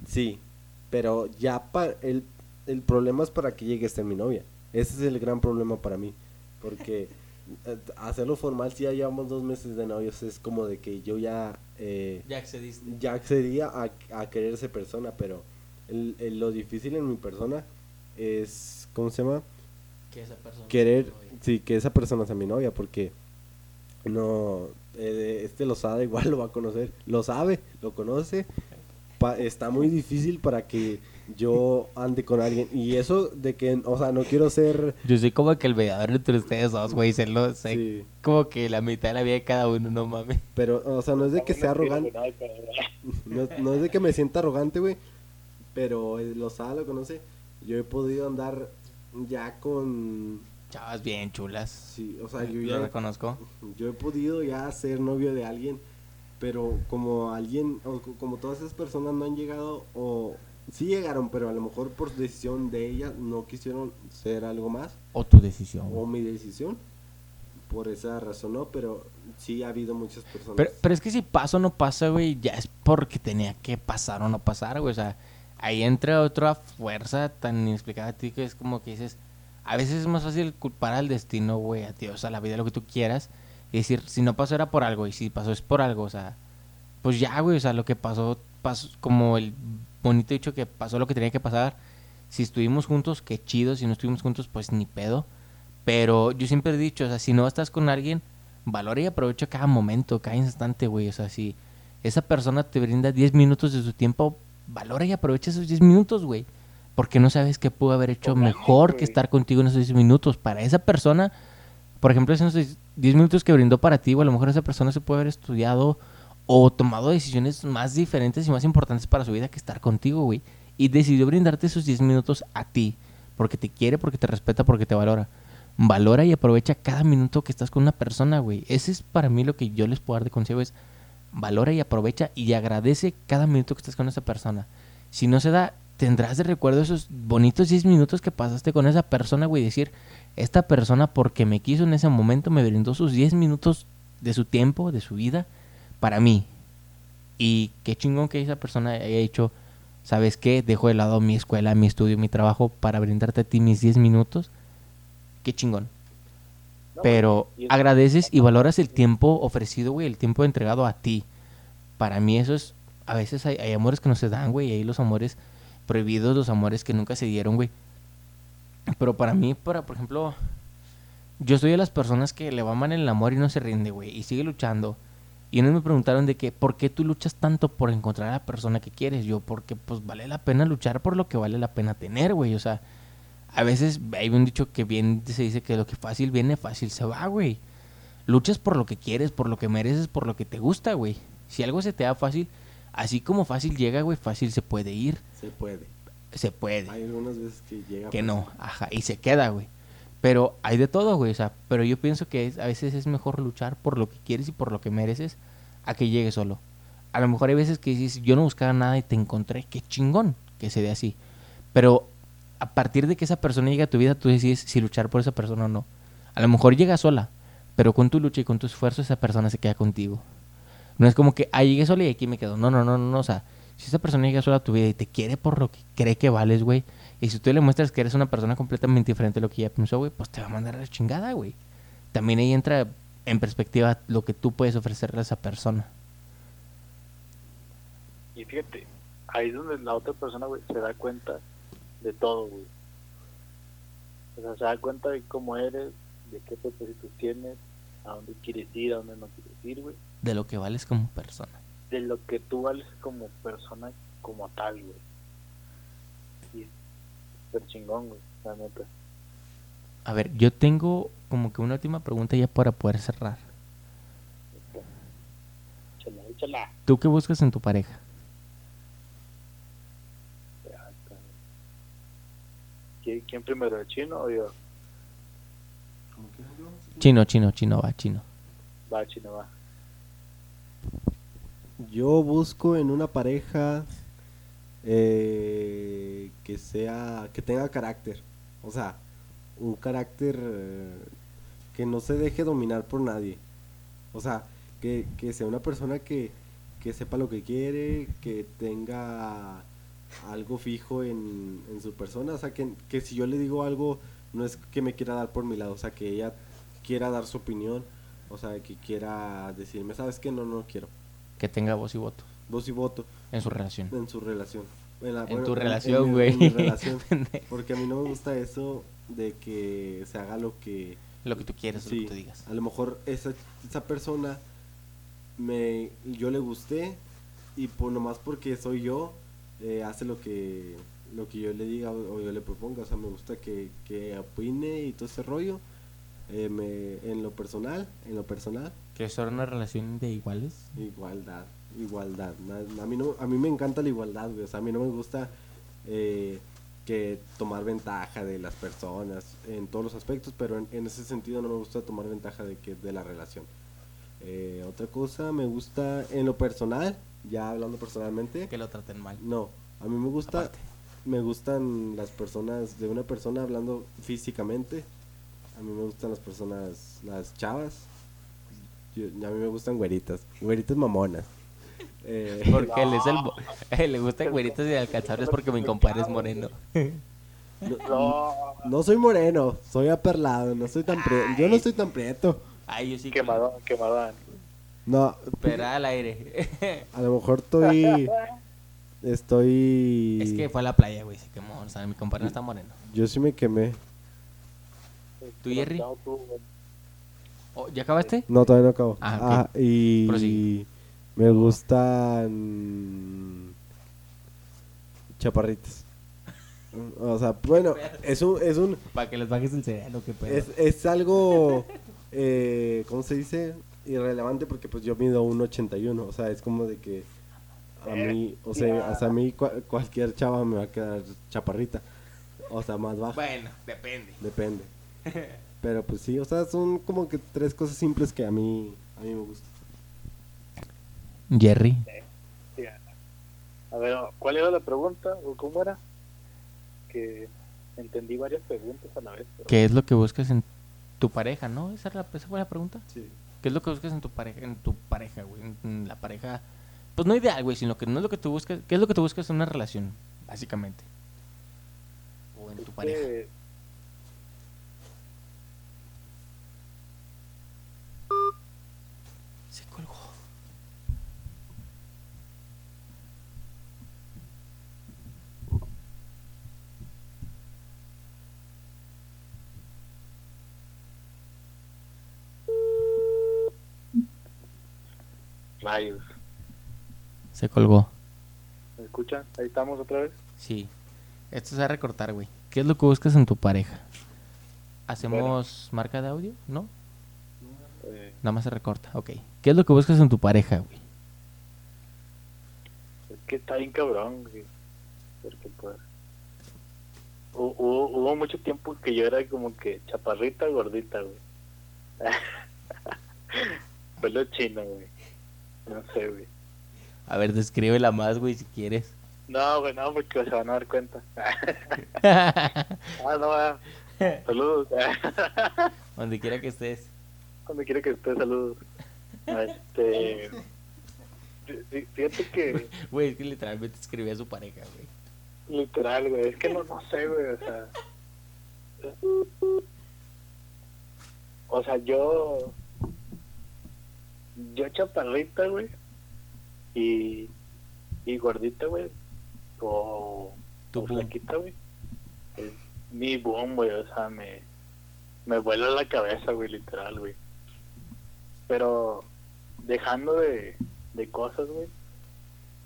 sí. Pero ya para el, el problema es para que llegue a ser mi novia. Ese es el gran problema para mí. Porque [LAUGHS] eh, hacerlo formal si ya llevamos dos meses de novios es como de que yo ya... eh, Ya accediste. ya accedía a, a querer esa persona, pero el- el- lo difícil en mi persona es, ¿cómo se llama? Que esa persona Querer, sí, que esa persona sea mi novia, porque no, eh, este lo sabe, [LAUGHS] igual lo va a conocer, lo sabe, lo conoce, pa- está muy difícil para que yo ande con alguien, y eso de que, o sea, no quiero ser, Yo soy como que el veador entre ustedes dos, güey. Se lo sé. sí, Como que la mitad de la vida de cada uno, no mames. pero, o sea, no es de que sea arrogante, No, no es de que me sienta arrogante, güey. Pero él lo sabe, lo conoce. Yo he podido andar ya con. Chavas bien chulas. Sí, o sea, yo Lo ya. reconozco. Yo he podido ya ser novio de alguien. Pero como alguien. O co- como todas esas personas no han llegado. O. Sí llegaron, pero a lo mejor por decisión de ella no quisieron ser algo más. O tu decisión. O mi decisión. Por esa razón, no. Pero sí ha habido muchas personas. Pero, pero es que si pasa o no pasa, güey, ya es porque tenía que pasar o no pasar, güey. O sea, ahí entra otra fuerza tan inexplicable a ti que es como que dices, a veces es más fácil culpar al destino, güey, a Dios, a la vida, lo que tú quieras. Y decir, si no pasó era por algo, y si pasó es por algo, o sea, pues ya, güey, o sea, lo que pasó, pasó como el bonito dicho que pasó lo que tenía que pasar. Si estuvimos juntos, qué chido, si no estuvimos juntos, pues ni pedo. Pero yo siempre he dicho, o sea, si no estás con alguien, valora y aprovecha cada momento, cada instante, güey. O sea, si esa persona te brinda 10 minutos de su tiempo, valora y aprovecha esos 10 minutos, güey. Porque no sabes qué pudo haber hecho Totalmente, mejor que güey. estar contigo en esos 10 minutos. Para esa persona, por ejemplo, esos 10 minutos que brindó para ti, a lo mejor esa persona se puede haber estudiado o tomado decisiones más diferentes y más importantes para su vida que estar contigo, güey. Y decidió brindarte esos 10 minutos a ti. Porque te quiere, porque te respeta, porque te valora. Valora y aprovecha cada minuto que estás con una persona, güey. Ese es para mí lo que yo les puedo dar de consejo. Es valora y aprovecha y agradece cada minuto que estás con esa persona. Si no se da, tendrás de recuerdo esos bonitos 10 minutos que pasaste con esa persona, güey. Decir, esta persona porque me quiso en ese momento me brindó sus 10 minutos de su tiempo, de su vida, para mí. Y qué chingón que esa persona haya hecho, ¿sabes qué? Dejo de lado mi escuela, mi estudio, mi trabajo para brindarte a ti mis 10 minutos. Qué chingón. Pero agradeces y valoras el tiempo ofrecido, güey, el tiempo entregado a ti. Para mí eso es, a veces hay, hay amores que no se dan, güey, y hay los amores prohibidos, los amores que nunca se dieron, güey. Pero para mí, para, por ejemplo, yo soy de las personas que le aman el amor y no se rinde, güey, y sigue luchando. Y unos me preguntaron de que, ¿por qué tú luchas tanto por encontrar a la persona que quieres? Yo, porque pues vale la pena luchar por lo que vale la pena tener, güey. O sea, a veces hay un dicho que bien se dice que lo que fácil viene, fácil se va, güey. Luchas por lo que quieres, por lo que mereces, por lo que te gusta, güey. Si algo se te da fácil, así como fácil llega, güey, fácil se puede ir. Se puede. Se puede. Hay algunas veces que llega. Que no, ajá, y se queda, güey. Pero hay de todo, güey. O sea, pero yo pienso que es- a veces es mejor luchar por lo que quieres y por lo que mereces a que llegues solo. A lo mejor hay veces que dices, yo no buscaba nada y te encontré. Qué chingón que se dé así. Pero a partir de que esa persona llegue a tu vida, tú decides si luchar por esa persona o no. A lo mejor llega sola, pero con tu lucha y con tu esfuerzo esa persona se queda contigo. No es como que, ah, llegué sola y aquí me quedo. No, no, no, no. O sea, si esa persona llega sola a tu vida y te quiere por lo que cree que vales, güey. Y si tú le muestras que eres una persona completamente diferente a lo que ella pensó, güey, pues te va a mandar a la chingada, güey. También ahí entra en perspectiva lo que tú puedes ofrecerle a esa persona. Y fíjate, ahí es donde la otra persona, güey, se da cuenta de todo, güey. O sea, se da cuenta de cómo eres, de qué propósitos tienes, a dónde quieres ir, a dónde no quieres ir, güey. De lo que vales como persona. De lo que tú vales como persona, como tal, güey. Y es súper chingón, güey, la neta. A ver, yo tengo como que una última pregunta ya para poder cerrar. Échala, échala. ¿Tú qué buscas en tu pareja? Ya, está. ¿Quién, quién primero, el chino o yo? Chino, chino, chino, va, chino. Va, chino, va. Yo busco en una pareja eh, que sea, que tenga carácter. O sea, un carácter eh, que no se deje dominar por nadie. O sea, que, que sea una persona que, que sepa lo que quiere, que tenga algo fijo en, en su persona. O sea, que, que si yo le digo algo, no es que me quiera dar por mi lado. O sea, que ella quiera dar su opinión. O sea, que quiera decirme, ¿sabes qué? No, no quiero Que tenga voz y voto voz y voto en su relación. en su relación. En, la- En bueno, tu relación, güey. [LAUGHS] Porque a mí no me gusta eso de que se haga lo que... Lo que tú quieras, lo sí, que tú digas. a lo mejor esa, esa persona me yo le gusté y por nomás porque soy yo eh, hace lo que lo que yo le diga o, o yo le proponga. O sea, me gusta que, que opine y todo ese rollo. Eh, me, en lo personal, en lo personal, Que una relación de iguales. Igualdad, igualdad. Na- A mí, no, a mí me encanta la igualdad, güey. O sea, a mí no me gusta eh, que tomar ventaja de las personas en todos los aspectos, pero en, en ese sentido no me gusta tomar ventaja de, que, de la relación. Eh, otra cosa, me gusta en lo personal, ya hablando personalmente, Que lo traten mal. no, a mí me gusta, Aparte. me gustan las personas, de una persona hablando físicamente, a mí me gustan las personas, las chavas, Yo- a mí me gustan güeritas, güeritas mamonas. [LAUGHS] Eh, Porque él es el... [LAUGHS] eh, le gustan güeritos y alcanzables porque mi compadre es moreno. No, no soy moreno, soy aperlado, no soy tan prieto, yo no soy tan prieto. Ay, yo sí. que- quemadón, quemadón. No, Pero al aire. a lo mejor estoy, estoy, es que fue a la playa, güey. Se quemó. O sea, mi compadre no está moreno. yo sí me quemé. ¿Tú, Jerry? Oh, ¿Ya acabaste? No, todavía no acabo. Ah, ok. Ah, y Prosigue. me gustan chaparritas. O sea, bueno, es un, es un, Para que les bajes el cereal, que pedo. es, es algo, eh, ¿cómo se dice? Irrelevante porque pues yo mido 1.81, o sea, es como de que a mí, o sea, hasta a mí cua- cualquier chava me va a quedar chaparrita, o sea, más baja, Bueno, depende. depende. [LAUGHS] Pero pues sí, o sea, son como que tres cosas simples que a mí, a mí me gustan. Jerry. Sí, A ver, ¿cuál era la pregunta o cómo era? Que entendí varias preguntas a la vez. pero- ¿Qué es lo que buscas en tu pareja, no? Esa, es la- esa fue la pregunta. Sí. ¿Qué es lo que buscas en tu pareja, en tu pareja, güey? En- En la pareja, pues no ideal, güey, sino que no es lo que tú buscas. ¿Qué es lo que tú buscas en una relación, básicamente? O en tu pareja. que- Se colgó. Rayos. Se colgó. ¿Me escuchan? Ahí estamos otra vez. Sí. Esto se va a recortar, güey. ¿Qué es lo que buscas en tu pareja? ¿Hacemos marca de audio? ¿No? Eh, Nada más se recorta. Ok. ¿Qué es lo que buscas en tu pareja, güey? es que está bien cabrón, güey. Porque pues... hu- hubo, hubo mucho tiempo que yo era como que chaparrita, gordita, güey. [LAUGHS] Pelo chino, güey. No sé, güey. A ver, descríbela más, güey, si quieres. No, güey, no, porque se van a dar cuenta. [LAUGHS] [LAUGHS] ah, no, ah. saludos. [LAUGHS] Donde quiera que estés. Cuando quiera que esté, saludos. Este. fí- fí- Fíjate que, Güey, es que literalmente escribí a su pareja, güey. literal, güey, es que no, no sé, güey, o sea. O sea, yo. Yo chaparrita, güey. Y. Y gordita, güey. O. Tu o flaquita, güey. Es mi boom, güey, o sea, me. Me vuela la cabeza, güey, literal, güey. Pero. Dejando de. De cosas, güey.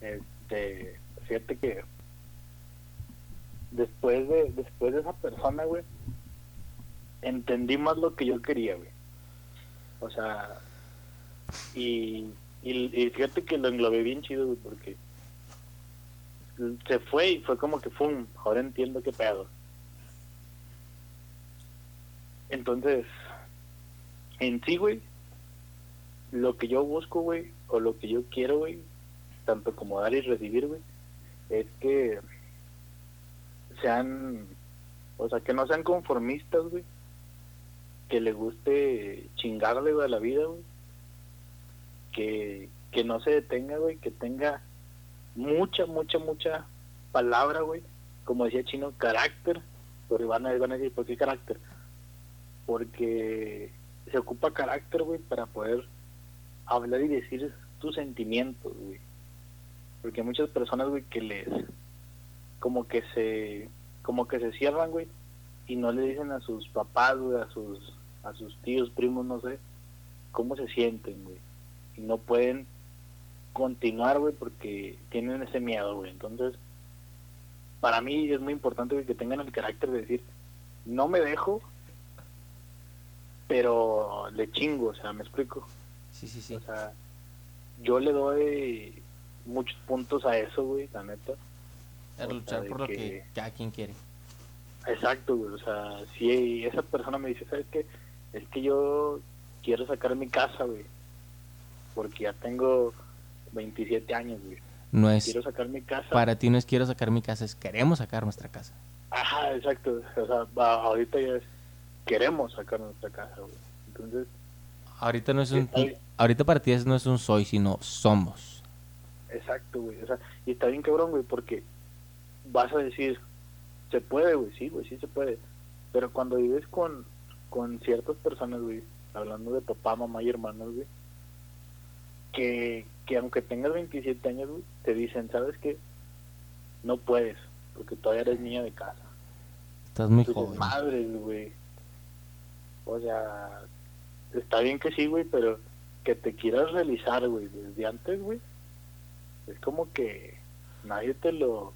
Este. Fíjate que. Después de. Después de esa persona, güey. Entendí más lo que yo quería, güey. O sea. Y. Y, y fíjate que lo englobé bien chido, güey, porque. Se fue y fue como que, ¡pum! Ahora entiendo qué pedo. Entonces, en sí, güey, lo que yo busco, güey, o lo que yo quiero, güey, tanto como dar y recibir, güey, es que sean, o sea, que no sean conformistas, güey, que le guste chingarle, a la vida, güey, que, no se detenga, güey, que tenga mucha, mucha, mucha palabra, güey, como decía Chino, carácter, pero van a, van a decir, ¿por qué carácter? Porque se ocupa carácter, güey, para poder hablar y decir tus sentimientos, güey. Porque hay muchas personas, güey, que les como que se como que se cierran, güey, y no le dicen a sus papás, güey, a sus a sus tíos, primos, no sé, cómo se sienten, güey. Y no pueden continuar, güey, porque tienen ese miedo, güey. Entonces, para mí es muy importante, que tengan el carácter de decir, no me dejo, pero le chingo, o sea, me explico. Sí, sí, sí. O sea, yo le doy muchos puntos a eso, güey, la neta. A luchar por lo que que- cada quien quiere. Exacto, güey. O sea, si esa persona me dice, ¿sabes qué? Es que yo quiero sacar mi casa, güey. Porque ya tengo 27 años, güey. No es, Quiero sacar mi casa. para ti no es quiero sacar mi casa, es queremos sacar nuestra casa. Ajá, exacto. O sea, ahorita ya es, queremos sacar nuestra casa, güey. Entonces, Ahorita no es un, ahorita para ti es- no es un soy, sino somos. exacto, güey. O sea, y está bien cabrón, güey, porque vas a decir, se puede, güey, sí, güey, sí se puede. Pero cuando vives con, con ciertas personas, güey, hablando de papá, mamá y hermanos, güey, que, que aunque tengas 27 años, güey, te dicen, ¿sabes qué? No puedes, porque todavía eres niña de casa. Estás muy Tus joven. madres, güey. O sea, está bien que sí, güey, pero que te quieras realizar, güey, desde antes, güey. Es como que nadie te lo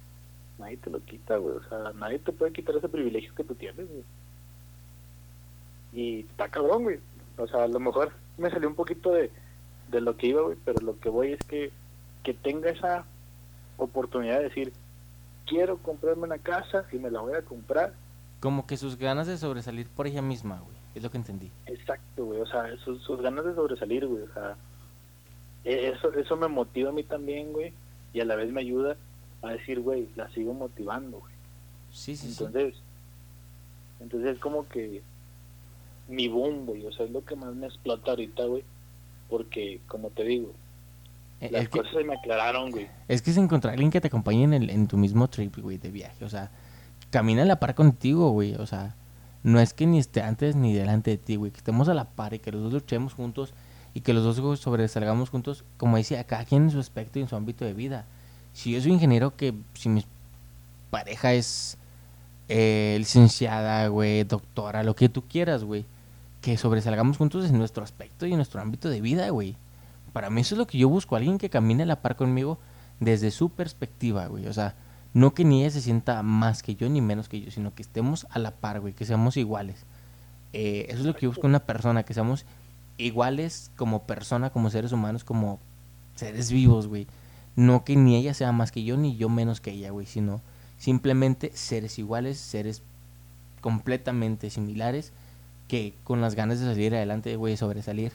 nadie te lo quita, güey. O sea, nadie te puede quitar ese privilegio que tú tienes, güey. Y está cabrón, güey. O sea, a lo mejor me salió un poquito de, de lo que iba, güey, pero lo que voy es que, que tenga esa oportunidad de decir, quiero comprarme una casa y me la voy a comprar Como que sus ganas de sobresalir por ella misma, güey. Es lo que entendí. Exacto, güey, o sea, sus, sus ganas de sobresalir, güey, o sea, e- eso, eso me motiva a mí también, güey, y a la vez me ayuda a decir, güey, la sigo motivando, güey. Sí, sí, sí. Entonces, entonces es como que mi boom, güey, o sea, es lo que más me explota ahorita, güey, porque, como te digo, Eh, las que, cosas se me aclararon, güey. es que es encontrar a alguien que te acompañe en, el, en tu mismo trip, güey, de viaje. O sea, camina a la par contigo, güey. O sea, no es que ni esté antes ni delante de ti, güey. Que estemos a la par y que los dos luchemos juntos y que los dos güey, sobresalgamos juntos, como decía, cada quien en su aspecto y en su ámbito de vida. Si yo soy ingeniero, que si mi pareja es eh, licenciada, güey, doctora, lo que tú quieras, güey. Que sobresalgamos juntos en nuestro aspecto y en nuestro ámbito de vida, güey. Para mí eso es lo que yo busco, alguien que camine a la par conmigo desde su perspectiva, güey. O sea, no que ni ella se sienta más que yo ni menos que yo, sino que estemos a la par, güey, que seamos iguales. Eh, eso es lo que yo busco en una persona, que seamos iguales como persona, como seres humanos, como seres vivos, güey. No que ni ella sea más que yo ni yo menos que ella, güey, sino Simplemente seres iguales, seres completamente similares, que con las ganas de salir adelante, güey, sobresalir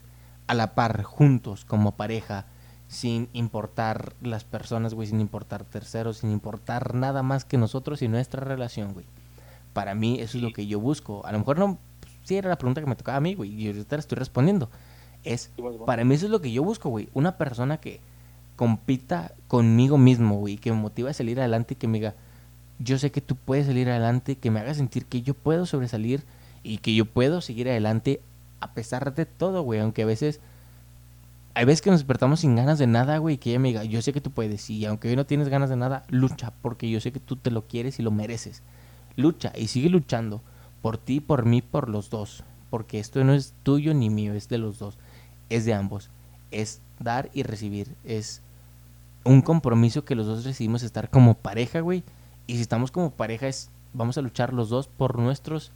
a la par, juntos, como pareja, sin importar las personas, güey, sin importar terceros, sin importar nada más que nosotros y nuestra relación, güey. Para mí eso es lo que yo busco. A lo mejor no, sí era la pregunta que me tocaba a mí, güey, y ahorita la estoy respondiendo. Es, para mí eso es lo que yo busco, güey. Una persona que compita conmigo mismo, güey, que me motiva a salir adelante y que me diga, yo sé que tú puedes salir adelante, que me haga sentir que yo puedo sobresalir y que yo puedo seguir adelante a pesar de todo, güey, aunque a veces hay veces que nos despertamos sin ganas de nada, güey, que ella me diga, yo sé que tú puedes, y aunque hoy no tienes ganas de nada, lucha, porque yo sé que tú te lo quieres y lo mereces. Lucha y sigue luchando por ti, por mí, por los dos, porque esto no es tuyo ni mío, es de los dos, es de ambos, es dar y recibir, es un compromiso que los dos decidimos estar como pareja, güey, y si estamos como pareja es, vamos a luchar los dos por nuestros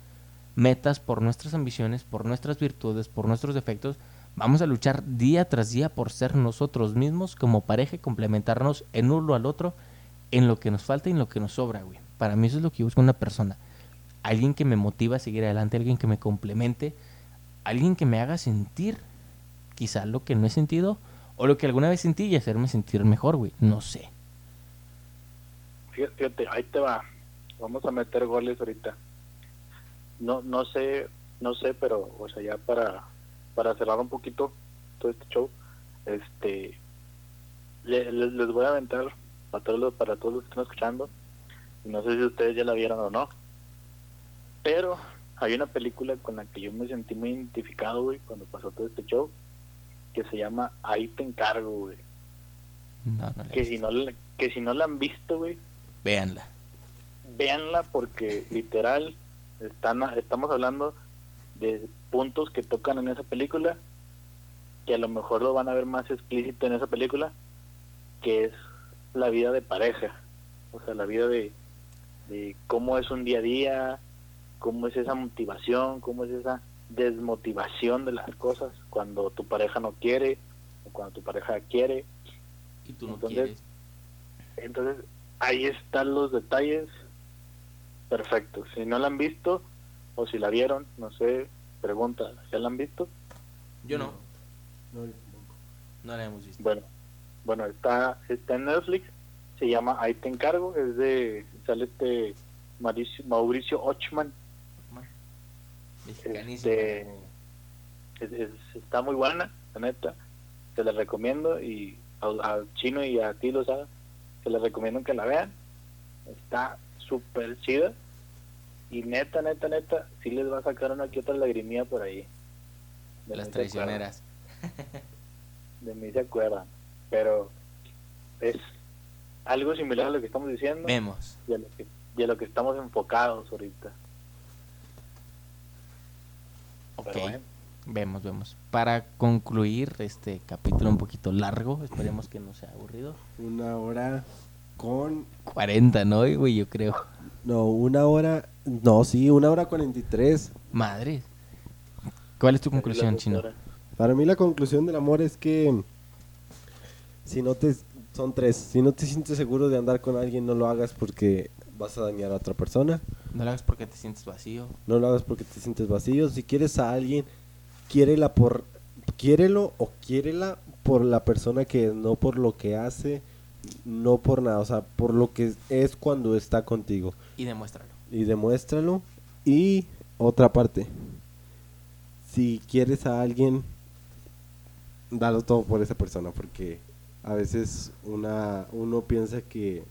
metas, por nuestras ambiciones, por nuestras virtudes, por nuestros defectos, Vamos a luchar día tras día por ser nosotros mismos como pareja y complementarnos en uno al otro en lo que nos falta y en lo que nos sobra, güey. Para mí eso es lo que yo busco en una persona. Alguien que me motiva a seguir adelante, alguien que me complemente, alguien que me haga sentir quizá lo que no he sentido o lo que alguna vez sentí y hacerme sentir mejor, güey. No sé. Fíjate, ahí te va. Vamos a meter goles ahorita. No, no sé, no sé, pero, o sea, ya para para cerrar un poquito todo este show, este les voy a aventar para todos los, para todos los que están escuchando, no sé si ustedes ya la vieron o no, pero hay una película con la que yo me sentí muy identificado, güey, cuando pasó todo este show, que se llama Ahí te encargo, güey. que, si no, que si no la han visto, güey. Véanla. Véanla porque literal están, estamos hablando de puntos que tocan en esa película, que a lo mejor lo van a ver más explícito en esa película, que es la vida de pareja, o sea, la vida de, de cómo es un día a día, cómo es esa motivación, cómo es esa desmotivación de las cosas cuando tu pareja no quiere o cuando tu pareja quiere. Y tú no entonces, Entonces, ahí están los detalles perfectos. Si no la han visto o si la vieron, no sé, pregunta, ¿ya la han visto? Yo no. No, no la hemos visto. Bueno, bueno está, está en Netflix, se llama Ahí te encargo, es de, sale este Mauricio, Mauricio Ochman. Este, está muy buena, la neta, te la recomiendo y al, chino y a ti lo sabes, te la recomiendo que la vean, está súper chida y neta, neta, neta, sí les va a sacar una que otra lagrimía por ahí. De Las traicioneras. [LAUGHS] De mí se acuerdan. Pero es algo similar a lo que estamos diciendo. Vemos. Y a lo que, y a lo que estamos enfocados ahorita. Ok. Vemos, vemos. Para concluir este capítulo un poquito largo, esperemos que no sea aburrido. Una hora con... 40, ¿no? Güey, yo creo. No, una hora. No, sí, una hora cuarenta y tres. Madre. ¿Cuál es tu conclusión, Chino? Para mí la conclusión del amor es que si no te son tres, si no te sientes seguro de andar con alguien, no lo hagas porque vas a dañar a otra persona. No lo hagas porque te sientes vacío. No lo hagas porque te sientes vacío. Si quieres a alguien, quiérela por quiérelo o quiérela por la persona que no por lo que hace no por nada, o sea, por lo que es cuando está contigo. Y demuéstralo. Y demuéstralo. Y otra parte, si quieres a alguien, dalo todo por esa persona, porque a veces una, uno piensa que,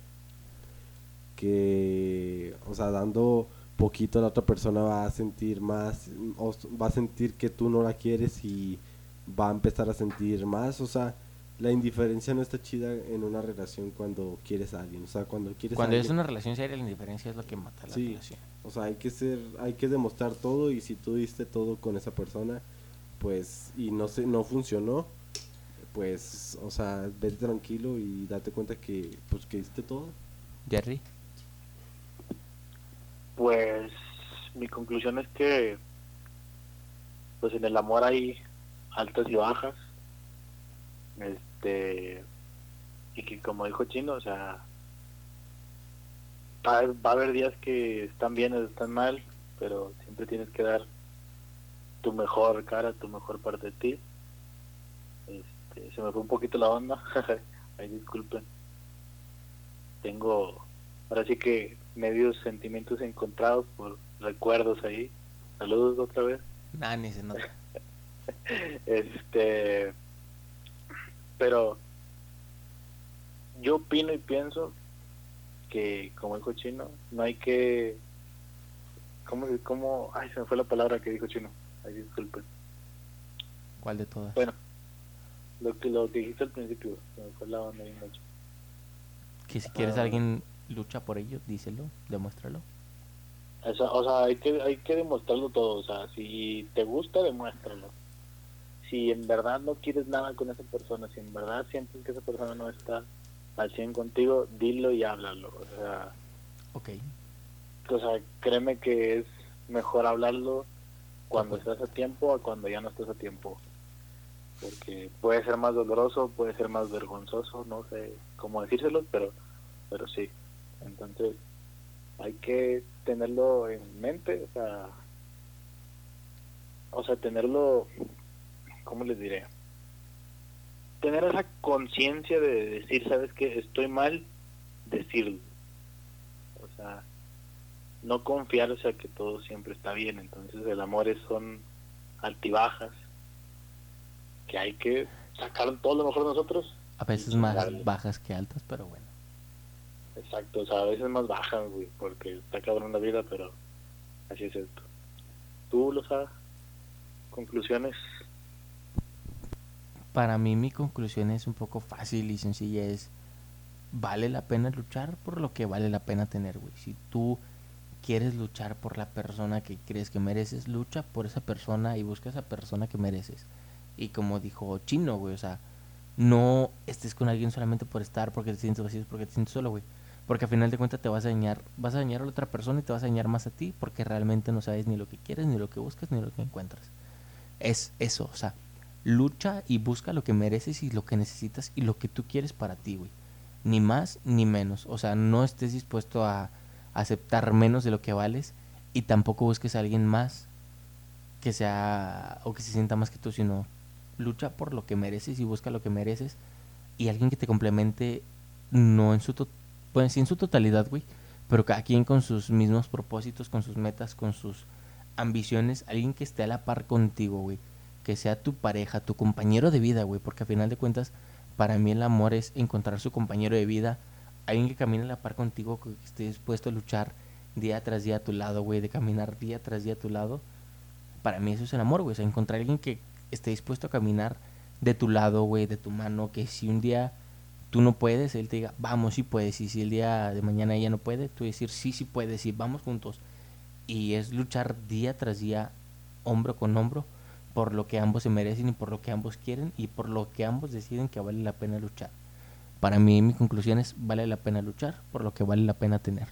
que, o sea, dando poquito a la otra persona va a sentir más, o va a sentir que tú no la quieres y va a empezar a sentir más, o sea, la indiferencia no está chida en una relación cuando quieres a alguien. O sea, cuando quieres Cuando es una relación seria, la indiferencia es lo que mata la relación. O sea, hay que ser, hay que demostrar todo y si tú diste todo con esa persona, pues, y no se, no funcionó, pues, o sea, vete tranquilo y date cuenta que, pues, que diste todo. Jerry. Pues, mi conclusión es que, pues, en el amor hay altas y bajas. Este, y que como dijo Chino, o sea, va, va a haber días que están bien o están mal, pero siempre tienes que dar tu mejor cara, tu mejor parte de ti. Este, se me fue un poquito la onda, [LAUGHS] ay disculpen. Tengo, ahora sí que medios sentimientos encontrados por recuerdos ahí. Saludos otra vez. Nah, ni se nota. [LAUGHS] Este, pero yo opino y pienso que, como dijo Chino, no hay que, ¿cómo, cómo, ay, se me fue la palabra que dijo Chino, ay, disculpen. ¿Cuál de todas? Bueno, lo que, lo que dijiste al principio, se me fue la onda bien mucho. Que si quieres Ah. alguien lucha por ello, díselo, demuéstralo. O sea, o sea, hay que, hay que demostrarlo todo, o sea, si te gusta, demuéstralo. Si en verdad no quieres nada con esa persona, si en verdad sientes que esa persona no está al 100 contigo, dilo y háblalo. O sea, Ok. o sea, créeme que es mejor hablarlo cuando estás a tiempo a cuando ya no estás a tiempo. Porque puede ser más doloroso, puede ser más vergonzoso, no sé cómo decírselo, pero, pero sí. Entonces, hay que tenerlo en mente, o sea, o sea, tenerlo, ¿cómo les diré? Tener esa conciencia de decir, ¿sabes qué? Estoy mal, decirlo. O sea, no confiarse a que todo siempre está bien. Entonces el amor es, son altibajas que hay que sacar todo lo mejor de nosotros. A veces más darle. bajas que altas, pero bueno. Exacto, o sea, a veces más bajas, güey, porque está cabrón la vida, pero así es esto. ¿Tú, lo sabes? ¿Conclusiones? Para mí mi conclusión es un poco fácil y sencilla, es vale la pena luchar por lo que vale la pena tener, güey. Si tú quieres luchar por la persona que crees que mereces, lucha por esa persona y busca esa persona que mereces. Y como dijo Chino, güey, o sea, no estés con alguien solamente por estar, porque te sientes vacío, porque te sientes solo, güey. Porque al final de cuentas te vas a dañar, vas a dañar a la otra persona y te vas a dañar más a ti, porque realmente no sabes ni lo que quieres, ni lo que buscas, ni lo que encuentras. Es eso, o sea, lucha y busca lo que mereces y lo que necesitas y lo que tú quieres para ti, güey. Ni más ni menos. O sea, no estés dispuesto a aceptar menos de lo que vales y tampoco busques a alguien más que sea o que se sienta más que tú, sino lucha por lo que mereces y busca lo que mereces y alguien que te complemente no en su pues su totalidad, güey, pero cada quien con sus mismos propósitos, con sus metas, con sus ambiciones, alguien que esté a la par contigo, güey, que sea tu pareja, tu compañero de vida, güey, porque al final de cuentas para mí el amor es encontrar su compañero de vida, alguien que camine a la par contigo, que esté dispuesto a luchar día tras día a tu lado, güey, de caminar día tras día a tu lado. Para mí eso es el amor, güey, o sea, encontrar a alguien que esté dispuesto a caminar de tu lado, güey, de tu mano, que si un día tú no puedes, él te diga, vamos, sí puedes, y si el día de mañana ella no puede, tú decir, sí, sí puedes, y vamos juntos. Y es luchar día tras día, hombro con hombro, por lo que ambos se merecen y por lo que ambos quieren y por lo que ambos deciden que vale la pena luchar. Para mí mi conclusión es vale la pena luchar por lo que vale la pena tener.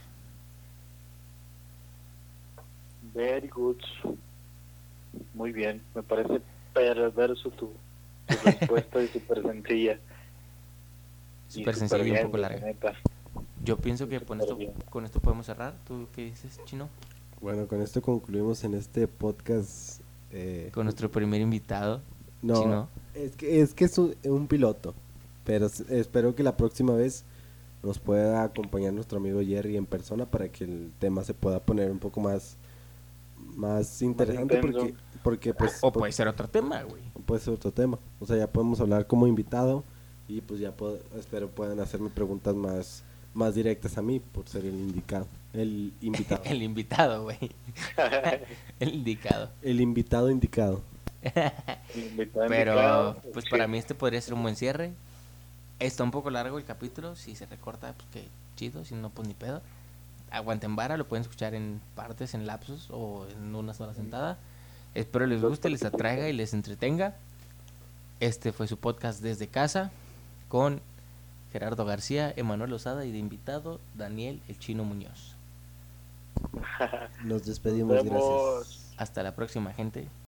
Very good. Muy bien, me parece perverso tu, tu [LAUGHS] respuesta y súper sencilla. Súper sencilla y un poco la larga. neta. Yo pienso que con esto, con esto podemos cerrar. ¿Tú qué dices, Chino? Bueno, con esto concluimos en este podcast. Eh, Con nuestro primer invitado. no, Chino. es que es, que es un, un piloto, pero espero que la próxima vez nos pueda acompañar nuestro amigo Jerry en persona para que el tema se pueda poner un poco más más interesante porque porque pues O por- puede ser otro tema, güey. puede ser otro tema. O sea, ya podemos hablar como invitado y pues ya puedo- espero puedan hacerme preguntas más más directas a mí por ser el indicado, el invitado. [LAUGHS] El invitado, güey. [LAUGHS] El indicado. el invitado indicado. El invitado Pero, indicado, pues sí. para mí este podría ser un buen cierre. Está un poco largo el capítulo. Si se recorta, pues que chido. Si no, pues ni pedo. Aguanten vara, lo pueden escuchar en partes, en lapsos o en una sola sentada. Espero les guste, les atraiga y les entretenga. Este fue su podcast desde casa con Gerardo García, Emanuel Osada y de invitado Daniel El Chino Muñoz. Nos despedimos, Nos vemos. gracias. Hasta la próxima, gente.